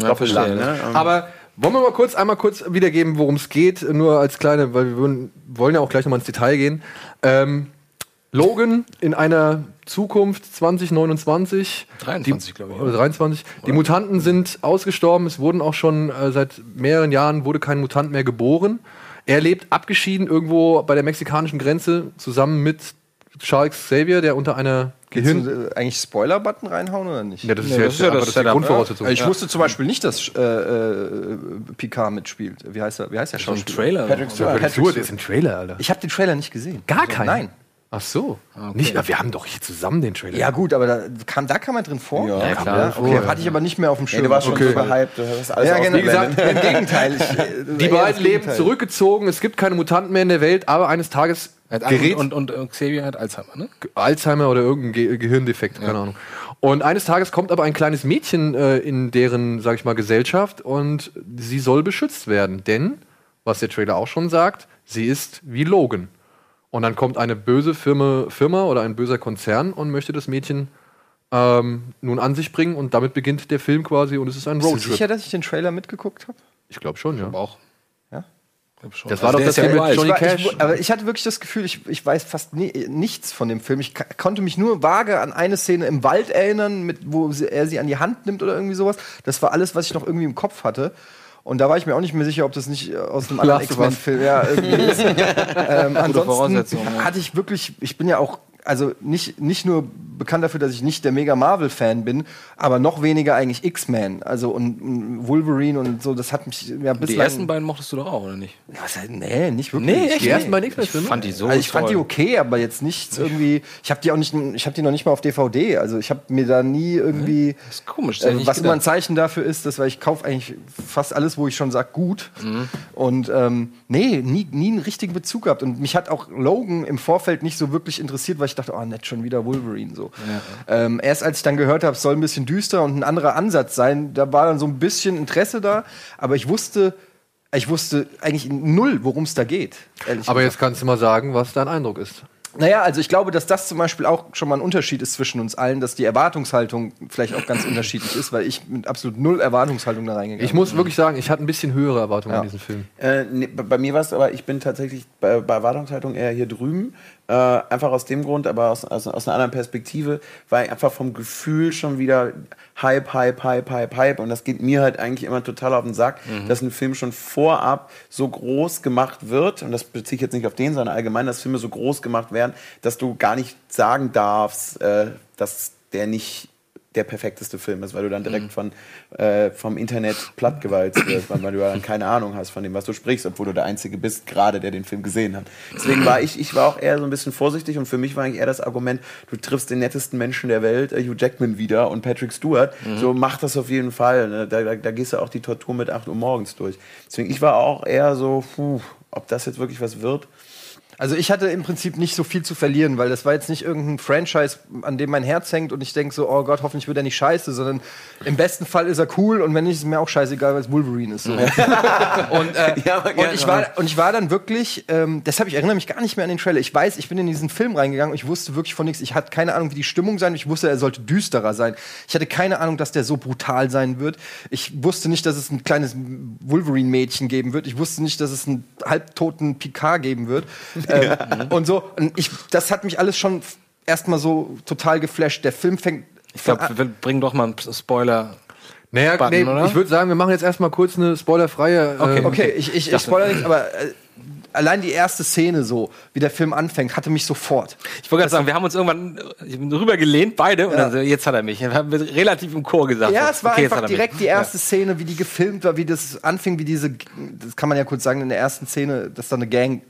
doppelt lang. Ne? Und- Aber wollen wir mal kurz einmal kurz wiedergeben, worum es geht, nur als kleine, weil wir würden, wollen ja auch gleich nochmal ins Detail gehen. Ähm, Logan in einer Zukunft 2029. 23, glaube ich. Oder 23. Die Mutanten sind ausgestorben. Es wurden auch schon äh, seit mehreren Jahren wurde kein Mutant mehr geboren. Er lebt abgeschieden irgendwo bei der mexikanischen Grenze zusammen mit Charles Xavier, der unter einer Gehirn Gehirn äh, eigentlich Spoiler-Button reinhauen oder nicht? Ja, das ist Nee, ja das ist ja das das ist die Setup. Grundvoraussetzung. Ich Ja. wusste zum Beispiel nicht, dass äh, äh, Picard mitspielt. Wie heißt er? Wie heißt der ist doch ein? Trailer. Patrick Ja, Stewart. Patrick Stewart ist im Trailer, Alter. Ich habe den Trailer nicht gesehen. Gar keinen? Nein. Ach so. Nicht, wir haben doch hier zusammen den Trailer. Ja gut, aber da kam, da kam er drin vor. Ja, Ja, klar. Okay, hatte ich aber nicht mehr auf dem Schirm. du warst schon okay. so gehypt, du hast alles Ja, genau. Wie gesagt, im Gegenteil. Ich, äh, Die beiden leben zurückgezogen, es gibt keine Mutanten mehr in der Welt, aber eines Tages gerät Und, und, und Xavier hat Alzheimer, ne? Alzheimer oder irgendein Ge Gehirndefekt, keine Ahnung. Und eines Tages kommt aber ein kleines Mädchen äh, in deren, sag ich mal, Gesellschaft und sie soll beschützt werden, denn, was der Trailer auch schon sagt, sie ist wie Logan. Und dann kommt eine böse Firma, Firma oder ein böser Konzern und möchte das Mädchen ähm, nun an sich bringen und damit beginnt der Film quasi und es ist ein Bist du Roadtrip. sicher, dass ich den Trailer mitgeguckt habe? Ich glaube schon, ja. Auch. Das war doch das ist ja mit. Johnny Ich war, Cash. ich, aber ich hatte wirklich das Gefühl, ich, ich weiß fast nie, nichts von dem Film. Ich konnte mich nur vage an eine Szene im Wald erinnern, mit, wo sie, er sie an die Hand nimmt oder irgendwie sowas. Das war alles, was ich noch irgendwie im Kopf hatte. Und da war ich mir auch nicht mehr sicher, ob das nicht äh, aus einem anderen. X-Men-Film ja, irgendwie ist. ähm, ansonsten hatte ich wirklich, ich bin ja auch, also nicht, nicht nur bekannt dafür, dass ich nicht der mega Marvel-Fan bin, aber noch weniger eigentlich X-Men. Also und, und Wolverine und so, das hat mich ja Die bislang. ersten beiden mochtest du doch auch, oder nicht? Was, nee, nicht wirklich. Nee, echt? Die ersten beiden Ich X-Men-Filme? fand die so Also ich fand die toll. okay, aber jetzt nicht irgendwie. Ich habe die auch nicht, ich habe die noch nicht mal auf DVD. Also ich habe mir da nie irgendwie. Das ist komisch. Äh, ich was immer ein. Zeichen dafür ist, dass weil ich kaufe eigentlich fast alles, wo ich schon sage, gut. Mhm. Und ähm, nee, nie, nie einen richtigen Bezug gehabt. Und mich hat auch Logan im Vorfeld nicht so wirklich interessiert, weil ich dachte, oh, nett, schon wieder Wolverine so. Ähm, erst als ich dann gehört habe, es soll ein bisschen düster und ein anderer Ansatz sein, da war dann so ein bisschen Interesse da. Aber ich wusste, ich wusste eigentlich null, worum es da geht. Aber gesagt. jetzt kannst du mal sagen, was dein Eindruck ist. Naja, also ich glaube, dass das zum Beispiel auch schon mal ein Unterschied ist zwischen uns allen, dass die Erwartungshaltung vielleicht auch ganz unterschiedlich ist, weil ich mit absolut null Erwartungshaltung da reingegangen Ich muss wirklich sagen, ich hatte ein bisschen höhere Erwartungen Ja. an diesen Film. Äh, nee, bei bei mir war es aber, ich bin tatsächlich bei, bei Erwartungshaltung eher hier drüben. Äh, einfach aus dem Grund, aber aus, aus, aus einer anderen Perspektive, weil einfach vom Gefühl schon wieder Hype, Hype, Hype, Hype, Hype. Und das geht mir halt eigentlich immer total auf den Sack, dass ein Film schon vorab so groß gemacht wird. Und das beziehe ich jetzt nicht auf den, sondern allgemein, dass Filme so groß gemacht werden, dass du gar nicht sagen darfst, äh, dass der nicht der perfekteste Film ist, weil du dann direkt von, äh, vom Internet plattgewalzt wirst, weil du dann keine Ahnung hast von dem, was du sprichst, obwohl du der Einzige bist, gerade der den Film gesehen hat. Deswegen war ich, ich war auch eher so ein bisschen vorsichtig und für mich war eigentlich eher das Argument, du triffst den nettesten Menschen der Welt, äh, Hugh Jackman wieder und Patrick Stewart, so mach das auf jeden Fall. Ne? Da, da, da gehst du auch die Tortur mit 8 Uhr morgens durch. Deswegen, ich war auch eher so, puh, ob das jetzt wirklich was wird. Also ich hatte im Prinzip nicht so viel zu verlieren, weil das war jetzt nicht irgendein Franchise, an dem mein Herz hängt und ich denke so, oh Gott, hoffentlich wird er nicht scheiße, sondern im besten Fall ist er cool und wenn nicht, ist mir auch scheißegal, weil es Wolverine ist. So. und, äh, und, ich war, und ich war dann wirklich, ähm, deshalb, ich erinnere mich gar nicht mehr an den Trailer. Ich weiß, ich bin in diesen Film reingegangen und ich wusste wirklich von nichts. Ich hatte keine Ahnung, wie die Stimmung sein. Ich wusste, er sollte düsterer sein. Ich hatte keine Ahnung, dass der so brutal sein wird. Ich wusste nicht, dass es ein kleines Wolverine-Mädchen geben wird. Ich wusste nicht, dass es einen halbtoten Picard geben wird. ähm, und so. Und ich, das hat mich alles schon erstmal so total geflasht. Der Film fängt. Ich glaube, wir bringen doch mal einen Spoiler. Naja, Button, nee, oder? ich würde sagen, wir machen jetzt erstmal kurz eine spoilerfreie. Okay, ähm, okay, ich, ich, ich spoilere nichts, aber äh, allein die erste Szene so, wie der Film anfängt, hatte mich sofort. Ich wollte gerade sagen, wir haben uns irgendwann äh, rüber gelehnt, beide, und Ja. dann so, jetzt hat er mich. Wir haben relativ im Chor gesagt. Ja, es war okay, einfach direkt die erste Szene, wie die gefilmt war, wie das anfing, wie diese, das kann man ja kurz sagen, in der ersten Szene, dass da eine Gang,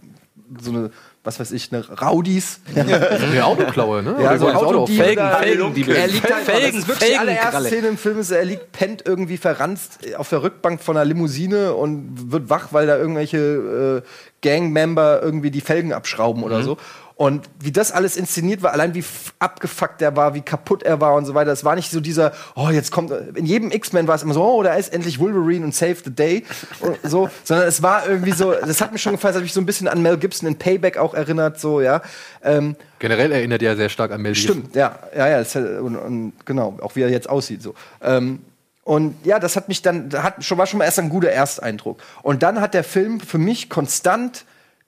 so eine, was weiß ich, eine Rowdies. Eine Autoklaue, ne? Ja, so das Auto. Felgen- da- Felgendiebe. Er liegt halt, Felgen- das ist wirklich die allererste. Szene im Film ist, er liegt, pennt irgendwie verranzt auf der Rückbank von einer Limousine und wird wach, weil da irgendwelche äh, Gangmember irgendwie die Felgen abschrauben oder Mhm. so. Und wie das alles inszeniert war, allein wie abgefuckt er war, wie kaputt er war und so weiter. Es war nicht so dieser, oh, jetzt kommt. In jedem X-Men war es immer so, oh, da ist endlich Wolverine und Save the Day. Und so, sondern es war irgendwie so, das hat mir schon gefallen, das hat mich so ein bisschen an Mel Gibson in Payback auch erinnert, so, ja. Ähm, Generell erinnert er sehr stark an Mel Gibson. Stimmt, ja, ja, ja, das, und, und genau, auch wie er jetzt aussieht, so. Ähm, und ja, das hat mich dann, da hat schon, war schon mal erst ein guter Ersteindruck. Und dann hat der Film für mich konstant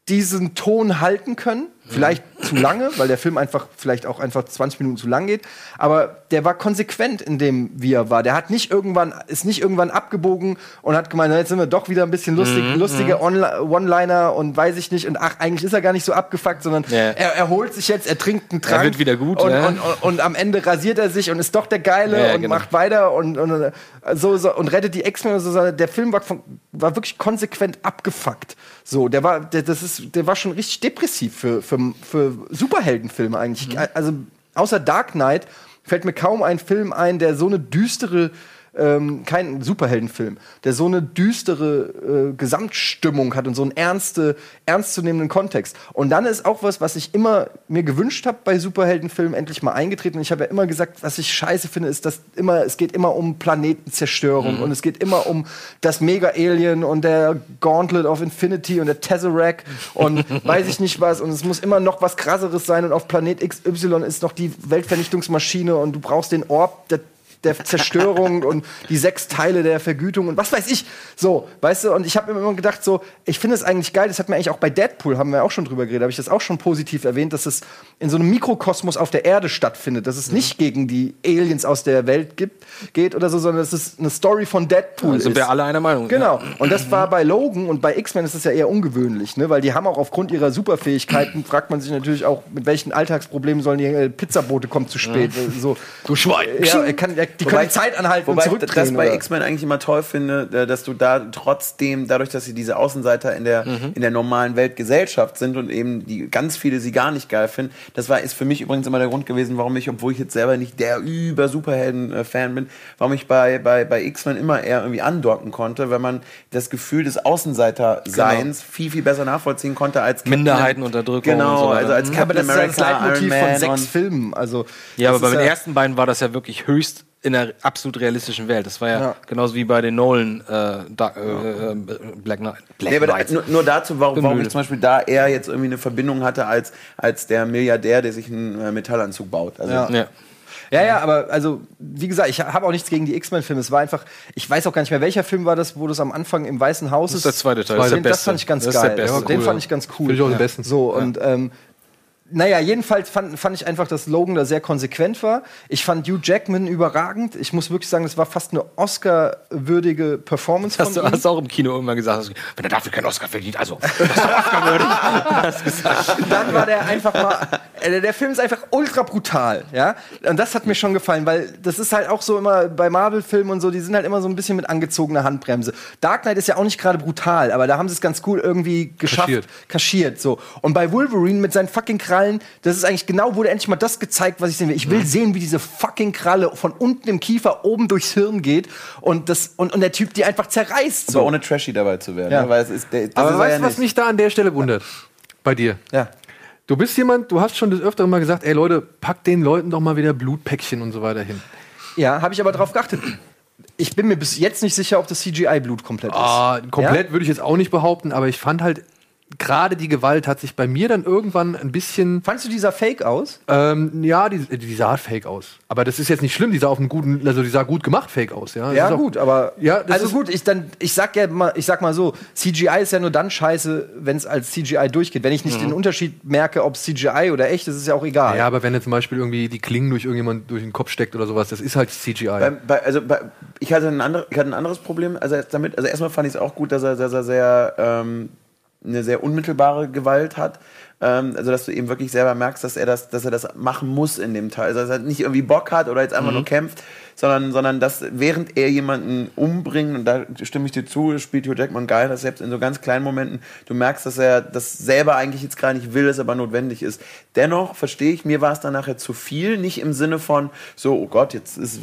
diesen Ton halten können. Vielleicht zu lange, weil der Film einfach vielleicht auch einfach 20 Minuten zu lang geht. Aber der war konsequent in dem, wie er war. Der hat nicht irgendwann, ist nicht irgendwann abgebogen und hat gemeint, na, jetzt sind wir doch wieder ein bisschen lustig, Mhm, lustige mhm. One-Liner und weiß ich nicht. Und ach, eigentlich ist er gar nicht so abgefuckt, sondern Ja. er, er holt sich jetzt, er trinkt einen Trank. wird wieder gut, Und, ne? und, und, und am Ende rasiert er sich und ist doch der Geile Ja, ja, und genau. macht weiter und, und, so, so, und rettet die X-Men. und So, der Film war, von, war wirklich konsequent abgefuckt. So, der war, der, das ist, der war schon richtig depressiv für, für, für Superheldenfilme eigentlich. Mhm. Also außer Dark Knight fällt mir kaum ein Film ein, der so eine düstere ähm, kein Superheldenfilm, der so eine düstere äh, Gesamtstimmung hat und so einen ernste, ernstzunehmenden Kontext. Und dann ist auch was, was ich immer mir gewünscht habe bei Superheldenfilmen, endlich mal eingetreten. Und ich habe ja immer gesagt, was ich scheiße finde, ist, dass immer, es geht immer um Planetenzerstörung Mhm. und es geht immer um das Mega-Alien und der Gauntlet of Infinity und der Tesseract und weiß ich nicht was. Und es muss immer noch was krasseres sein und auf Planet XY ist noch die Weltvernichtungsmaschine und du brauchst den Orb der der Zerstörung und die sechs Teile der Vergütung und was weiß ich. So, weißt du, und ich habe mir immer gedacht, so, ich finde es eigentlich geil, das hat mir eigentlich auch bei Deadpool, haben wir auch schon drüber geredet, habe ich das auch schon positiv erwähnt, dass es in so einem Mikrokosmos auf der Erde stattfindet, dass es Mhm. nicht gegen die Aliens aus der Welt gibt, geht oder so, sondern dass es eine Story von Deadpool Da sind ist. wir alle einer Meinung. Genau. Und das war bei Logan und bei X-Men ist das ja eher ungewöhnlich, ne? weil die haben auch aufgrund ihrer Superfähigkeiten, fragt man sich natürlich auch, mit welchen Alltagsproblemen sollen die äh, Pizzabote kommt zu spät. äh, So. Du Schwein. Ja, er kann, er, die Wobei- können die Zeit anhalten Wobei und ich das zurückdrehen. bei? X-Men eigentlich immer toll finde, äh, dass du da trotzdem, dadurch, dass sie diese Außenseiter in der, Mhm. in der normalen Weltgesellschaft sind und eben die ganz viele sie gar nicht geil finden, das war, ist für mich übrigens immer der Grund gewesen, warum ich, obwohl ich jetzt selber nicht der über Superhelden-Fan bin, warum ich bei, bei, bei X-Men immer eher irgendwie andocken konnte, weil man das Gefühl des Außenseiter-Seins viel, viel besser nachvollziehen konnte als Captain- Minderheitenunterdrückung Genau, und so weiter. also als Mhm. Captain aber das ist ja das America, Leitmotiv von sechs Filmen. Also, Ja, aber bei den ersten beiden war das ja wirklich höchst in einer absolut realistischen Welt. Das war ja, Ja. genauso wie bei den Nolan äh, da, äh, äh, Black Knight. Black Nee, aber da, Knight. nur, nur dazu, warum, warum ich zum Beispiel da eher jetzt irgendwie eine Verbindung hatte als, als der Milliardär, der sich einen äh, Metallanzug baut. Also, Ja. Ja. Ja, ja, aber also, wie gesagt, ich habe auch nichts gegen die X-Men-Filme. Es war einfach, ich weiß auch gar nicht mehr, welcher Film war das, wo das am Anfang im Weißen Haus Das ist. ist der zweite Teil, Das, das ist der den, das beste. fand ich ganz Das ist der geil. beste. Den Cool, fand ja. ich ganz cool. Finde ich auch den besten. So, und ähm, naja, jedenfalls fand, fand ich einfach, dass Logan da sehr konsequent war. Ich fand Hugh Jackman überragend. Ich muss wirklich sagen, das war fast eine Oscar-würdige Performance Hast du von ihm. hast du auch im Kino irgendwann gesagt, du, wenn er dafür keinen Oscar verdient, also das ist Oscar-würdig. Hast du gesagt. dann war der einfach mal. Äh, der Film ist einfach ultra brutal, ja. Und das hat mir schon gefallen, weil das ist halt auch so immer bei Marvel-Filmen und so, die sind halt immer so ein bisschen mit angezogener Handbremse. Dark Knight ist ja auch nicht gerade brutal, aber da haben sie es ganz cool irgendwie geschafft, Kaschiert. kaschiert. so. Und bei Wolverine mit seinen fucking Krallen, das ist eigentlich genau, wurde endlich mal das gezeigt, was ich sehen will. Ich will sehen, wie diese fucking Kralle von unten im Kiefer oben durchs Hirn geht und das und, und der Typ die einfach zerreißt. aber So. ohne trashy dabei zu werden. Ja. Ne? Weil es ist, das Aber ist weißt ja du, was nicht. mich da an der Stelle wundert? bei dir. Ja. Du bist jemand, du hast schon des Öfteren mal gesagt, ey Leute, packt den Leuten doch mal wieder Blutpäckchen und so weiter hin. Ja, habe ich aber drauf geachtet. Ich bin mir bis jetzt nicht sicher, ob das CGI-Blut komplett ist. Ah, komplett würde ich jetzt auch nicht behaupten, aber ich fand halt, gerade die Gewalt hat sich bei mir dann irgendwann ein bisschen. Fandst du dieser Fake aus? Ähm, ja, die, die sah fake aus. Aber das ist jetzt nicht schlimm, die sah auf einen guten, also die sah gut gemacht fake aus, ja. Das Ja, ist auch- gut, aber Ja, das also ist- gut, ich dann ich sag ja mal, ich sag mal so, CGI ist ja nur dann scheiße, wenn es als CGI durchgeht. Wenn ich nicht Mhm. den Unterschied merke, ob CGI oder echt, ist es ja auch egal. Ja, aber wenn jetzt zum Beispiel irgendwie die Klingen durch irgendjemand durch den Kopf steckt oder sowas, das ist halt CGI. Bei, bei, also bei, ich, hatte ein andere, ich hatte ein anderes Problem also damit. Also erstmal fand ich es auch gut, dass er, dass er sehr ähm, eine sehr unmittelbare Gewalt hat. Ähm, also dass du eben wirklich selber merkst, dass er das, dass er das machen muss in dem Teil. Also dass er nicht irgendwie Bock hat oder jetzt einfach Mhm. nur kämpft, sondern, sondern dass während er jemanden umbringt, und da stimme ich dir zu, spielt Hugh Jackman geil, dass selbst in so ganz kleinen Momenten du merkst, dass er das selber eigentlich jetzt gar nicht will, es aber notwendig ist. Dennoch verstehe ich, mir war es dann nachher zu viel, nicht im Sinne von so, oh Gott, jetzt ist,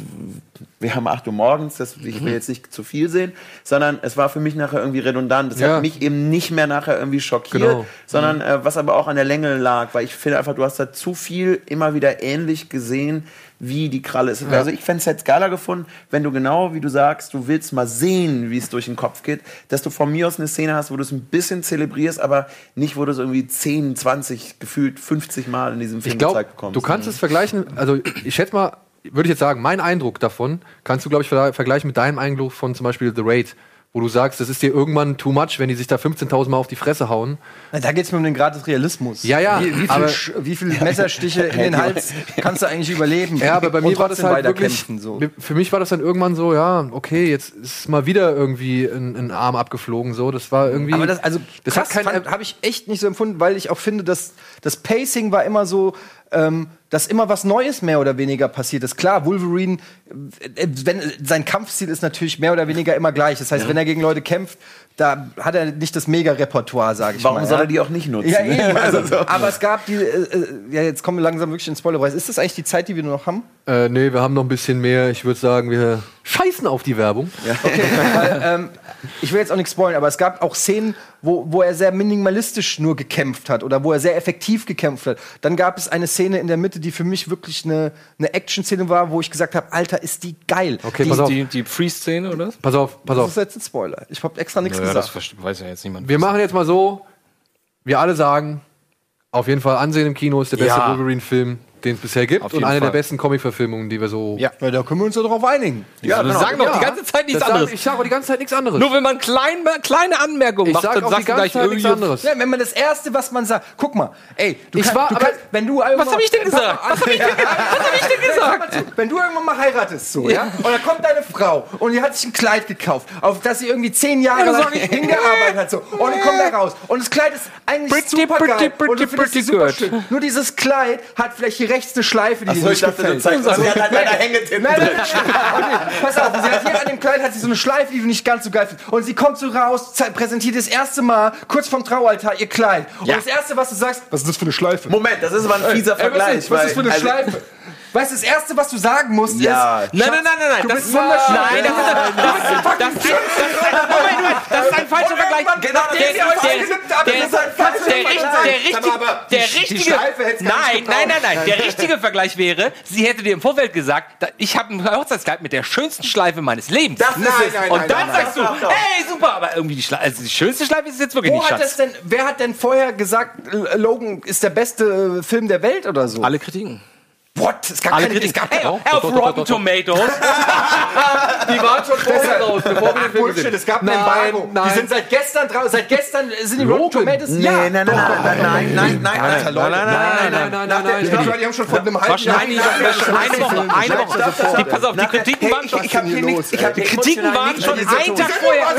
wir haben 8 Uhr morgens, das, ich Mhm. will jetzt nicht zu viel sehen, sondern es war für mich nachher irgendwie redundant. Das Ja. hat mich eben nicht mehr nachher irgendwie schockiert, Genau. sondern äh, was aber auch an der Länge lag, weil ich finde einfach, du hast da zu viel immer wieder ähnlich gesehen, wie die Kralle ist. Ja. Also ich fände es jetzt geiler gefunden, wenn du genau, wie du sagst, du willst mal sehen, wie es durch den Kopf geht, dass du von mir aus eine Szene hast, wo du es ein bisschen zelebrierst, aber nicht, wo du es irgendwie 10, 20, gefühlt 50 Mal in diesem Film Ich glaube, gezeigt bekommst. du kannst es vergleichen, also ich schätze mal, würde ich jetzt sagen, mein Eindruck davon kannst du, glaube ich, ver- vergleichen mit deinem Eindruck von zum Beispiel The Raid, wo du sagst, das ist dir irgendwann too much, wenn die sich da 15.000 Mal auf die Fresse hauen. Da geht es mir um den Grad des Realismus. Ja, ja, Wie, wie, viel, aber- wie viel Messerstiche in den Hals kannst du eigentlich überleben? Ja, aber bei mir war das halt wirklich, so. für mich war das dann irgendwann so, ja, okay, jetzt ist mal wieder irgendwie ein, ein Arm abgeflogen, so, das war irgendwie. Aber das, also das habe ich echt nicht so empfunden, weil ich auch finde, dass das Pacing war immer so, ähm, dass immer was Neues mehr oder weniger passiert ist. Klar, Wolverine, äh, wenn, sein Kampfstil ist natürlich mehr oder weniger immer gleich. Das heißt, Ja. wenn er gegen Leute kämpft, da hat er nicht das Mega-Repertoire, sage ich Warum mal. soll ja? er die auch nicht nutzen? Ja, eben. Also, Also so. aber es gab die, äh, äh, ja, jetzt kommen wir langsam wirklich in Spoilerpreis. Ist das eigentlich die Zeit, die wir nur noch haben? äh, nee, wir haben noch ein bisschen mehr. Ich würde sagen, wir scheißen auf die Werbung. Okay, weil, ähm, ich will jetzt auch nichts spoilern, aber es gab auch Szenen, wo, wo er sehr minimalistisch nur gekämpft hat oder wo er sehr effektiv gekämpft hat. Dann gab es eine Szene in der Mitte, die für mich wirklich eine, eine Action-Szene war, wo ich gesagt habe, Alter, ist die geil. Okay, die, pass auf. Die, die Freeze-Szene, oder? Pass auf, pass Das auf. ist jetzt ein Spoiler. Ich habe extra nichts Naja, das weiß ja jetzt niemand. Wir machen jetzt mal so, wir alle sagen, auf jeden Fall ansehen im Kino ist der beste Ja. Wolverine-Film, den es bisher gibt und eine Fall. der besten Comic-Verfilmungen, die wir so. Ja. Ja, da können wir uns ja darauf einigen. Ja, wir sagen doch die ganze Zeit nichts Das sag- anderes. Ich sage auch die ganze Zeit nichts anderes. Nur wenn man klein, kleine Anmerkungen macht, dann sagst die du ganze gleich Zeit nichts anderes. Ja, wenn man das erste, was man sagt, guck mal, ey, du, Ich kann, war- du aber- kannst, wenn du irgendwann Was hab ich denn gesagt? Was hab ich denn, gesagt? Wenn du irgendwann mal heiratest, so, ja? Und dann kommt deine Frau und die hat sich ein Kleid gekauft, auf das sie irgendwie zehn Jahre Ja, lang hingearbeitet hat, so. Und dann kommt er raus. Und das Kleid ist eigentlich super geil. und du findest sie super schön. Nur dieses Kleid hat vielleicht hier rechts eine Schleife, die Ach so, ich dachte, du gefällt. zeigst uns, sie hat halt leider Hängetinten Nein, nein, drin. nein, nein. Pass auf, sie hat hier an dem Kleid hat sie so eine Schleife, die du nicht ganz so geil findest. Und sie kommt so raus, präsentiert das erste Mal kurz vom Traualtar ihr Kleid. Und Ja. das erste, was du sagst, was ist das für eine Schleife? Moment, das ist aber ein fieser Ey, Vergleich. Was ist, was ist für eine also- Schleife? Weißt du, das erste, was du sagen musst, Ja. ist. Nein, nein, nein, nein, nein. Du Das bist ist wunderschön. Nein, das ist, das, das, das, das, das, ist ein- das ist ein falscher Vergleich. Genau, Der, der, der, das ist ein falscher der, der, der richtige, nein, nein, nein, nein, der richtige Vergleich wäre, sie hätte dir im Vorfeld gesagt, ich habe ein Hochzeitskleid mit der schönsten Schleife meines Lebens. Das ist es. Nein, Und nein, dann nein, sagst nein. du, hey, super, aber irgendwie die, Schleife, also die schönste Schleife ist jetzt wirklich Wo nicht, hat das denn, wer hat denn vorher gesagt, Logan ist der beste äh, Film der Welt oder so? Alle Kritiken. What? Es gab Alle keine, es Kritiken. gab Hey, Doch, auf Rotten. Tomatoes. Die waren schon vorher raus, bevor wir den Film Bullshit, es gab ein Nein, Embargo. nein. Die sind seit gestern draußen, seit gestern sind die? Rotten Tomatoes. Nee, ja, nein, nein, nein, nein, nein, nein, nein, Alter, Leute. nein, nein, nein, nein, nein, nein, Ich glaube, die haben schon vor einem halben Wahrscheinlich Jahr. eine Woche, eine Woche. Die, pass auf, die Kritiken waren schon. Ich hab hier nichts. Ich hab Die Kritiken waren schon einen Tag vorher. Einen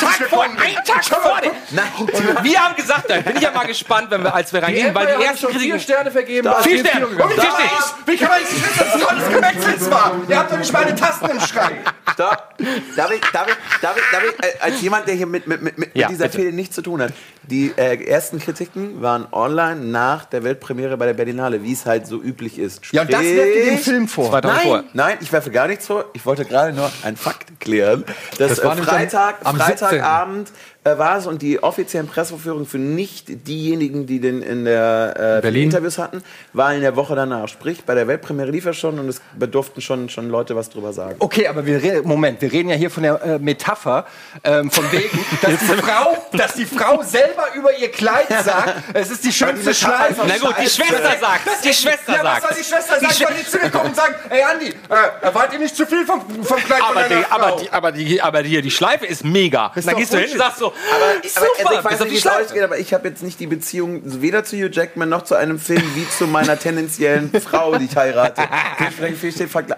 Tag vor, einen Tag vor. dem- Wir haben gesagt, da bin ich ja mal gespannt, wenn wir, als wir Die reingehen, weil die ersten schon vier Kritiken. Sterne vergeben. Vier Sterne. Vier sind. Sterne. Wie kann man nicht wissen, dass das alles Gemetzels war? Ihr habt doch nicht meine Tasten im Schrank. Stopp. Darf ich, darf ich, darf ich, darf ich, äh, als jemand, der hier mit, mit, mit, mit Ja, dieser bitte. Fehde nichts zu tun hat, die äh, ersten Kritiken waren online nach der Weltpremiere bei der Berlinale, wie es halt so üblich ist. Ja, und das Sprich- werft ihr dem Film vor. Nein, vorher. nein, ich werfe gar nichts vor. Ich wollte gerade nur einen Fakt klären, dass Das war äh, nämlich am- Freitag, am Freitagabend äh, war es und die offiziellen Pressevorführungen für nicht diejenigen, die den in der äh, Berlin. Interviews hatten, waren in der Woche danach. Sprich, bei der Weltpremiere lief er schon und es durften schon, schon Leute was drüber sagen. Okay, aber wir reden, Moment, wir reden ja hier von der äh, Metapher, ähm, von wegen, dass die, Frau, dass die Frau selber über ihr Kleid sagt, es ist die schönste Schleife. Na gut, die Schwester sagt, die Schwester ja, sagt. was soll die Schwester Die sagen? Die zu mir kommen und sagen, hey Andi, äh, erwart ihr nicht zu viel vom, vom Kleid von Aber deiner die, Frau? aber, die, aber, die, aber hier, die Schleife ist mega. Ist dann gehst du hin und sagst so, Aber, aber also super, ich weiß nicht, die wie es Schleife. ausgeht, aber ich habe jetzt nicht die Beziehung weder zu Hugh Jackman noch zu einem Film wie zu meiner tendenziellen Frau, die ich heirate.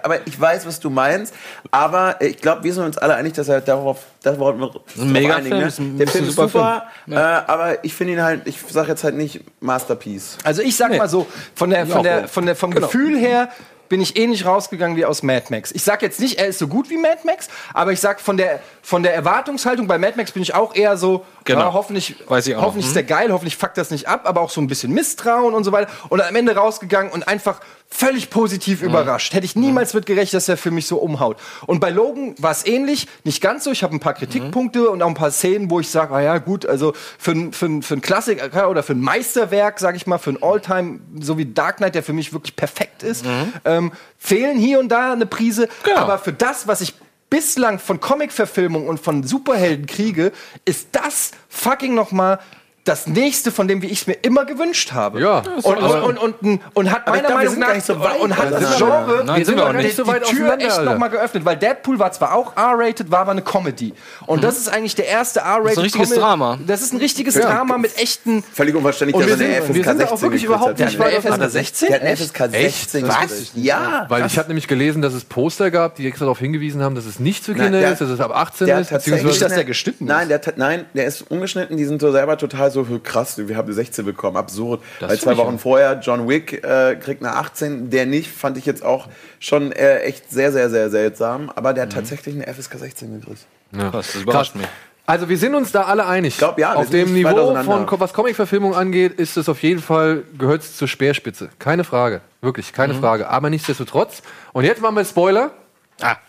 Aber ich weiß, was du meinst. Aber ich glaube, wir sind uns alle einig, dass er darauf, das wollten wir mega einigen, Film, ne? ist ein- Der Film ist super super, Film. äh, aber ich finde ihn halt, ich sage jetzt halt nicht Masterpiece. Also ich sag mal so, von der, von der, von der, vom Genau. Gefühl her bin ich ähnlich rausgegangen wie aus Mad Max. Ich sag jetzt nicht, er ist so gut wie Mad Max, aber ich sag von der, von der Erwartungshaltung bei Mad Max bin ich auch eher so, Genau. ja, hoffentlich, Weiß ich auch. hoffentlich ist der geil, hoffentlich fuckt das nicht ab, aber auch so ein bisschen Misstrauen und so weiter. Und am Ende rausgegangen und einfach völlig positiv überrascht. Hätte ich niemals mit gerechnet, dass der Film mich so umhaut. Und bei Logan war es ähnlich, nicht ganz so. Ich habe ein paar Kritikpunkte und auch ein paar Szenen, wo ich sage, ah ja, gut, also für, ein- für, für ein Klassiker oder für ein Meisterwerk, sage ich mal, für ein Alltime, so wie Dark Knight, der für mich wirklich perfekt ist, ähm, fehlen hier und da eine Prise. Aber für das, was ich bislang von Comic-Verfilmung und von Superhelden kriege, ist das fucking noch mal das nächste von dem, wie ich es mir immer gewünscht habe. Ja. Und, und, und, und, und, und hat meiner glaub, wir Meinung nach nicht so und hat das. Genre Nein, die, sind wir auch die, nicht. die, so weit die Tür echt Alter. noch mal geöffnet, weil Deadpool war zwar auch R-rated, war aber eine Comedy. Und das ist eigentlich der erste R-rated Das ist ein richtiges Comedy- Drama. Das ist ein richtiges Drama mit echten Völlig unverständlich, Und dass wir er eine sind- wir FSK sind da auch 16 wirklich überhaupt nicht weit hat 16? Der FSK 16 Was? Ja. Weil ich habe nämlich gelesen, dass es Poster gab, die extra darauf hingewiesen haben, dass es nicht für Kinder der- ist, dass es ab 18 Der ist, beziehungsweise dass der geschnitten ist. Nein, der hat, nein, der ist ungeschnitten. Die sind so selber total so krass. Wir haben eine 16 bekommen, absurd. Weil zwei Wochen vorher John Wick äh, kriegt eine 18. Der nicht, fand ich jetzt auch schon äh, echt sehr, sehr, sehr seltsam. Aber der hat tatsächlich eine FSK 16 gekriegt. Krass, das überrascht mich. Also wir sind uns da alle einig. Ich glaub, ja, auf dem Niveau von was Comic-Verfilmung angeht, ist es auf jeden Fall gehört es zur Speerspitze. Keine Frage, wirklich keine Mhm. Frage. Aber nichtsdestotrotz. Und jetzt machen wir Spoiler. Aber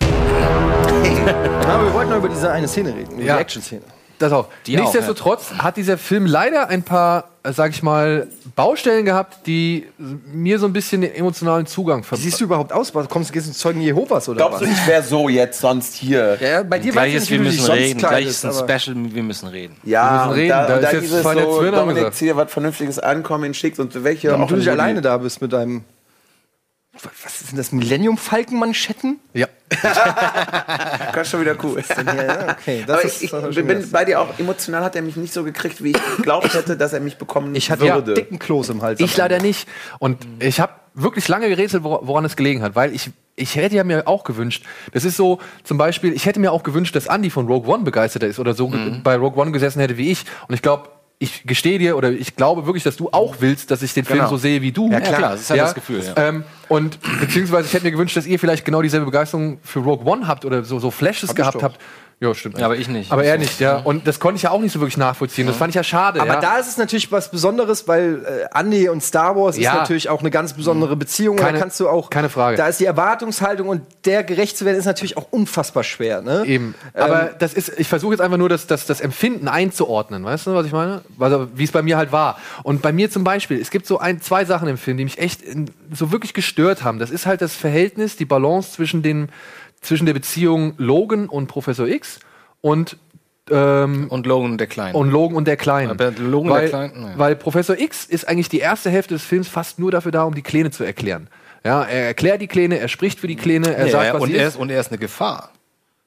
wir wollten noch über diese eine Szene reden, über Ja. die Action-Szene. Das auch. Die auch, Nichtsdestotrotz hat dieser Film leider ein paar, sag ich mal, Baustellen gehabt, die mir so ein bisschen den emotionalen Zugang Wie ver siehst du überhaupt aus? Kommst du gehst du ins Zeugen Jehovas oder Glaubst du, was? ich wäre so jetzt sonst hier? Ja, ja, bei dir weiß Gleich ich ist, nicht, wir du müssen sonst reden. Gleich ist ein Special, wir müssen reden. Ja, Wir müssen und reden, da, da und ist da jetzt dieses so, Dominik, gesagt. hier was Vernünftiges ankommen, schickst und welche Ja, auch und du ein nicht alleine da bist mit deinem. Was ist denn das? Millennium-Falken-Manschetten? Ja. Das ist schon wieder cool. Ja, okay. Das Aber ist, ich, bin bei dir auch emotional hat er mich nicht so gekriegt, wie ich geglaubt hätte, dass er mich bekommen Ich hatte ja würde. dicken Kloß im Hals. Ich leider nicht. Und ich habe wirklich lange gerätselt, wor- woran es gelegen hat, weil ich, ich hätte ja mir auch gewünscht, das ist so zum Beispiel, ich hätte mir auch gewünscht, dass Andy von Rogue One begeisterter ist oder so ge- bei Rogue One gesessen hätte wie ich. Und ich glaube, ich gestehe dir oder ich glaube wirklich, dass du auch willst, dass ich den Film Genau. so sehe wie du. Ja, klar, das ist halt das Gefühl, ja. Ähm, und beziehungsweise ich hätte mir gewünscht, dass ihr vielleicht genau dieselbe Begeisterung für Rogue One habt oder so, so Flashes Hab gehabt habt. Ja, stimmt. Ja, aber ich nicht. Aber er nicht, ja. Und das konnte ich ja auch nicht so wirklich nachvollziehen. Das fand ich ja schade. Aber ja. da ist es natürlich was Besonderes, weil äh, Andy und Star Wars Ja. ist natürlich auch eine ganz besondere Beziehung. und Keine- da kannst du auch, keine Frage. Da ist die Erwartungshaltung und der gerecht zu werden, ist natürlich auch unfassbar schwer. Ne? Eben. Ähm, Aber das ist, ich versuche jetzt einfach nur das, das, das Empfinden einzuordnen. Weißt du, was ich meine? Also, wie es bei mir halt war. Und bei mir zum Beispiel, es gibt so ein, zwei Sachen im Film, die mich echt in, so wirklich gestört haben. Das ist halt das Verhältnis, die Balance zwischen, den, zwischen der Beziehung Logan und Professor X und ähm, Und Logan der Kleine. und Logan und der Kleine. Aber Logan weil, der Kleine, naja. weil Professor X ist eigentlich die erste Hälfte des Films fast nur dafür da, um die Kleine zu erklären. Ja, er erklärt die Kleine, er spricht für die Kleine, er Ja, sagt, ja, was und, er ist, und er ist eine Gefahr.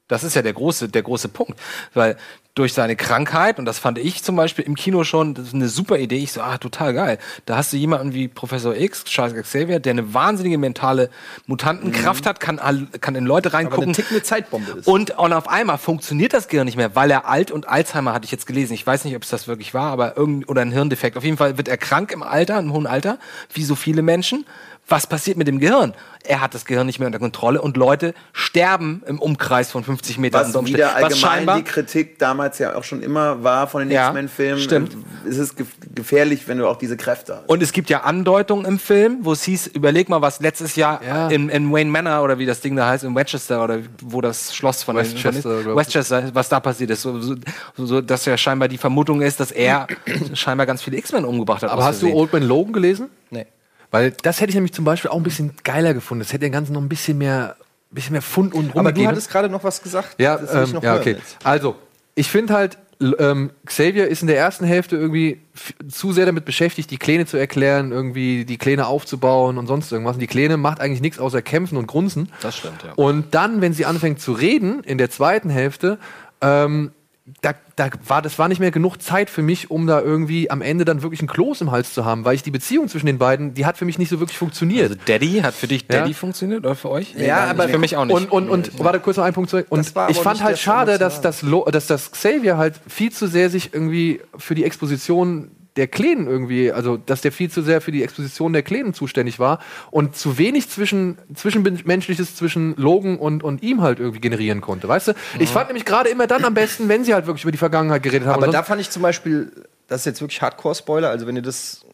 Das ist ja der große, der große Punkt. Weil durch seine Krankheit, und das fand ich zum Beispiel im Kino schon, das ist eine super Idee. Ich so, ah, total geil. Da hast du jemanden wie Professor X, Charles Xavier, der eine wahnsinnige mentale Mutantenkraft hat, kann, kann in Leute aber reingucken. eine tickende Zeitbombe ist. Und, und auf einmal funktioniert das Gehirn nicht mehr, weil er alt und Alzheimer hatte ich jetzt gelesen. Ich weiß nicht, ob es das wirklich war, aber irgend oder ein Hirndefekt. Auf jeden Fall wird er krank im Alter, im hohen Alter, wie so viele Menschen, was passiert mit dem Gehirn? Er hat das Gehirn nicht mehr unter Kontrolle und Leute sterben im Umkreis von 50 Metern. Was wieder allgemein scheinbar die Kritik damals ja auch schon immer war von den Ja, X-Men-Filmen. stimmt. Es ist ge gefährlich, wenn du auch diese Kräfte hast. Und es gibt ja Andeutungen im Film, wo es hieß, überleg mal, was letztes Jahr in, in Wayne Manor oder wie das Ding da heißt, in Westchester oder wo das Schloss von Westchester, ich. Westchester, was da passiert ist. So, so, so, dass ja scheinbar die Vermutung ist, dass er scheinbar ganz viele X-Men umgebracht hat. Aber hast du. Old Man Logan gelesen? Nee. Weil das hätte ich nämlich zum Beispiel auch ein bisschen geiler gefunden. Das hätte dem Ganzen noch ein bisschen mehr, bisschen mehr Fund und Aber du hattest gerade noch was gesagt. Ja, ähm, noch ja okay. jetzt. Also, ich finde halt, ähm, Xavier ist in der ersten Hälfte irgendwie zu sehr damit beschäftigt, die Kläne zu erklären, irgendwie die Kläne aufzubauen und sonst irgendwas. Und die Kläne macht eigentlich nichts außer kämpfen und grunzen. Das stimmt, ja. Und dann, wenn sie anfängt zu reden, in der zweiten Hälfte, ähm, da, da war, das war nicht mehr genug Zeit für mich, um da irgendwie am Ende dann wirklich einen Kloß im Hals zu haben, weil ich die Beziehung zwischen den beiden, die hat für mich nicht so wirklich funktioniert. Also Daddy, hat für dich Ja. Daddy funktioniert oder für euch? Ja, aber für mich auch nicht. Und, und, und warte kurz noch einen Punkt zurück. Und ich fand halt schade, dass Emotionale. das, Lo- dass das Xavier halt viel zu sehr sich irgendwie für die Exposition der Klänen irgendwie, also dass der viel zu sehr für die Exposition der Klänen zuständig war und zu wenig zwischen zwischenmenschliches zwischen Logan und, und ihm halt irgendwie generieren konnte, weißt du? Ich fand nämlich gerade immer dann am besten, wenn sie halt wirklich über die Vergangenheit geredet haben. Aber da fand ich zum Beispiel, das ist jetzt wirklich Hardcore-Spoiler, also wenn ihr das,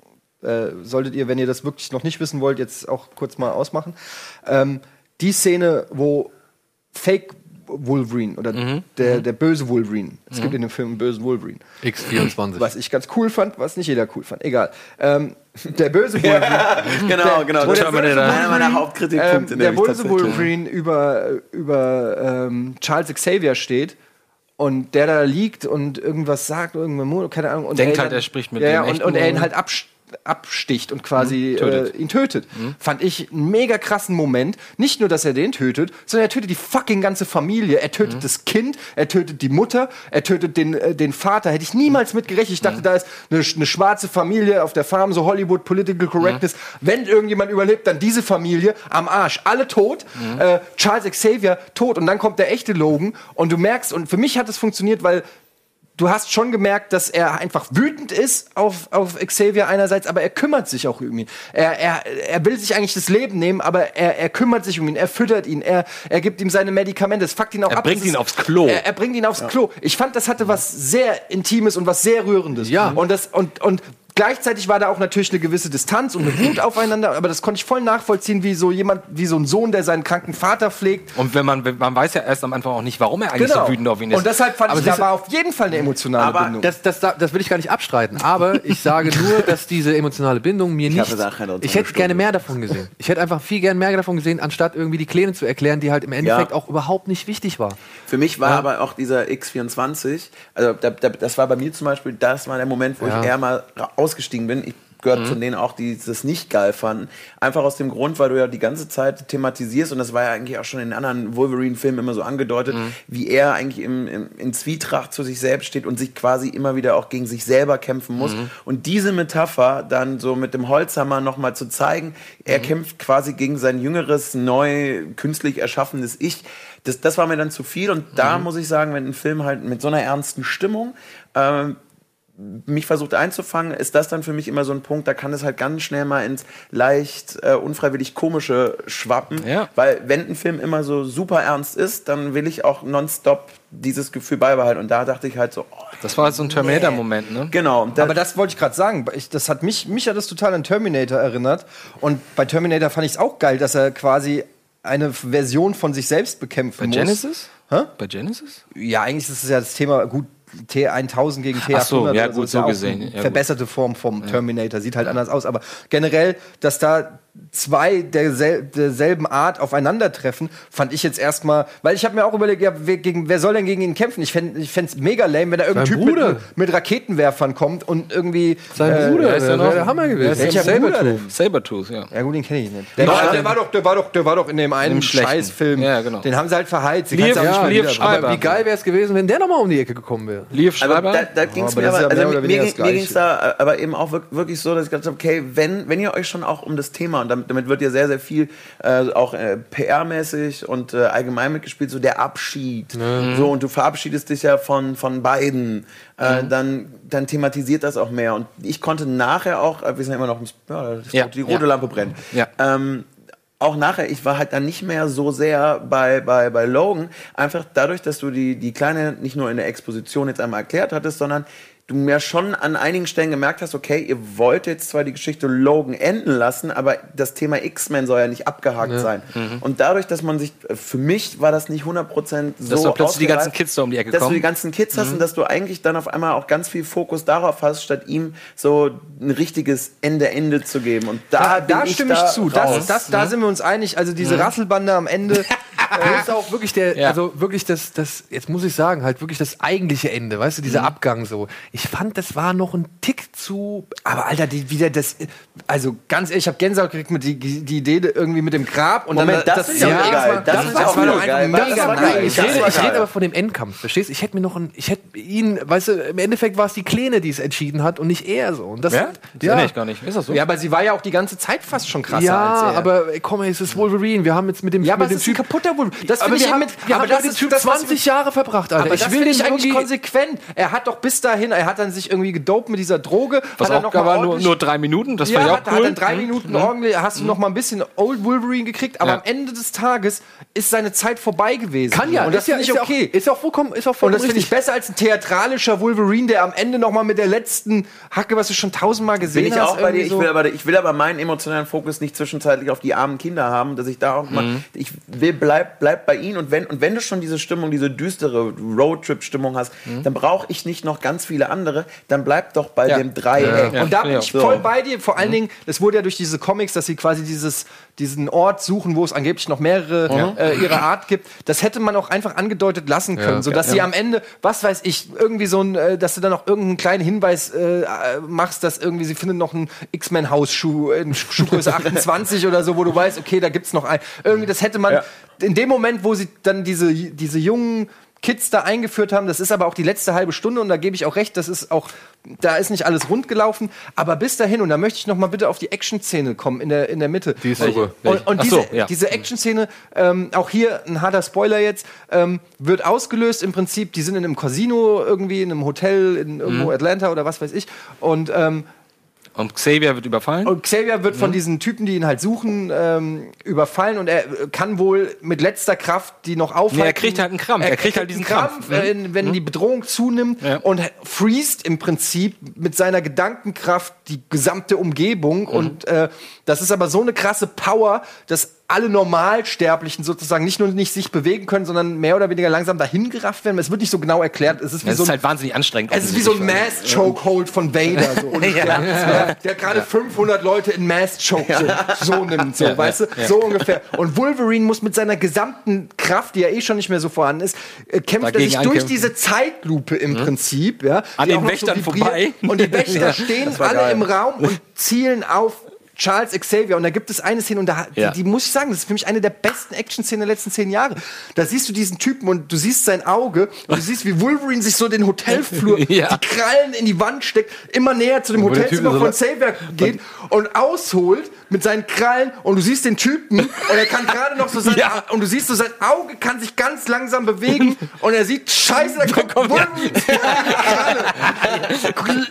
äh, solltet ihr, wenn ihr das wirklich noch nicht wissen wollt, jetzt auch kurz mal ausmachen. Ähm, die Szene, wo Fake Wolverine oder der, der böse Wolverine, es Mhm. gibt in dem Film einen bösen Wolverine. X24. Was ich ganz cool fand, was nicht jeder cool fand. Egal. Ähm, der böse Wolverine. genau, genau. wo Das der war böse einer meiner Wolverine, Hauptkritikpunkte. Ähm, der böse. Wolverine über, über ähm, Charles Xavier steht und der da liegt und irgendwas sagt, irgendwann, keine Ahnung. Und Denkt halt, dann- er spricht mit ja, dem ja, und, und er ihn halt absch absticht und quasi Mhm, tötet. Äh, ihn tötet. Fand ich einen mega krassen Moment. Nicht nur, dass er den tötet, sondern er tötet die fucking ganze Familie. Er tötet das Kind, er tötet die Mutter, er tötet den, äh, den Vater. Hätte ich niemals mit gerechnet. Ich dachte, da ist eine, eine schwarze Familie auf der Farm, so Hollywood Political Correctness. Wenn irgendjemand überlebt, dann diese Familie am Arsch. Alle tot. Äh, Charles Xavier tot. Und dann kommt der echte Logan. Und du merkst, und für mich hat es funktioniert, weil du hast schon gemerkt, dass er einfach wütend ist auf, auf Xavier einerseits, aber er kümmert sich auch um ihn. Er, er, er will sich eigentlich das Leben nehmen, aber er, er kümmert sich um ihn, er füttert ihn, er, er gibt ihm seine Medikamente, es fuckt ihn auch Er ab. bringt Das ihn ist- aufs Klo. Er, er bringt ihn aufs Klo. Ich fand, das hatte was sehr Intimes und was sehr Rührendes. Ja. Und, das, und, und Gleichzeitig war da auch natürlich eine gewisse Distanz und eine Wut aufeinander, aber das konnte ich voll nachvollziehen, wie so jemand, wie so ein Sohn, der seinen kranken Vater pflegt. Und wenn man, man weiß ja erst am Anfang auch nicht, warum er eigentlich so wütend auf ihn ist. Und deshalb fand Aber ich, da war auf jeden Fall eine emotionale aber Bindung. das, das, das will ich gar nicht abstreiten. Aber ich sage nur, dass diese emotionale Bindung mir nicht. keine Ich hätte gerne mehr davon gesehen. Ich hätte einfach viel gerne mehr davon gesehen, anstatt irgendwie die Pläne zu erklären, die halt im Endeffekt auch überhaupt nicht wichtig war. Für mich war Ja. aber auch dieser X24, also da, da, das war bei mir zum Beispiel, das war der Moment, wo Ja. ich eher mal ra- ausgestiegen bin. Ich gehört Mhm. zu denen auch, die das nicht geil fanden. Einfach aus dem Grund, weil du ja die ganze Zeit thematisierst, und das war ja eigentlich auch schon in anderen Wolverine-Filmen immer so angedeutet, Mhm. wie er eigentlich im, im, in Zwietracht zu sich selbst steht und sich quasi immer wieder auch gegen sich selber kämpfen muss. Mhm. Und diese Metapher dann so mit dem Holzhammer nochmal zu zeigen, Mhm. er kämpft quasi gegen sein jüngeres, neu, künstlich erschaffenes Ich, das, das war mir dann zu viel. Und da Mhm. muss ich sagen, wenn ein Film halt mit so einer ernsten Stimmung ähm, mich versucht einzufangen, ist das dann für mich immer so ein Punkt, da kann es halt ganz schnell mal ins leicht äh, unfreiwillig komische schwappen. Weil wenn ein Film immer so super ernst ist, dann will ich auch nonstop dieses Gefühl beibehalten. Und da dachte ich halt so, oh, Das war so ein Terminator-Moment, ne? Genau. Aber das wollte ich gerade sagen. Ich, das hat mich, mich hat das total an Terminator erinnert. Und bei Terminator fand ich es auch geil, dass er quasi eine Version von sich selbst bekämpfen Bei muss. Genesis? Hä? Bei Genesis? Ja, eigentlich ist es ja das Thema, gut, T1000 gegen T800. Ach so, ja, oder gut, ja so auch gesehen. eine Ja, gut. verbesserte Form vom Terminator, sieht halt anders aus. Aber generell, dass da zwei dersel derselben Art aufeinandertreffen, fand ich jetzt erstmal, weil ich habe mir auch überlegt, ja, wer, gegen, wer soll denn gegen ihn kämpfen? Ich fände es mega lame, wenn da irgendein Sein Typ mit, Bruder. mit Raketenwerfern kommt und irgendwie. Sein Bruder, wer ist wäre noch? der Hammer gewesen. Welcher Sabertooth. Bruder? Sabertooth, ja. Ja gut, den kenne ich nicht. Der, Doch, war, der- war doch, der, war doch, der war doch in dem einen. Scheißfilm. Ja, genau. Den haben sie halt verheizt. Auch ja. Schreiber. Aber wie geil wäre es gewesen, wenn der nochmal um die Ecke gekommen wäre? Frage. Lief Aber da, da ging es aber mir aber, also mir, ging- mir ging's Gleiche. da aber eben auch wirk- wirklich so, dass ich gedacht habe, okay, wenn, wenn ihr euch schon auch um das Thema, und damit, damit wird ja sehr, sehr viel äh, auch äh, PR-mäßig und äh, allgemein mitgespielt, so der Abschied. Mhm. So, und du verabschiedest dich ja von, von beiden, äh, dann, dann thematisiert das auch mehr. Und ich konnte nachher auch, äh, wir sind ja immer noch, Ja. die rote Ja. Lampe brennt. Ja. Ähm, auch nachher, ich war halt dann nicht mehr so sehr bei, bei, bei Logan, einfach dadurch, dass du die, die kleine nicht nur in der Exposition jetzt einmal erklärt hattest, sondern du mir schon an einigen Stellen gemerkt hast, okay, ihr wollt jetzt zwar die Geschichte Logan enden lassen, aber das Thema X-Men soll ja nicht abgehakt Ja. sein. Mhm. Und dadurch, dass man sich, äh, für mich war das nicht 100% so Dass doch plötzlich die ganzen Kids da um die Ecke Dass du kommen. die ganzen Kids hast Mhm. und dass du eigentlich dann auf einmal auch ganz viel Fokus darauf hast, statt ihm so ein richtiges Ende-Ende zu geben. Und da, Da, da bin ich stimme ich da zu. raus. Das, das, da sind wir uns einig. Also diese Mhm. Rasselbande am Ende. Das ist auch wirklich der, Ja. also wirklich das, das, jetzt muss ich sagen, halt wirklich das eigentliche Ende, weißt du, dieser Abgang so. Ich fand, das war noch ein Tick zu. Aber Alter, die, wieder das, also ganz ehrlich, ich habe Gänsehaut gekriegt mit die, die Idee irgendwie mit dem Grab und Moment, dann das ich auch ja, geil. Das finde ich auch war geil. Das mega geil. Ich Das rede, ich rede aber von dem Endkampf, verstehst? Ich hätte mir noch ein, ich hätte ihn, weißt du, im Endeffekt war es die Kleine, die es entschieden hat und nicht er so. Und das, Ja? ja. erinnere ich gar nicht. Ist das so? Ja, aber sie war ja auch die ganze Zeit fast schon krasser ja, als er. aber ey, komm, ey, es ist Wolverine. Wir haben jetzt mit dem, Ja, aber mit es dem ist ein kaputter Wolverine. Das aber finde ich wir haben, mit- wir aber haben das ist Typ das, was 20 Jahre verbracht, Alter. Aber ich das will den ich eigentlich konsequent. Er hat doch bis dahin, er hat dann sich irgendwie gedopt mit dieser Droge. Was hat er auch noch aber mal nur, nur drei Minuten, das ja, war ja hat, auch hat cool. dann drei Mhm. Minuten Mhm. ordentlich, hast du noch mal ein bisschen Old Wolverine gekriegt, aber Ja. am Ende des Tages ist seine Zeit vorbei gewesen. Kann ja, und das ist ja- finde ich ist ja okay. auch- ist auch vollkommen, ist auch und vollkommen das finde ich besser als ein theatralischer Wolverine, der am Ende noch mal mit der letzten Hacke, was du schon tausendmal gesehen Bin ich hast, auch bei dir. Ich will, aber, ich will aber meinen emotionalen Fokus nicht zwischenzeitlich auf die armen Kinder haben, dass ich da auch mal, Mhm. ich will, bleib, bleib bei ihnen und wenn, und wenn du schon diese Stimmung, diese düstere Roadtrip-Stimmung hast, dann brauche ich nicht noch ganz viele andere, dann bleib doch bei dem Dreieck. Und da bin ich So. voll bei dir. Vor allen Dingen, es wurde ja durch diese Comics, dass sie quasi dieses, diesen Ort suchen, wo es angeblich noch mehrere Mhm. äh, ihrer Art gibt. Das hätte man auch einfach angedeutet lassen können, Ja, sodass ja. sie am Ende, was weiß ich, irgendwie so ein, äh, dass du dann noch irgendeinen kleinen Hinweis äh, machst, dass irgendwie sie findet noch einen X-Men-Hausschuh in Schuhgröße 28 oder so, wo du weißt, okay, da gibt's noch ein. Irgendwie, das hätte man in dem Moment, wo sie dann diese, diese jungen Kids da eingeführt haben. Das ist aber auch die letzte halbe Stunde und da gebe ich auch recht, das ist auch, da ist nicht alles rund gelaufen. Aber bis dahin, und da möchte ich noch mal bitte auf die Action-Szene kommen in der, in der Mitte. Die ist super. Und, und diese, so, ja. diese Action-Szene, ähm, auch hier ein harter Spoiler jetzt, ähm, wird ausgelöst im Prinzip, die sind in einem Casino irgendwie, in einem Hotel in irgendwo Mhm. Atlanta oder was weiß ich. Und ähm, Und Xavier wird überfallen. und Xavier wird Mhm. von diesen Typen, die ihn halt suchen, ähm, überfallen und er äh, kann wohl mit letzter Kraft die noch aufhalten. Nee, er kriegt halt einen Krampf. Er kriegt halt diesen Krampf. äh, in- wenn die Bedrohung zunimmt Ja. und freest im Prinzip mit seiner Gedankenkraft die gesamte Umgebung. Mhm. Und äh, das ist aber so eine krasse Power, dass alle Normalsterblichen sozusagen nicht nur nicht sich bewegen können, sondern mehr oder weniger langsam dahin gerafft werden. Es wird nicht so genau erklärt. Es ist wie Es so ist ein halt wahnsinnig anstrengend. es ist wie so ein Mass-Chokehold von Vader. So ungefähr. der, der gerade 500 Leute in Mass-Choke so, so nimmt. So, Ja, weißt ja, du? ja. So ungefähr. Und Wolverine muss mit seiner gesamten Kraft, die ja eh schon nicht mehr so vorhanden ist, äh, kämpft er sich durch ankämpfen. diese Zeitlupe im Prinzip. Ja, An die den auch noch Wächtern vibriert. vorbei. Und die Wächter Ja. stehen alle geil. im Raum und zielen auf Charles Xavier. Und da gibt es eine Szene, und da, Ja. die, die muss ich sagen, das ist für mich eine der besten Action-Szenen der letzten zehn Jahre. Da siehst du diesen Typen und du siehst sein Auge und du siehst, wie Wolverine sich so den Hotelflur, Ja. die Krallen in die Wand steckt, immer näher zu dem Hotelzimmer so- von Xavier geht und ausholt mit seinen Krallen und du siehst den Typen und er kann gerade noch so sein, Ja. und du siehst so, sein Auge kann sich ganz langsam bewegen und er sieht, scheiße, da kommt, kommt-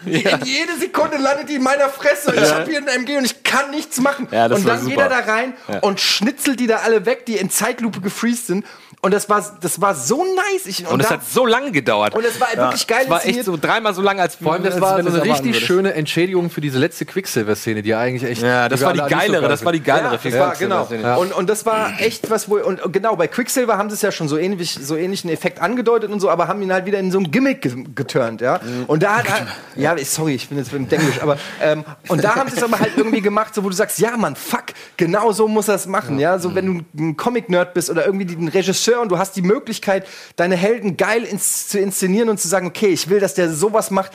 ja. In jede Sekunde landet die in meiner Fresse und ich habe hier ein MG und ich kann nichts machen. Ja, und dann geht er da rein Ja. und schnitzelt die da alle weg, die in Zeitlupe gefreezed sind. Und das war, das war so nice. Ich, Und es da- hat so lange gedauert. und es war wirklich geil Es war echt so dreimal so lang, als Vor allem, das war so es eine richtig schöne Entschädigung für diese letzte Quicksilver-Szene, die eigentlich echt. Ja, das wir war die so geilere, geil das war die geilere Ja, das war, genau. Quicksilver-Szene. Und, und das war echt was, wo, und, und genau, bei Quicksilver haben sie es ja schon so ähnlich, so ähnlichen Effekt angedeutet und so, aber haben ihn halt wieder in so ein Gimmick ge geturnt, ja. Und da hat, ja, ich- sorry, ich bin jetzt mit dem Englisch, aber, ähm, und da haben sie es aber halt irgendwie gemacht, so, wo du sagst, ja, Mann, fuck, genau so muss er es machen, ja. So, wenn du ein Comic-Nerd bist oder irgendwie ein Regisseur und du hast die Möglichkeit, deine Helden geil ins, zu inszenieren und zu sagen, okay, ich will, dass der sowas macht,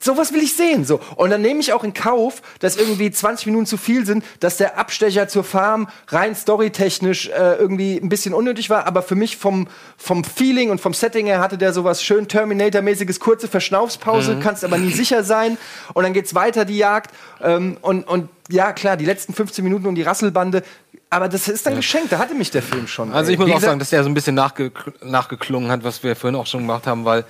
Sowas will ich sehen. So. Und dann nehme ich auch in Kauf, dass irgendwie 20 Minuten zu viel sind, dass der Abstecher zur Farm rein storytechnisch äh, irgendwie ein bisschen unnötig war. Aber für mich vom, vom Feeling und vom Setting her hatte der sowas schön Terminator-mäßiges, kurze Verschnaufspause, Mhm. kannst aber nie sicher sein. Und dann geht's weiter, die Jagd. Ähm, und, und ja, klar, die letzten 15 Minuten und die Rasselbande. Aber das ist dann geschenkt, da hatte mich der Film schon. Also ich muss Wie auch sagen, dass der so ein bisschen nachge nachgeklungen hat, was wir vorhin auch schon gemacht haben, weil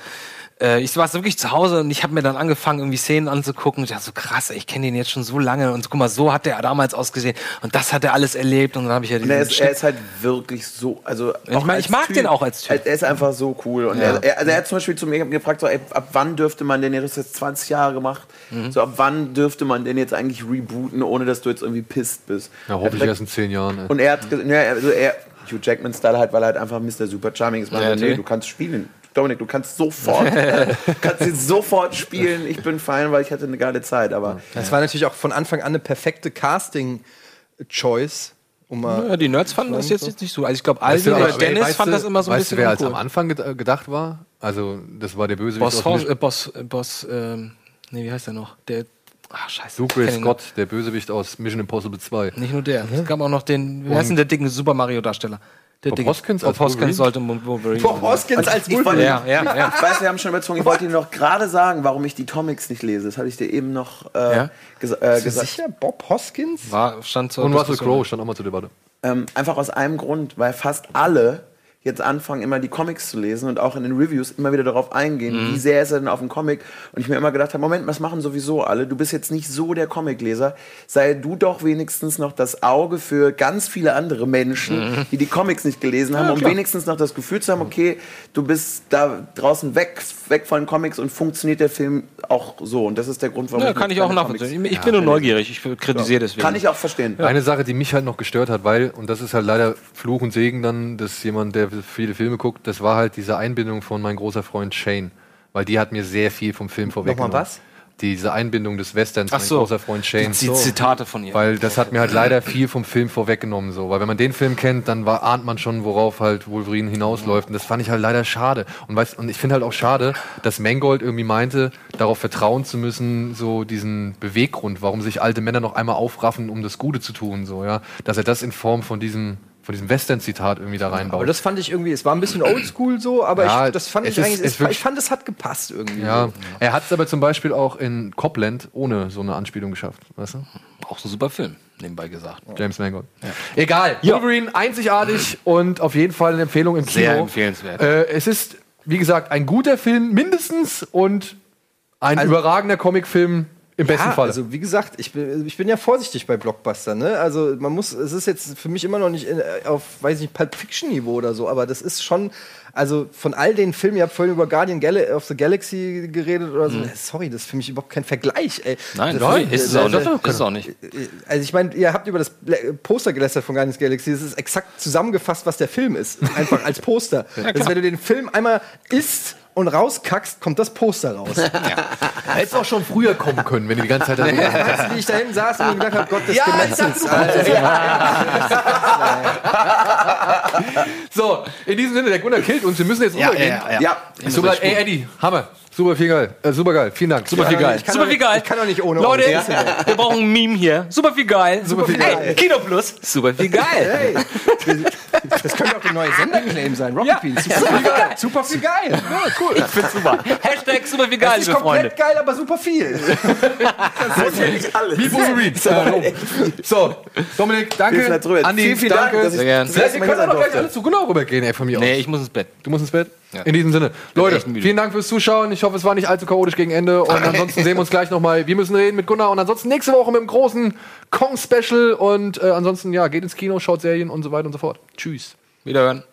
äh, ich war wirklich zu Hause und ich habe mir dann angefangen, irgendwie Szenen anzugucken. Ich dachte so krass, ey, ich kenne den jetzt schon so lange und guck mal, so hat der damals ausgesehen und das hat er alles erlebt und dann habe ich ja Und er diesen ist, er ist halt wirklich so, also Ich meine, als ich mag den auch als Typ. Er ist einfach so cool. Und Ja. er, er, also er hat zum Beispiel zu mir gefragt, so, ey, ab wann dürfte man den, er hat das jetzt 20 Jahre gemacht, Mhm. so ab wann dürfte man den jetzt eigentlich rebooten, ohne dass du jetzt irgendwie pisst bist. Ja, hoffe ich hat erst in zehn Jahren. ey. Und er hat, ge- ja, also er, Hugh Jackman-Style halt, weil er halt einfach Mr. Super Charming ist. Man Ja, so, nee, du kannst spielen. Dominik, du kannst sofort, kannst ihn sofort spielen. Ich bin fein, weil ich hatte eine geile Zeit. Aber Das war natürlich auch von Anfang an eine perfekte Casting-Choice. Um mal Ja, die Nerds fanden das jetzt nicht so. Also ich glaube, Weißt du, Alvin oder aber- Dennis weißt fand du- das immer so ein weißt du, bisschen wer als am Anfang ged- gedacht war? Also, das war der Bösewicht Boss, aus Hor- Mission- äh, Boss, äh, Boss, ähm, nee, wie heißt der noch? Der, ach scheiße. Luke Scott, der Bösewicht aus Mission Impossible 2. nicht. Nur der. Es gab auch noch den, wie Und- heißt denn der dicke Super Mario Darsteller? Der Bob Hoskins Bob als Hoskins Wolverine? sollte Wolverine. Bob Hoskins als wollte, Ja, ja, ja. Ich weiß, wir haben schon überzogen. Ich wollte Ihnen noch gerade sagen, warum ich die Comics nicht lese. Das hatte ich dir eben noch äh, Ja? gesa äh, Bist du gesagt. sicher? Bob Hoskins? War, stand zur Und Russell. Crowe stand auch mal zur Debatte. Ähm, einfach aus einem Grund, weil fast alle jetzt anfangen, immer die Comics zu lesen und auch in den Reviews immer wieder darauf eingehen, Mhm. wie sehr ist er denn auf dem Comic. Und ich mir immer gedacht habe, Moment, was machen sowieso alle? Du bist jetzt nicht so der Comicleser. Sei du doch wenigstens noch das Auge für ganz viele andere Menschen, Mhm. die die Comics nicht gelesen haben, Ja, um wenigstens noch das Gefühl zu haben, okay, du bist da draußen weg, weg von den Comics und funktioniert der Film auch so. Und das ist der Grund, warum Ja, ich kann ich auch nachvollziehen. Comics- Ich bin nur neugierig. Ich kritisiere deswegen. Kann ich auch verstehen. Eine Sache, die mich halt noch gestört hat, weil, und das ist halt leider Fluch und Segen dann, dass jemand, der viele Filme guckt, das war halt diese Einbindung von mein großer Freund Shane. Weil die hat mir sehr viel vom Film vorweggenommen. was? Diese Einbindung des Westerns, Ach mein so. großer Freund Shane. Die Zitate von ihr. Weil das hat mir halt leider viel vom Film vorweggenommen. So. Weil wenn man den Film kennt, dann war, ahnt man schon, worauf halt Wolverine hinausläuft. Und das fand ich halt leider schade. Und, weißt, und ich finde halt auch schade, dass Mangold irgendwie meinte, darauf vertrauen zu müssen, so diesen Beweggrund, warum sich alte Männer noch einmal aufraffen, um das Gute zu tun. So, ja? Dass er das in Form von diesem, von diesem Western-Zitat irgendwie da reinbaut. Aber das fand ich irgendwie, es war ein bisschen oldschool so, aber Ja, ich, das fand es ich ist- eigentlich, es ich fand, es hat gepasst irgendwie. ja, So. er hat es aber zum Beispiel auch in Copland ohne so eine Anspielung geschafft. Weißt du? Auch ein super Film, nebenbei gesagt. James Mangold. Egal. Wolverine einzigartig und auf jeden Fall eine Empfehlung im Kino. Sehr empfehlenswert. Äh, es ist, wie gesagt, ein guter Film mindestens und ein überragender Comicfilm im besten ja, Fall. Also wie gesagt, ich bin, ich bin ja vorsichtig bei Blockbuster. Ne? Also man muss, es ist jetzt für mich immer noch nicht in, auf, weiß ich nicht, Pulp Fiction Niveau oder so, aber das ist schon, also von all den Filmen, ihr habt vorhin über Guardian Gal of the Galaxy geredet oder so. Mhm. Sorry, das ist für mich überhaupt kein Vergleich. Ey. Nein, das nein, ist es auch nicht. Ist auch nicht. Also ich meine, ihr habt über das Poster gelästert von Guardians Galaxy. Das ist exakt zusammengefasst, was der Film ist. Einfach als Poster. also wenn du den Film einmal isst und rauskackst, kommt das Poster raus. Hätte es auch schon früher kommen können, wenn die die ganze Zeit da du, wie ich da hinten saß und gedacht habe, Gott des Ja, Gemetzels. du Alter. So, in diesem Sinne, der Gunnar killt uns. Wir müssen jetzt Ja, rübergehen. ja, ja. Ja. Super, ey, Eddie, Hammer. Super viel geil. Äh, super geil. Vielen Dank. Super viel geil. Ich kann Super doch viel nicht- geil. ich kann doch nicht ohne Leute, euch. wir brauchen ein Meme hier. Super viel geil. Super viel Hey, geil. Kino Plus. Super viel geil. Hey, das könnte auch der neue Senderclaim sein. Rocket Beans. Super viel geil. Super viel geil. Ja, cool. Ich find's super. Hashtag super viel Das geil, ist liebe komplett Freunde. geil, aber super viel. Das ist ja nicht alles. Wie Wolverine. So, Dominik, danke. Andi, Vielen, vielen danke. Dank, dass ich Sehr gern. das Ja, erste wir können hier doch sein gleich alle durfte. zu Gunnar rübergehen, ey, von mir aus. Nee, ich muss ins Bett. Du musst ins Bett? Ja. In diesem Sinne. Leute, vielen Dank fürs Zuschauen. Ich hoffe, es war nicht allzu chaotisch gegen Ende. Und ansonsten sehen wir uns gleich nochmal. Wir müssen reden mit Gunnar. Und ansonsten nächste Woche mit dem großen Kong-Special. Und äh, ansonsten, ja, geht ins Kino, schaut Serien und so weiter und so fort. Tschüss. Wiederhören.